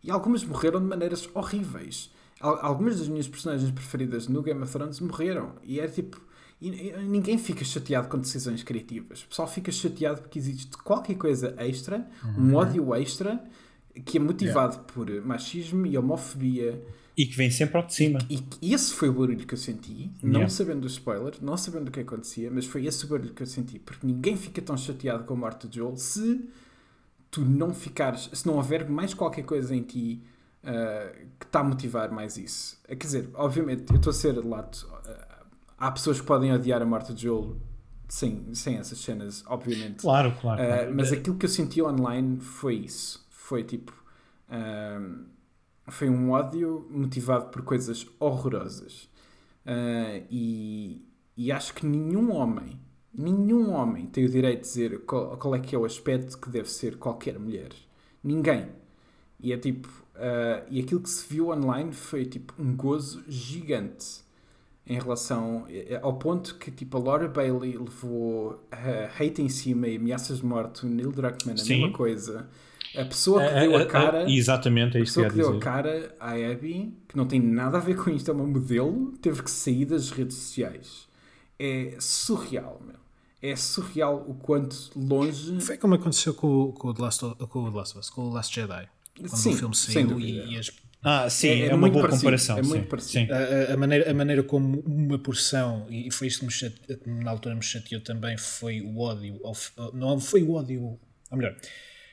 E algumas morreram de maneiras horríveis. Algumas das minhas personagens preferidas no Game of Thrones morreram. E era tipo e ninguém fica chateado com decisões criativas. O pessoal fica chateado porque existe qualquer coisa extra, uhum. um ódio extra, que é motivado yeah. por machismo e homofobia. E que vem sempre ao de cima. E, e esse foi o barulho que eu senti, não yeah. sabendo dos spoilers, não sabendo o que acontecia, mas foi esse o barulho que eu senti. Porque ninguém fica tão chateado com a morte de Joel se tu não ficares, se não houver mais qualquer coisa em ti uh, que está a motivar mais isso. Quer dizer, obviamente, eu estou a ser lato. Há pessoas que podem odiar a morte de Joel sem, sem essas cenas, obviamente. Claro, claro. Uh, mas aquilo que eu senti online foi isso. Foi tipo. Uh, foi um ódio motivado por coisas horrorosas. Uh, e, e acho que nenhum homem, nenhum homem tem o direito de dizer qual, qual é que é o aspecto que deve ser qualquer mulher. Ninguém. E é tipo. E aquilo que se viu online foi tipo um gozo gigante em relação eh, ao ponto que tipo a Laura Bailey levou uh, hate em cima e ameaças de morte, o Neil Druckmann a Sim. mesma coisa. A pessoa que deu a cara. exatamente, é a pessoa que, que deu a cara à Abby, que não tem nada a ver com isto, é uma modelo, teve que sair das redes sociais. É surreal, meu. É surreal o quanto longe. Foi como aconteceu com, com, o, The Last, com o Last of Us, com o Last Jedi. Quando Sim, o filme saiu e, e as ah, sim, é, é, é uma boa parecido, comparação. É muito sim, parecido. Sim. A, a, maneira, a maneira como uma porção, e foi isso que me chate, na altura me chateou também, foi o ódio. Ao, não foi o ódio, ou melhor,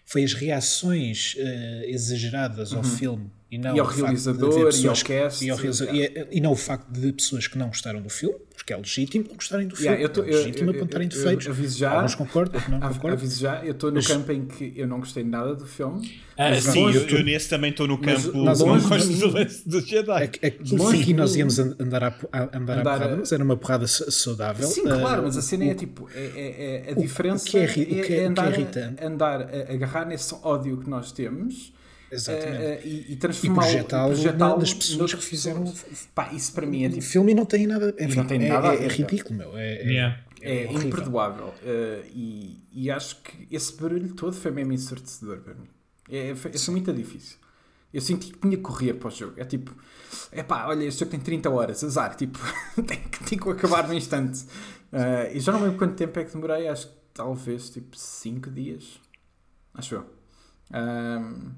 foi as reações uh, exageradas ao uhum. filme e, não e ao realizador e ao cast. E, ao realizador, e, e, não o facto de pessoas que não gostaram do filme, porque é legítimo não gostarem do filme. Yeah, tô, é legítimo apontarem defeitos. Aviso já. Alguns concordam, outros [laughs] não concordam. Aviso já, eu estou no mas, campo em que eu não gostei nada do filme. Ah, sim, eu, eu, nesse também estou no campo mas, não gosto do, do Jedi. É, é, aqui nós íamos andar a, a andar, andar a porrada, mas era uma porrada saudável. Sim, claro, uh, mas a cena é tipo, é, é, é a diferença o que é, o que é, é andar, andar a agarrar nesse ódio que nós temos Exatamente. Uh, e, e transformar e projetá-lo nas pessoas que fizeram pá, isso para mim é tipo, o filme não tem nada, enfim, não tem é, nada é, é, ridículo meu. É, yeah. é, é imperdoável. Uh, e, e acho que esse barulho todo foi mesmo ensurdecedor para mim. É, foi, foi muito difícil. Eu senti que tinha que correr para o jogo. É tipo é pá, olha, este jogo tem 30 horas azar, tipo, [laughs] tem, tem que acabar no instante. Uh, e já não lembro quanto tempo é que demorei acho que talvez tipo 5 dias. Acho eu. Um,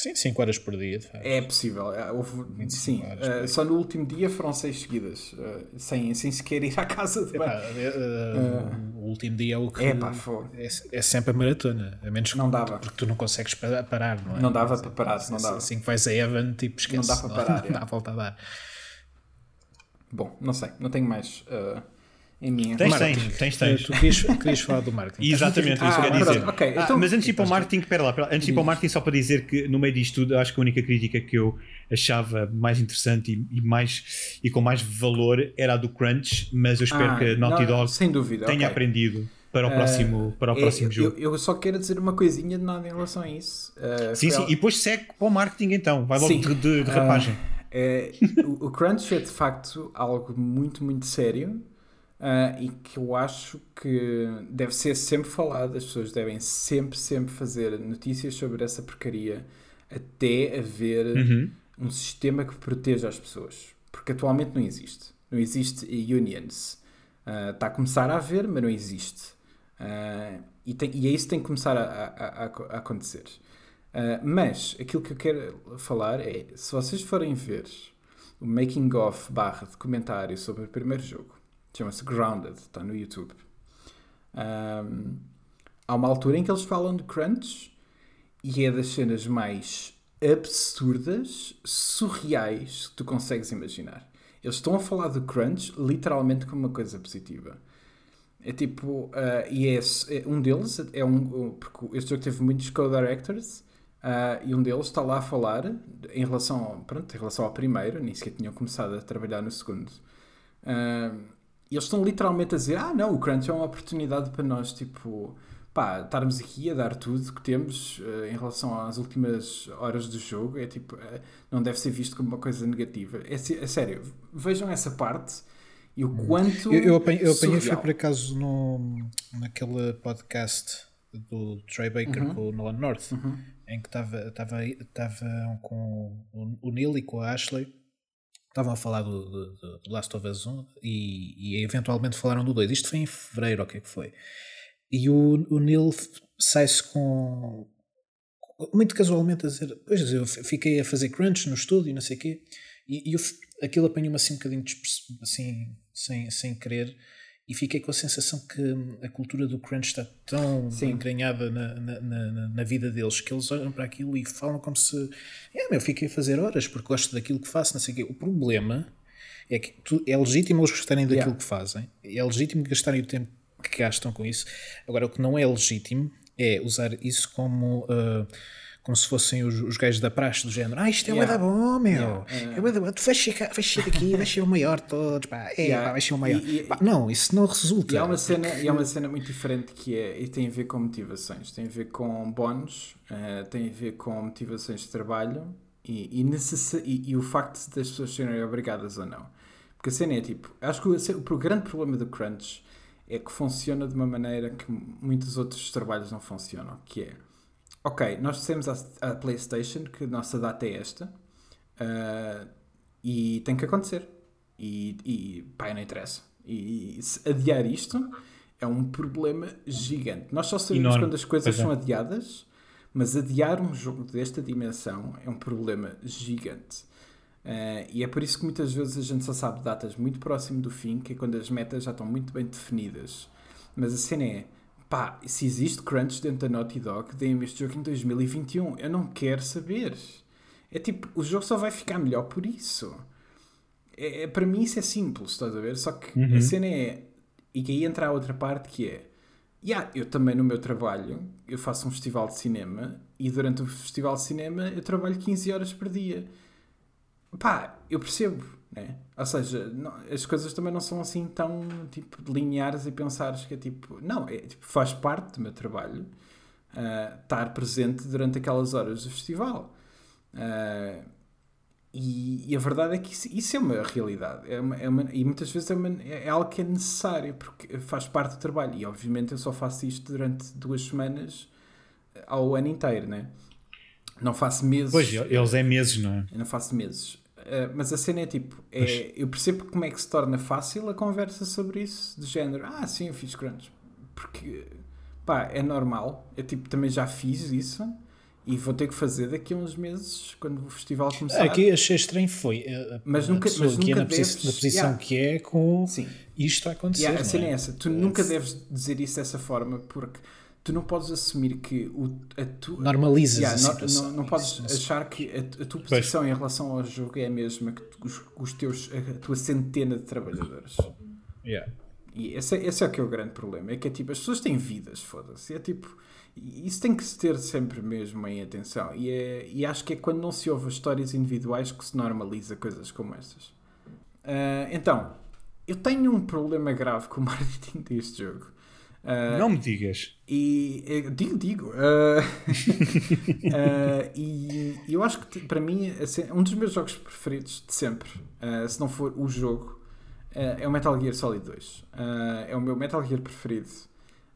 Sim, 5 horas por dia. É possível. É, houve, sim, uh, só no último dia foram 6 seguidas, uh, sem, sem sequer ir à casa de banho. Uh, o último dia é o que. Epá, é, é sempre a maratona, a menos não dava. porque tu não consegues parar, não é? Não dava para parar, não dava. Assim que vais a Evan, tipo, esquece. Não dá para parar. Não, [laughs] dá a volta a dar. Bom, não sei, não tenho mais em minha. Tens, tens, tens, tens. Tu querias, querias falar do marketing. Exatamente, isso ah, que eu dizer. Okay, ah, então, mas antes de ir para o marketing, pera lá, antes de ir para o marketing, só para dizer que no meio disto tudo, acho que a única crítica que eu achava mais interessante e, e mais, e com mais valor era a do Crunch, mas eu espero ah, que a Naughty Dog sem dúvida, tenha okay. aprendido para o próximo, uh, para o próximo é, jogo. Eu, eu, só quero dizer uma coisinha de nada em relação a isso. Uh, sim, sim, e depois segue para o marketing então, vai logo de, de, de, rapagem. Uh, é, o, o Crunch é de facto algo muito, muito sério uh, e que eu acho que deve ser sempre falado, as pessoas devem sempre, sempre fazer notícias sobre essa porcaria até haver uhum. um sistema que proteja as pessoas. Porque atualmente não existe. Não existe unions. Uh, está a começar a haver, mas não existe. Uh, e, tem, e é isso que tem que começar a, a, a acontecer. Uh, mas aquilo que eu quero falar é: se vocês forem ver o making of barra documentário sobre o primeiro jogo, chama-se Grounded, está no YouTube. Um, há uma altura em que eles falam de crunch e é das cenas mais absurdas, surreais que tu consegues imaginar. Eles estão a falar de crunch literalmente como uma coisa positiva. É tipo, uh, e é, é, um deles é um, porque este jogo teve muitos co-directors uh, e um deles está lá a falar em relação, pronto, em relação ao primeiro, nem sequer tinham começado a trabalhar no segundo. Uh, e eles estão literalmente a dizer: Ah, não, o Crunch é uma oportunidade para nós, tipo, pá, estarmos aqui a dar tudo que temos uh, em relação às últimas horas do jogo. É tipo, uh, não deve ser visto como uma coisa negativa. É, é sério, vejam essa parte e o hum. quanto. Eu, eu apanhei, eu apanhei foi por acaso no, naquele podcast do Trey Baker uhum. com o Nolan North, uhum. em que estava com o Neil e com a Ashley estavam a falar do, do, do, Last of Us 1 e, e, eventualmente falaram do 2. Isto foi em fevereiro, o que é que foi? E o, o Neil sai-se com. Muito casualmente a dizer: Pois eu fiquei a fazer crunch no estúdio e não sei o quê. E, e eu, aquilo apanhou-me assim um bocadinho assim, sem, sem querer e fiquei com a sensação que a cultura do crunch está tão Sim. entranhada na, na, na, na, vida deles que eles olham para aquilo e falam como se é, meu, fiquei a fazer horas porque gosto daquilo que faço, não sei o quê. O problema é que tu, é legítimo eles gostarem daquilo yeah. que fazem, é legítimo gastarem o tempo que gastam com isso. Agora, o que não é legítimo é usar isso como. Uh, como se fossem os, os gajos da praxe do género. Ah, isto é yeah. bom, meu. Yeah. É bué bom. Tu vais chegar, vais chegar aqui, [laughs] vais ser o maior de todos. Pá. É, yeah. pá, vais ser o maior. E, pá, não, isso não resulta. E há, uma cena, e há uma cena muito diferente que é, e tem a ver com motivações. Tem a ver com bónus, uh, tem a ver com motivações de trabalho e, e, e, e o facto das pessoas serem obrigadas ou não. Porque a cena é tipo, acho que o, o grande problema do crunch é que funciona de uma maneira que muitos outros trabalhos não funcionam, que é ok, nós dissemos à, à PlayStation que a nossa data é esta uh, e tem que acontecer. E, e pá, não interessa. E, e adiar isto é um problema gigante. Nós só sabemos Enorme. quando as coisas é. são adiadas, mas adiar um jogo desta dimensão é um problema gigante. Uh, e é por isso que muitas vezes a gente só sabe datas muito próximo do fim, que é quando as metas já estão muito bem definidas. Mas a cena é pá, se existe crunch dentro da Naughty Dog, deem-me este jogo em 2021. Eu não quero saber. É tipo, o jogo só vai ficar melhor por isso. É, é para mim isso é simples, estás a ver? Só que uhum. a cena é. E que aí entra a outra parte que é. Yeah, eu também no meu trabalho, eu faço um festival de cinema e durante o festival de cinema eu trabalho 15 horas por dia. Pá, eu percebo né? Ou seja, não, as coisas também não são assim tão tipo, lineares e pensares que é tipo, não, é, tipo, faz parte do meu trabalho uh, estar presente durante aquelas horas do festival. Uh, e, e, a verdade é que isso, isso é uma realidade. É uma, é uma, e muitas vezes é, uma, é, algo que é necessário, porque faz parte do trabalho. E obviamente eu só faço isto durante duas semanas ao ano inteiro, né? Não faço meses. Pois, eles é meses, não é? Eu não faço meses. Uh, mas a cena é tipo, é, eu percebo como é que se torna fácil a conversa sobre isso, do género, ah, sim, eu fiz crunch. Porque, pá, é normal. Eu tipo, também já fiz isso e vou ter que fazer daqui a uns meses, quando o festival começar. Aqui achei estranho foi, a, mas nunca, mas nunca é na, deves, posição, na posição yeah. que é com sim. isto a acontecer. Yeah, a cena é? é essa, tu é. nunca deves dizer isso dessa forma, porque tu não podes assumir que o, a tu, normalizas yeah, a situação. Não, não, não podes achar que a, a tua posição pois. em relação ao jogo é a mesma que os, os teus, a tua centena de trabalhadores. Yeah. E esse, é, esse é o que é o grande problema. É que é tipo, as pessoas têm vidas, foda-se. É tipo, isso tem que se ter sempre mesmo em atenção. E, é, e acho que é quando não se ouve histórias individuais que se normaliza coisas como estas. Uh, então, eu tenho um problema grave com o [laughs] marketing deste jogo. Uh, não me digas. E digo, digo. Uh, uh, [laughs] e eu acho que para mim assim, um dos meus jogos preferidos de sempre, se não for o jogo, é o Metal Gear Solid 2. é o meu Metal Gear preferido.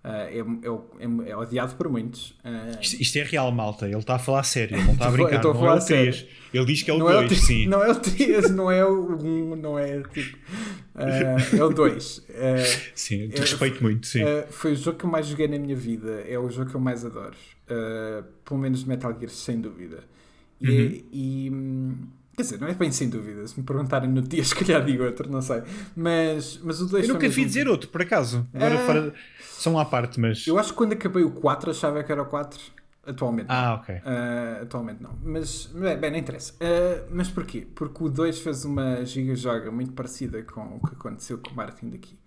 Uh, é, é, é, odiado por muitos. Uh, isto, isto, é real, malta. Ele está a falar sério, não está a [laughs] brincar. não é o 3. Ele diz que é o 2, é sim. Não é o 3, não é o 1, não é tipo. Uh, é o 2. sim, te respeito muito, sim. foi o jogo que eu mais joguei na minha vida. É o jogo que eu mais adoro. pelo menos Metal Gear, sem dúvida. E, uhum. e Quer dizer, não é bem sem dúvida. Se me perguntarem no dia, [laughs] se calhar digo outro, não sei. Mas, mas o 2 Eu nunca devia dizer outro, por acaso. Agora é... fora, são à parte, mas. Eu acho que quando acabei o 4 achava que era o 4. Atualmente. Ah, ok. Uh, atualmente não. Mas, bem, não interessa. Uh, mas porquê? Porque o 2 fez uma giga-joga muito parecida com o que aconteceu com o Martin daqui.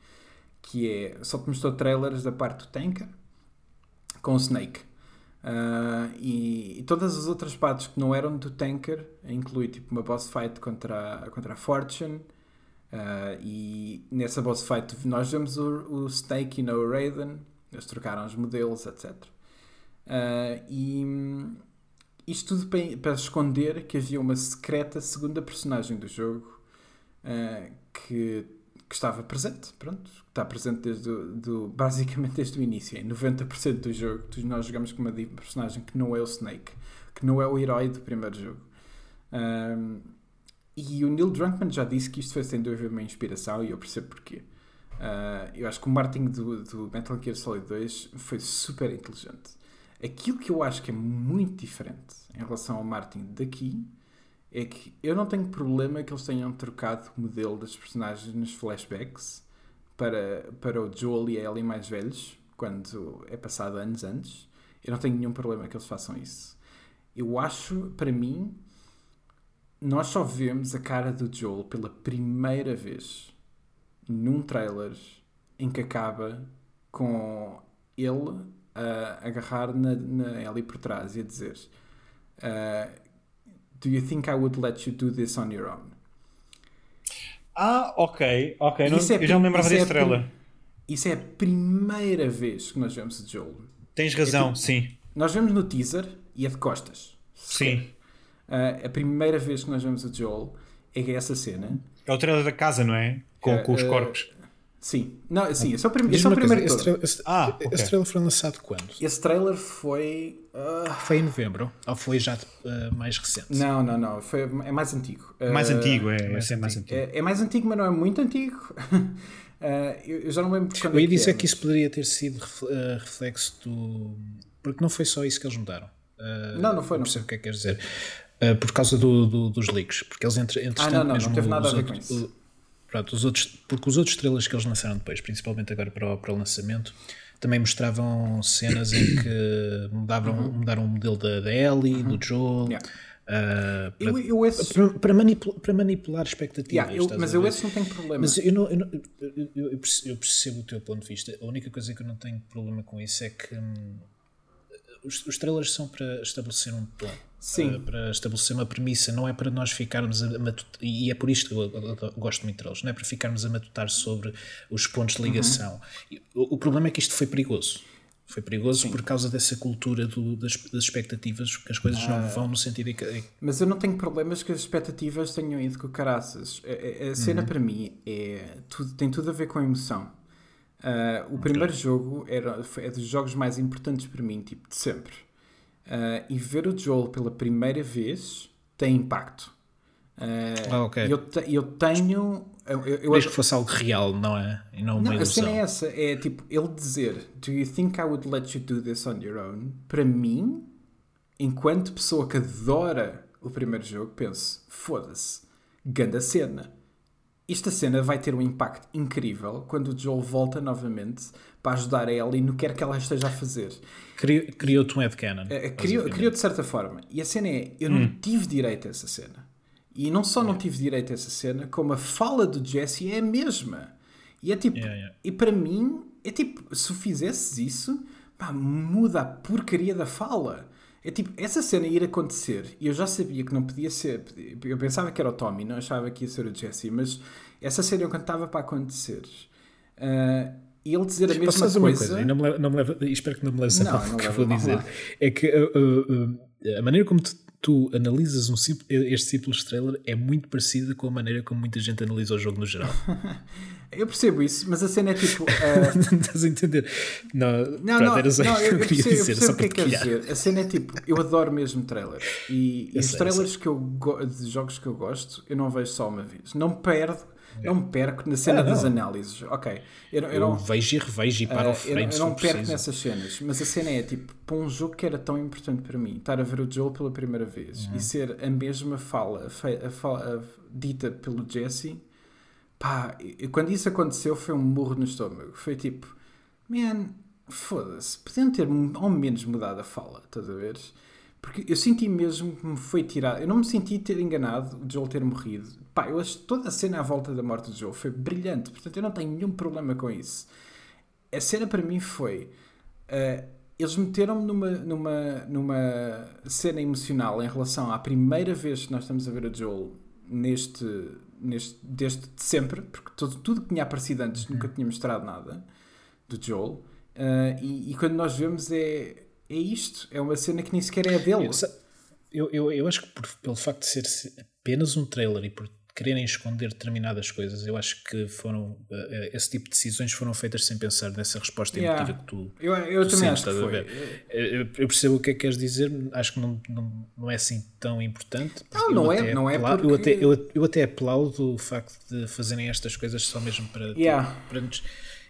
Que é. Só te mostrou trailers da parte do Tanker com o Snake. Uh, e, e, todas as outras partes que não eram do Tanker, inclui tipo uma boss fight contra, contra a Fortune. Uh, e nessa boss fight nós vemos o, o Snake e não o Raiden, eles trocaram os modelos, etc. Uh, ah, e isto tudo para, para, esconder que havia uma secreta segunda personagem do jogo que que estava presente, pronto, está presente desde do, basicamente desde o início. Em 90% do jogo, nós jogamos com uma personagem que não é o Snake, que não é o herói do primeiro jogo. Um, e o Neil Drunkman já disse que isto foi sem dúvida uma inspiração e eu percebo porquê. Uh, eu acho que o marketing do, do Metal Gear Solid 2 foi super inteligente. Aquilo que eu acho que é muito diferente em relação ao marketing daqui é que eu não tenho problema que eles tenham trocado o modelo das personagens nos flashbacks para, para o Joel e a Ellie mais velhos, quando é passado anos antes. Eu não tenho nenhum problema que eles façam isso. Eu acho, para mim, nós só vemos a cara do Joel pela primeira vez num trailer em que acaba com ele a agarrar na, na Ellie por trás e a dizer uh, Do you think I would let you do this on your own? Ah, ok, ok. Não, é, eu já me lembrava desse é trailer. Isso é a primeira vez que nós vemos o Joel. Tens razão, é tipo, sim. Nós vemos no teaser e é de costas. Sim. Uh, a primeira vez que nós vemos o Joel é essa cena. É o trailer da casa, não é? Com, uh, com os corpos. Sim, não, sim, esse é o, prim esse é o primeiro coisa, esse, trailer, esse, ah, okay. esse trailer foi lançado quando? Esse trailer foi. Uh... Foi em novembro? Ou foi já uh, mais recente? Não, não, não. Foi, é mais antigo. Mais uh, antigo, é, mais, é mais antigo. É, é, mais antigo, mas não é muito antigo. [laughs] eu, eu, já não lembro quando. Eu ia dizer é, que isso poderia ter sido reflexo do. Porque não foi só isso que eles mudaram. não, não foi. Não percebo o que é que quer dizer. por causa do, do, dos leaks. Porque eles, entre, entretanto, ah, não, não, não teve nada a ver com isso Pronto, os outros, porque os outros trailers que eles lançaram depois, principalmente agora para o, para o lançamento, também mostravam cenas em que [coughs] mudavam, uhum. mudaram o modelo da, da Ellie, uhum. do Joel. Yeah. Uh, para, eu, eu esse... para, para, manipular, para, manipular expectativas. Yeah, eu, mas eu esse não tenho problema. Mas eu, não, eu, não, eu, percebo o teu ponto de vista. A única coisa que eu não tenho problema com isso é que hum, os, os trailers são para estabelecer um tom. Sim. Uh, para estabelecer uma premissa, não é para nós ficarmos a matutar, e é por isto que eu, gosto muito deles, não é para ficarmos a matutar sobre os pontos de ligação. Uhum. O, o, problema é que isto foi perigoso. Foi perigoso Sim. por causa dessa cultura do, das, das, expectativas, que as coisas ah. não vão no sentido que. Mas eu não tenho problemas que as expectativas tenham ido com caraças. A, a, cena uhum. para mim é, tudo, tem tudo a ver com a emoção. Uh, o primeiro jogo era, é dos jogos mais importantes para mim, tipo, de sempre. Uh, e ver o Joel pela primeira vez tem impacto. Uh, ah, ok. Eu, te, eu tenho. Eu, eu Desde que fosse algo real, não é? E não, não uma a cena é essa: é tipo, ele dizer Do you think I would let you do this on your own? Para mim, enquanto pessoa que adora o primeiro jogo, penso: foda-se, ganda cena esta cena vai ter um impacto incrível quando o Joel volta novamente para ajudar a Ellie no que quer que ela esteja a fazer. Criou-te um headcanon. Uh, criou, criou de certa forma. E a cena é: eu hum. não tive direito a essa cena. E não só não tive direito a essa cena, como a fala do Jesse é a mesma. E é tipo, yeah, yeah. e para mim, é tipo, se fizesses isso, pá, muda a porcaria da fala. É tipo, essa cena ir acontecer, e eu já sabia que não podia ser, eu pensava que era o Tommy, não achava que ia ser o Jesse, mas essa cena eu cantava para acontecer. Uh, ele dizer a mesma coisa. Uma coisa e não me leva, não me leva, espero que não me leve a mal o que vou dizer. É que uh, uh, a maneira como tu, tu analisas um, este simples trailer é muito parecida com a maneira como muita gente analisa o jogo no geral. [laughs] eu percebo isso, mas a cena é tipo. Uh... [laughs] Estás a entender? Não, não, não, era só não eu, eu percebo, dizer, eu percebo o que é que quer dizer. A cena é tipo, eu adoro mesmo trailers. E, e os trailers que eu de jogos que eu gosto, eu não vejo só uma vez. Não perdo não me perco na cena ah, das análises. Ok. Eu, eu, eu não, vejo e revejo e para uh, o frame. Eu, eu não perco preciso. nessas cenas, mas a cena é tipo, para um jogo que era tão importante para mim, estar a ver o Joel pela primeira vez uhum. e ser a mesma fala, a fala dita pelo Jesse, pá, quando isso aconteceu foi um burro no estômago. Foi tipo, man, foda-se, podiam ter ao menos mudado a fala, estás a ver? Porque eu senti mesmo que me foi tirado. Eu não me senti ter enganado o Joel ter morrido. Pá, eu acho toda a cena à volta da morte do Joel foi brilhante. Portanto, eu não tenho nenhum problema com isso. A cena para mim foi. Uh, eles meteram-me numa, numa, numa cena emocional em relação à primeira vez que nós estamos a ver o Joel neste, neste desde sempre, porque todo, tudo que tinha aparecido antes uhum. nunca tinha mostrado nada do Joel. Uh, e, e, quando nós vemos é é isto. É uma cena que nem sequer é dele. Eu, eu, eu acho que por, pelo facto de ser apenas um trailer e por quererem esconder determinadas coisas, eu acho que foram uh, esse tipo de decisões foram feitas sem pensar nessa resposta yeah. emotiva que tu eu, eu tu também sentes, acho que foi. Eu, eu, percebo o que é que queres dizer acho que não, não, não é assim tão importante não, não é, não é porque... eu, até, eu, eu até aplaudo o facto de fazerem estas coisas só mesmo para, yeah. para nos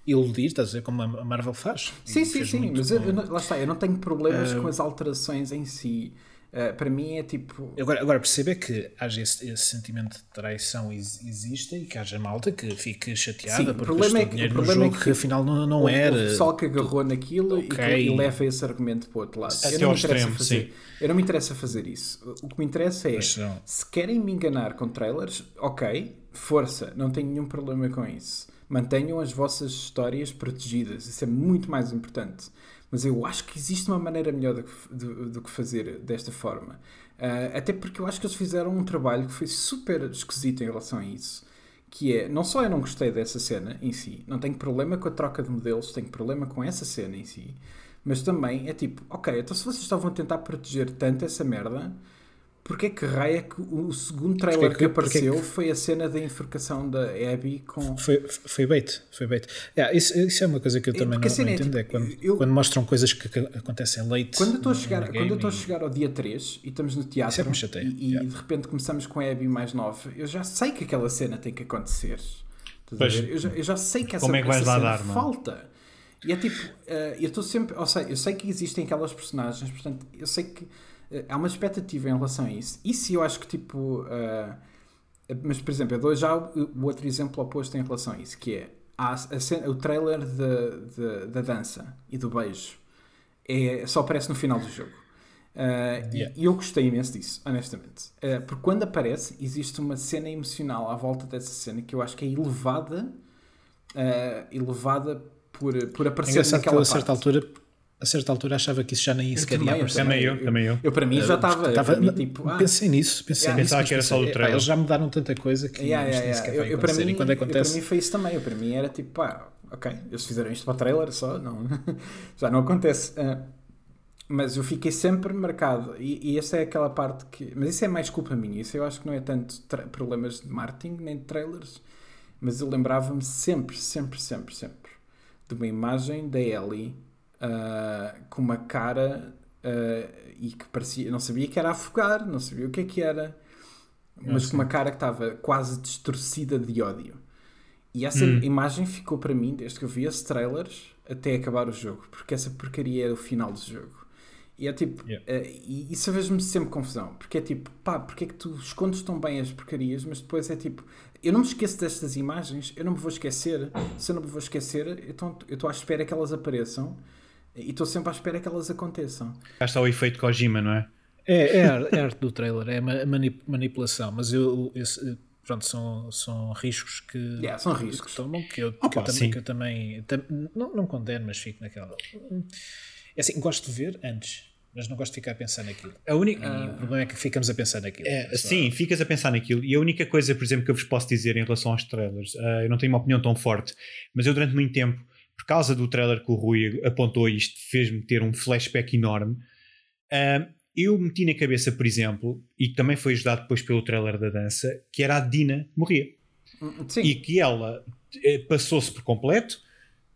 iludir, estás a dizer, como a Marvel faz. Sim, sim, sim, mas eu, eu, lá está, eu não tenho problemas uh, com as alterações em si. Uh, para mim é tipo. Agora, agora percebe que haja esse, esse, sentimento de traição existe e que haja malta que fique chateada Sim, porque problema é que, dinheiro o problema jogo é que, que afinal não, não o, era. O pessoal que agarrou naquilo okay. e, que, e leva esse argumento para o outro lado. Até eu não, me extremo, fazer, sim. eu não me interessa fazer isso. O que me interessa é se querem me enganar com trailers, ok, força, não tenho nenhum problema com isso mantenham as vossas histórias protegidas. Isso é muito mais importante. Mas eu acho que existe uma maneira melhor do que, fazer desta forma. Uh, até porque eu acho que eles fizeram um trabalho que foi super esquisito em relação a isso. Que é, não só eu não gostei dessa cena em si, não tenho problema com a troca de modelos, tenho problema com essa cena em si, mas também é tipo, ok, então se vocês estavam a tentar proteger tanto essa merda, Porquê que raia que o segundo trailer que, que, apareceu que, foi a cena da enforcação da Abby com. Foi, foi bait, foi bait. Yeah, isso, isso é uma coisa que eu também não, não é entendo. É, tipo, quando, eu, quando, mostram coisas que, que acontecem late. Quando eu estou a chegar, quando eu estou a chegar ao dia 3 e estamos no teatro é e, e yeah. de repente começamos com a Abby mais nova, eu já sei que aquela cena tem que acontecer. Eu já, eu já sei que essa, como é que essa cena dar, falta. E é tipo, uh, eu estou sempre. Ou seja, eu sei que existem aquelas personagens, portanto, eu sei que há uma expectativa em relação a isso. Isso eu acho que tipo. Uh, mas, por exemplo, eu dou já o, outro exemplo oposto em relação a isso, que é a, a o trailer de, de, da dança e do beijo é, só aparece no final do jogo. Uh, yeah. E eu gostei imenso disso, honestamente. Uh, porque quando aparece, existe uma cena emocional à volta dessa cena que eu acho que é elevada, uh, elevada por, por aparecer é naquela que a certa altura a certa altura achava que isso já nem sequer ia aparecer. Também eu, também eu. Eu para mim já estava. Tipo, ah, pensei nisso, pensei yeah, nisso. Pensava que era só o trailer. Eles já mudaram tanta coisa que yeah, yeah, yeah. Eu, eu, para mim, quando acontece... eu, para mim foi isso também. Eu, para mim era tipo, pá, ok, eles fizeram isto para o trailer só, não, [laughs] já não acontece. Uh, mas eu fiquei sempre marcado. E, e essa é aquela parte que. Mas isso é mais culpa minha. Isso eu acho que não é tanto problemas de marketing nem de trailers. Mas eu lembrava-me sempre, sempre, sempre, sempre de uma imagem da Ellie uh, com uma cara uh, e que parecia, não sabia que era afogar, não sabia o que é que era, mas com uma cara que estava quase distorcida de ódio. E essa hum. imagem ficou para mim, desde que eu vi esse trailers até acabar o jogo, porque essa porcaria é o final do jogo. E é tipo, yeah. uh, e isso fez-me sempre confusão, porque é tipo, pá, porque é que tu escondes tão bem as porcarias, mas depois é tipo, eu não me esqueço destas imagens, eu não me vou esquecer, se eu não me vou esquecer, então eu estou à espera que elas apareçam e estou sempre à espera que elas aconteçam. Cá está o efeito Kojima, não é? É, é, é arte do trailer, é manip, manipulação, mas eu, eu, pronto, são, são riscos que, yeah, são riscos. que tomam, que eu, Opa, que eu também, que eu também tam, não, não condeno, mas fico naquela. É assim, gosto de ver antes, mas não gosto de ficar a pensar naquilo. A única, uh, o problema é que ficamos a pensar naquilo. É, sim, ficas a pensar naquilo. E a única coisa, por exemplo, que eu vos posso dizer em relação aos trailers, uh, eu não tenho uma opinião tão forte, mas eu durante muito tempo, por causa do trailer que o Rui apontou, isto fez-me ter um flashback enorme. Uh, eu meti na cabeça, por exemplo, e também foi ajudado depois pelo trailer da dança, que era a Dina morria. Sim. E que ela eh, passou-se por completo,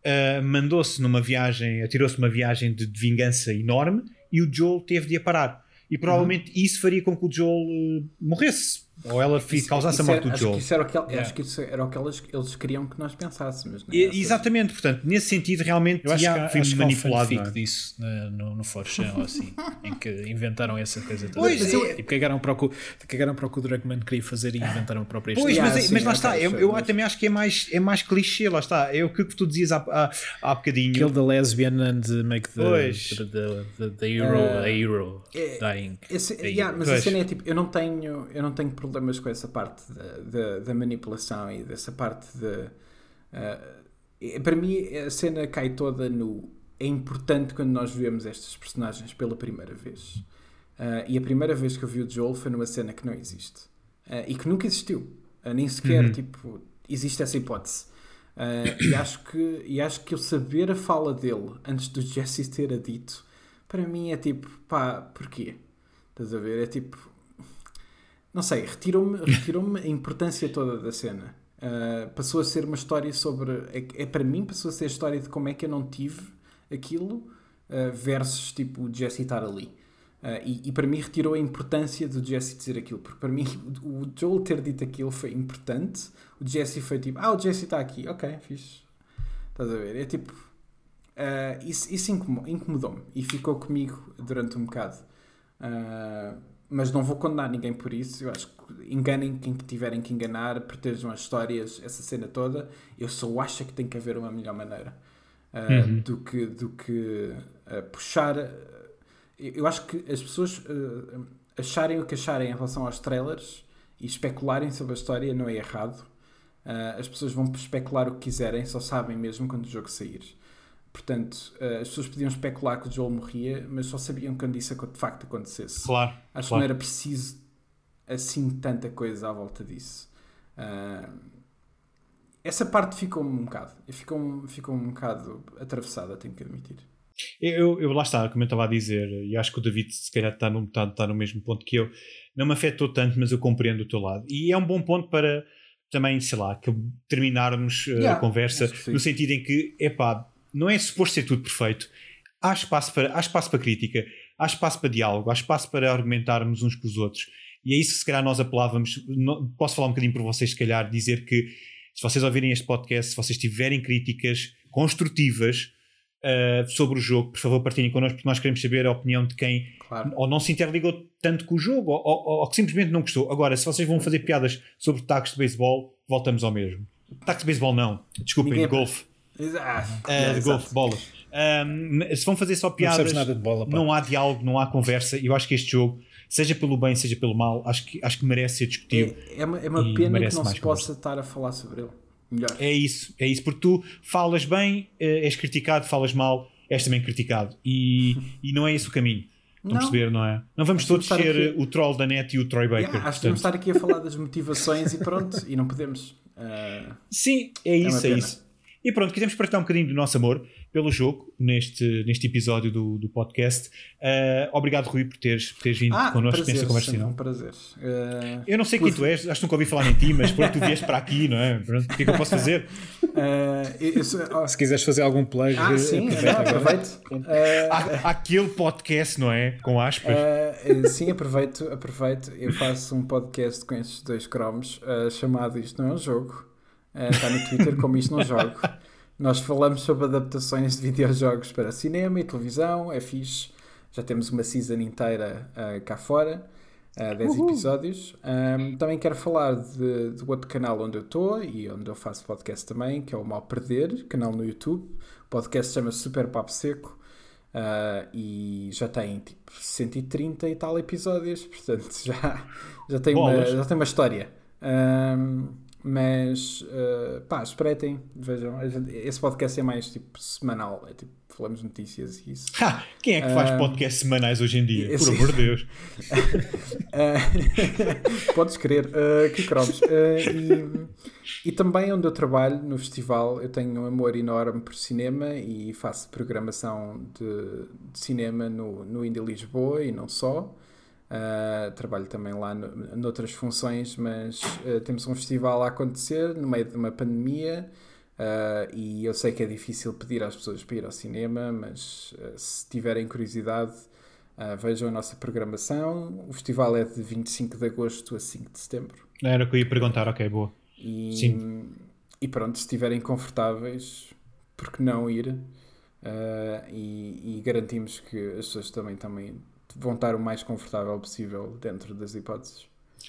uh, mandou-se numa viagem, atirou-se numa viagem de, de, vingança enorme e o Joel teve de a parar. E provavelmente uhum. isso faria com que o Joel uh, morresse. Ou ela isso, causasse isso a morte era, do Joel. Acho que, era o que, yeah. acho que isso era o que eles, eles queriam que nós pensássemos. É? exatamente, portanto, nesse sentido, realmente eu acho que, fui manipulado. Um é? disso no, no Forchan ou assim, [laughs] em que inventaram essa coisa toda. Pois, mas eu, e cagaram para, o que, cagaram para o que o Druckmann queria fazer e inventaram a própria Pois, mas, yeah, mas lá está, eu, eu mas... também acho que é mais, é mais clichê, lá está. É o que tu dizias há, há, há bocadinho. Kill the lesbian and make the, the, the, the, the hero uh, a hero é, dying. Esse, yeah, mas pois. a cena é tipo, eu não tenho, eu não tenho problemas com essa parte da, da, da manipulação e dessa parte de. Uh, para mim, a cena cai toda no. É importante quando nós vemos estes personagens pela primeira vez. Uh, e a primeira vez que eu vi o Joel foi numa cena que não existe. Uh, e que nunca existiu. nem sequer, uhum. tipo, existe essa hipótese. e, acho que, e acho que eu saber a fala dele antes do Jesse ter a dito, para mim é tipo, pá, porquê? Estás a ver? É tipo, não sei, retirou-me retirou a importância toda da cena. Uh, passou a ser uma história sobre. É, é, para mim, passou a ser a história de como é que eu não tive aquilo uh, versus tipo o Jesse estar ali. Uh, e, e, para mim retirou a importância do Jesse dizer aquilo, porque para mim o, [laughs] o Joel ter dito aquilo foi importante. O Jesse foi tipo, ah, o Jesse está aqui, ok, fixe. Estás a ver? É tipo. isso isso incomodou-me e ficou comigo durante um bocado. Uh, mas não vou condenar ninguém por isso. Eu acho que enganem quem tiverem que enganar, protejam as histórias, essa cena toda. Eu só acho que tem que haver uma melhor maneira uh, uhum. do que, do que uh, puxar. Eu acho que as pessoas uh, acharem o que acharem em relação aos trailers e especularem sobre a história não é errado. as pessoas vão especular o que quiserem, só sabem mesmo quando o jogo sair. Portanto, uh, as pessoas podiam especular que o Joel morria, mas só sabiam quando isso de facto acontecesse. Claro. Acho claro. que não era preciso assim tanta coisa à volta disso. Uh, essa parte ficou-me um bocado. Ficou, ficou um bocado atravessada, tenho que admitir. Eu, eu lá está, como eu estava a dizer, e acho que o David se calhar está no, está, está no mesmo ponto que eu. Não me afetou tanto, mas eu compreendo o teu lado. E é um bom ponto para também, sei lá, que terminarmos uh, yeah, a conversa no sentido em que, epá, não é suposto ser tudo perfeito. Há espaço, para, há espaço para crítica, há espaço para diálogo, há espaço para argumentarmos uns com os outros. E é isso que se calhar nós apelávamos. Posso falar um bocadinho por vocês, se calhar, dizer que se vocês ouvirem este podcast, se vocês tiverem críticas construtivas uh, sobre o jogo, por favor partilhem connosco, porque nós queremos saber a opinião de quem claro. ou não se interligou tanto com o jogo, ou, ou, ou, que simplesmente não gostou. Agora, se vocês vão fazer piadas sobre tacos de beisebol, voltamos ao mesmo. Tacos de beisebol não, desculpem, Ninguém... golfe. Exato. Uh, de golfe, bolas. Um, se vão fazer só piadas, não, bola, não, há diálogo, não há conversa. E eu acho que este jogo, seja pelo bem, seja pelo mal, acho que, acho que merece ser discutido. É, é uma, é uma pena que não se possa estar a falar sobre ele. Melhor. É isso, é isso, porque tu falas bem, eh, és criticado, falas mal, és também criticado. E, [laughs] e não é esse o caminho. Estão a perceber, não é? Não vamos todos ser aqui... o troll da net e o Troy Baker. Yeah, acho que devemos estar aqui a falar das motivações e pronto, e não podemos. Uh... Sim, é isso, é, é isso. E pronto, quisemos partilhar um bocadinho do nosso amor pelo jogo neste, neste episódio do, do podcast. Uh, obrigado, Rui, por teres, por teres vindo ah, connosco nesta conversa. Um prazer. Uh, eu não sei quem tu és, acho que nunca ouvi falar em ti, mas pronto, tu vieste para aqui, não é? Pronto, o que é que eu posso fazer? Uh, sou, oh. Se quiseres fazer algum plug, ah, sim, aproveito. Há, aquele podcast, não é? Com aspas. sim, aproveito, aproveito. Eu faço um podcast com estes dois cromos chamado Isto Não é um Jogo está no Twitter, como isto não jogo. Nós falamos sobre adaptações de videojogos para cinema e televisão, é fixe. Já temos uma season inteira uh, cá fora, uh, 10 Uhul. episódios. Um, também quero falar de, de outro canal onde eu estou e onde eu faço podcast também, que é o Mal Perder, canal no YouTube. O podcast chama-se Super Papo Seco. Uh, e já tem tipo 130 e tal episódios, [laughs] portanto já, já, tem, uma, já tem uma história. Um, mas uh, pá, espreitem, vejam. Esse podcast é mais tipo semanal, é tipo falamos notícias e isso. Ha, quem é que faz uh, podcasts semanais hoje em dia? Por amor de Deus. uh, [laughs] podes crer, uh, que cromos. E, e também onde eu trabalho, no festival, eu tenho um amor enorme por cinema e faço programação de, de cinema no, no Indie Lisboa e não só. Uh, trabalho também lá no, noutras funções, mas uh, temos um festival a acontecer no meio de uma pandemia uh, e eu sei que é difícil pedir às pessoas para ir ao cinema, mas se tiverem curiosidade, vejam a nossa programação. O festival é de 25 de agosto a 5 de setembro. Era o que eu ia perguntar, ok, boa. E, Sim. e pronto, se estiverem confortáveis, por que não ir? E, e, garantimos que as pessoas também, também vão estar o mais confortável possível dentro das hipóteses.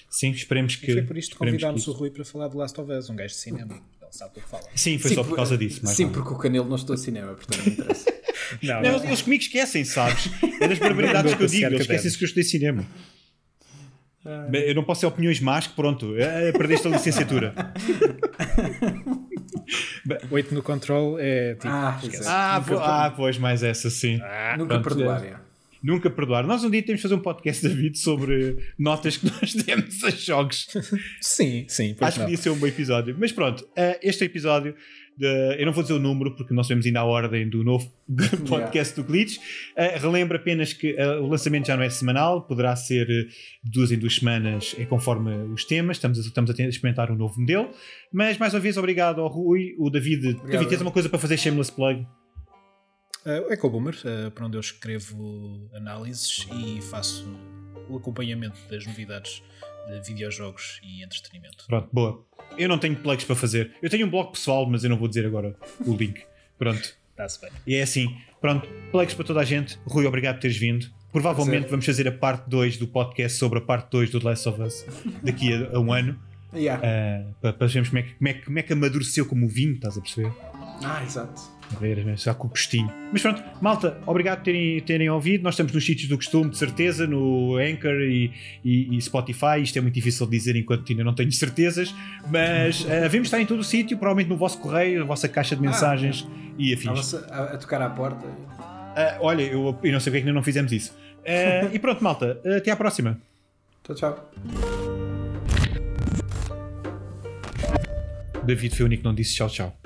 Sim, esperemos que. E foi por isto que convidámos o Rui para falar de Last of Us, um gajo de cinema. Ele sabe o que fala. Sim, foi sim, só por causa disso. sim, não. porque o Canelo não estou a cinema, portanto não interessa. [laughs] não, não, Eles comigo esquecem, sabes? É das barbaridades que eu digo, eles esquecem-se que eu estudei cinema. Ah. Eu não posso ter opiniões más que pronto, é, é, perdeste a licenciatura. [laughs] Oito no control é tipo. Ah, ah, ah, pois, mais essa sim. Ah, nunca perdoar. É nunca perdoar. Nós um dia temos de fazer um podcast, [laughs] David, sobre notas que nós demos a jogos. sim, sim. Acho que podia ser um bom episódio. Mas pronto, uh, este episódio. De, eu não vou dizer o número porque nós vemos ainda a ordem do novo [laughs] podcast yeah. do Glitch. Uh, relembro apenas que uh, o lançamento já não é semanal, poderá ser duas em duas semanas, é conforme os temas. Estamos a, estamos a experimentar um novo modelo. Mas mais uma vez, obrigado ao Rui. O David, obrigado. David, tens uma coisa para fazer shameless plug? Uh, o EcoBoomer, uh, para onde eu escrevo análises e faço o acompanhamento das novidades de videojogos e entretenimento. Pronto, boa. Eu não tenho plugs para fazer. Eu tenho um blog pessoal, mas eu não vou dizer agora o link. Pronto. Está-se bem. E é assim. Pronto, plugs para toda a gente. Rui, obrigado por teres vindo. Provavelmente vamos fazer a parte 2 do podcast sobre a parte 2 do The Last of Us daqui a, a um ano. Yeah. Uh, para, para vermos como é, que, como, é, como é que amadureceu como vinho, estás a perceber? Ah, exato a ver, já com o gostinho. Mas pronto, malta, obrigado por terem, terem ouvido. Nós estamos nos sítios do costume, de certeza, no Anchor e, e, e Spotify. Isto é muito difícil de dizer enquanto ainda não tenho certezas, mas uh, devemos estar em todo o sítio, provavelmente no vosso correio, a vossa caixa de ah, mensagens ah, e afins. A, a, tocar à porta. Uh, olha, eu, eu não sei porque é que ainda não fizemos isso. Uh, [laughs] e pronto, malta, até à próxima. Tchau, tchau. David foi o único que não disse tchau, tchau.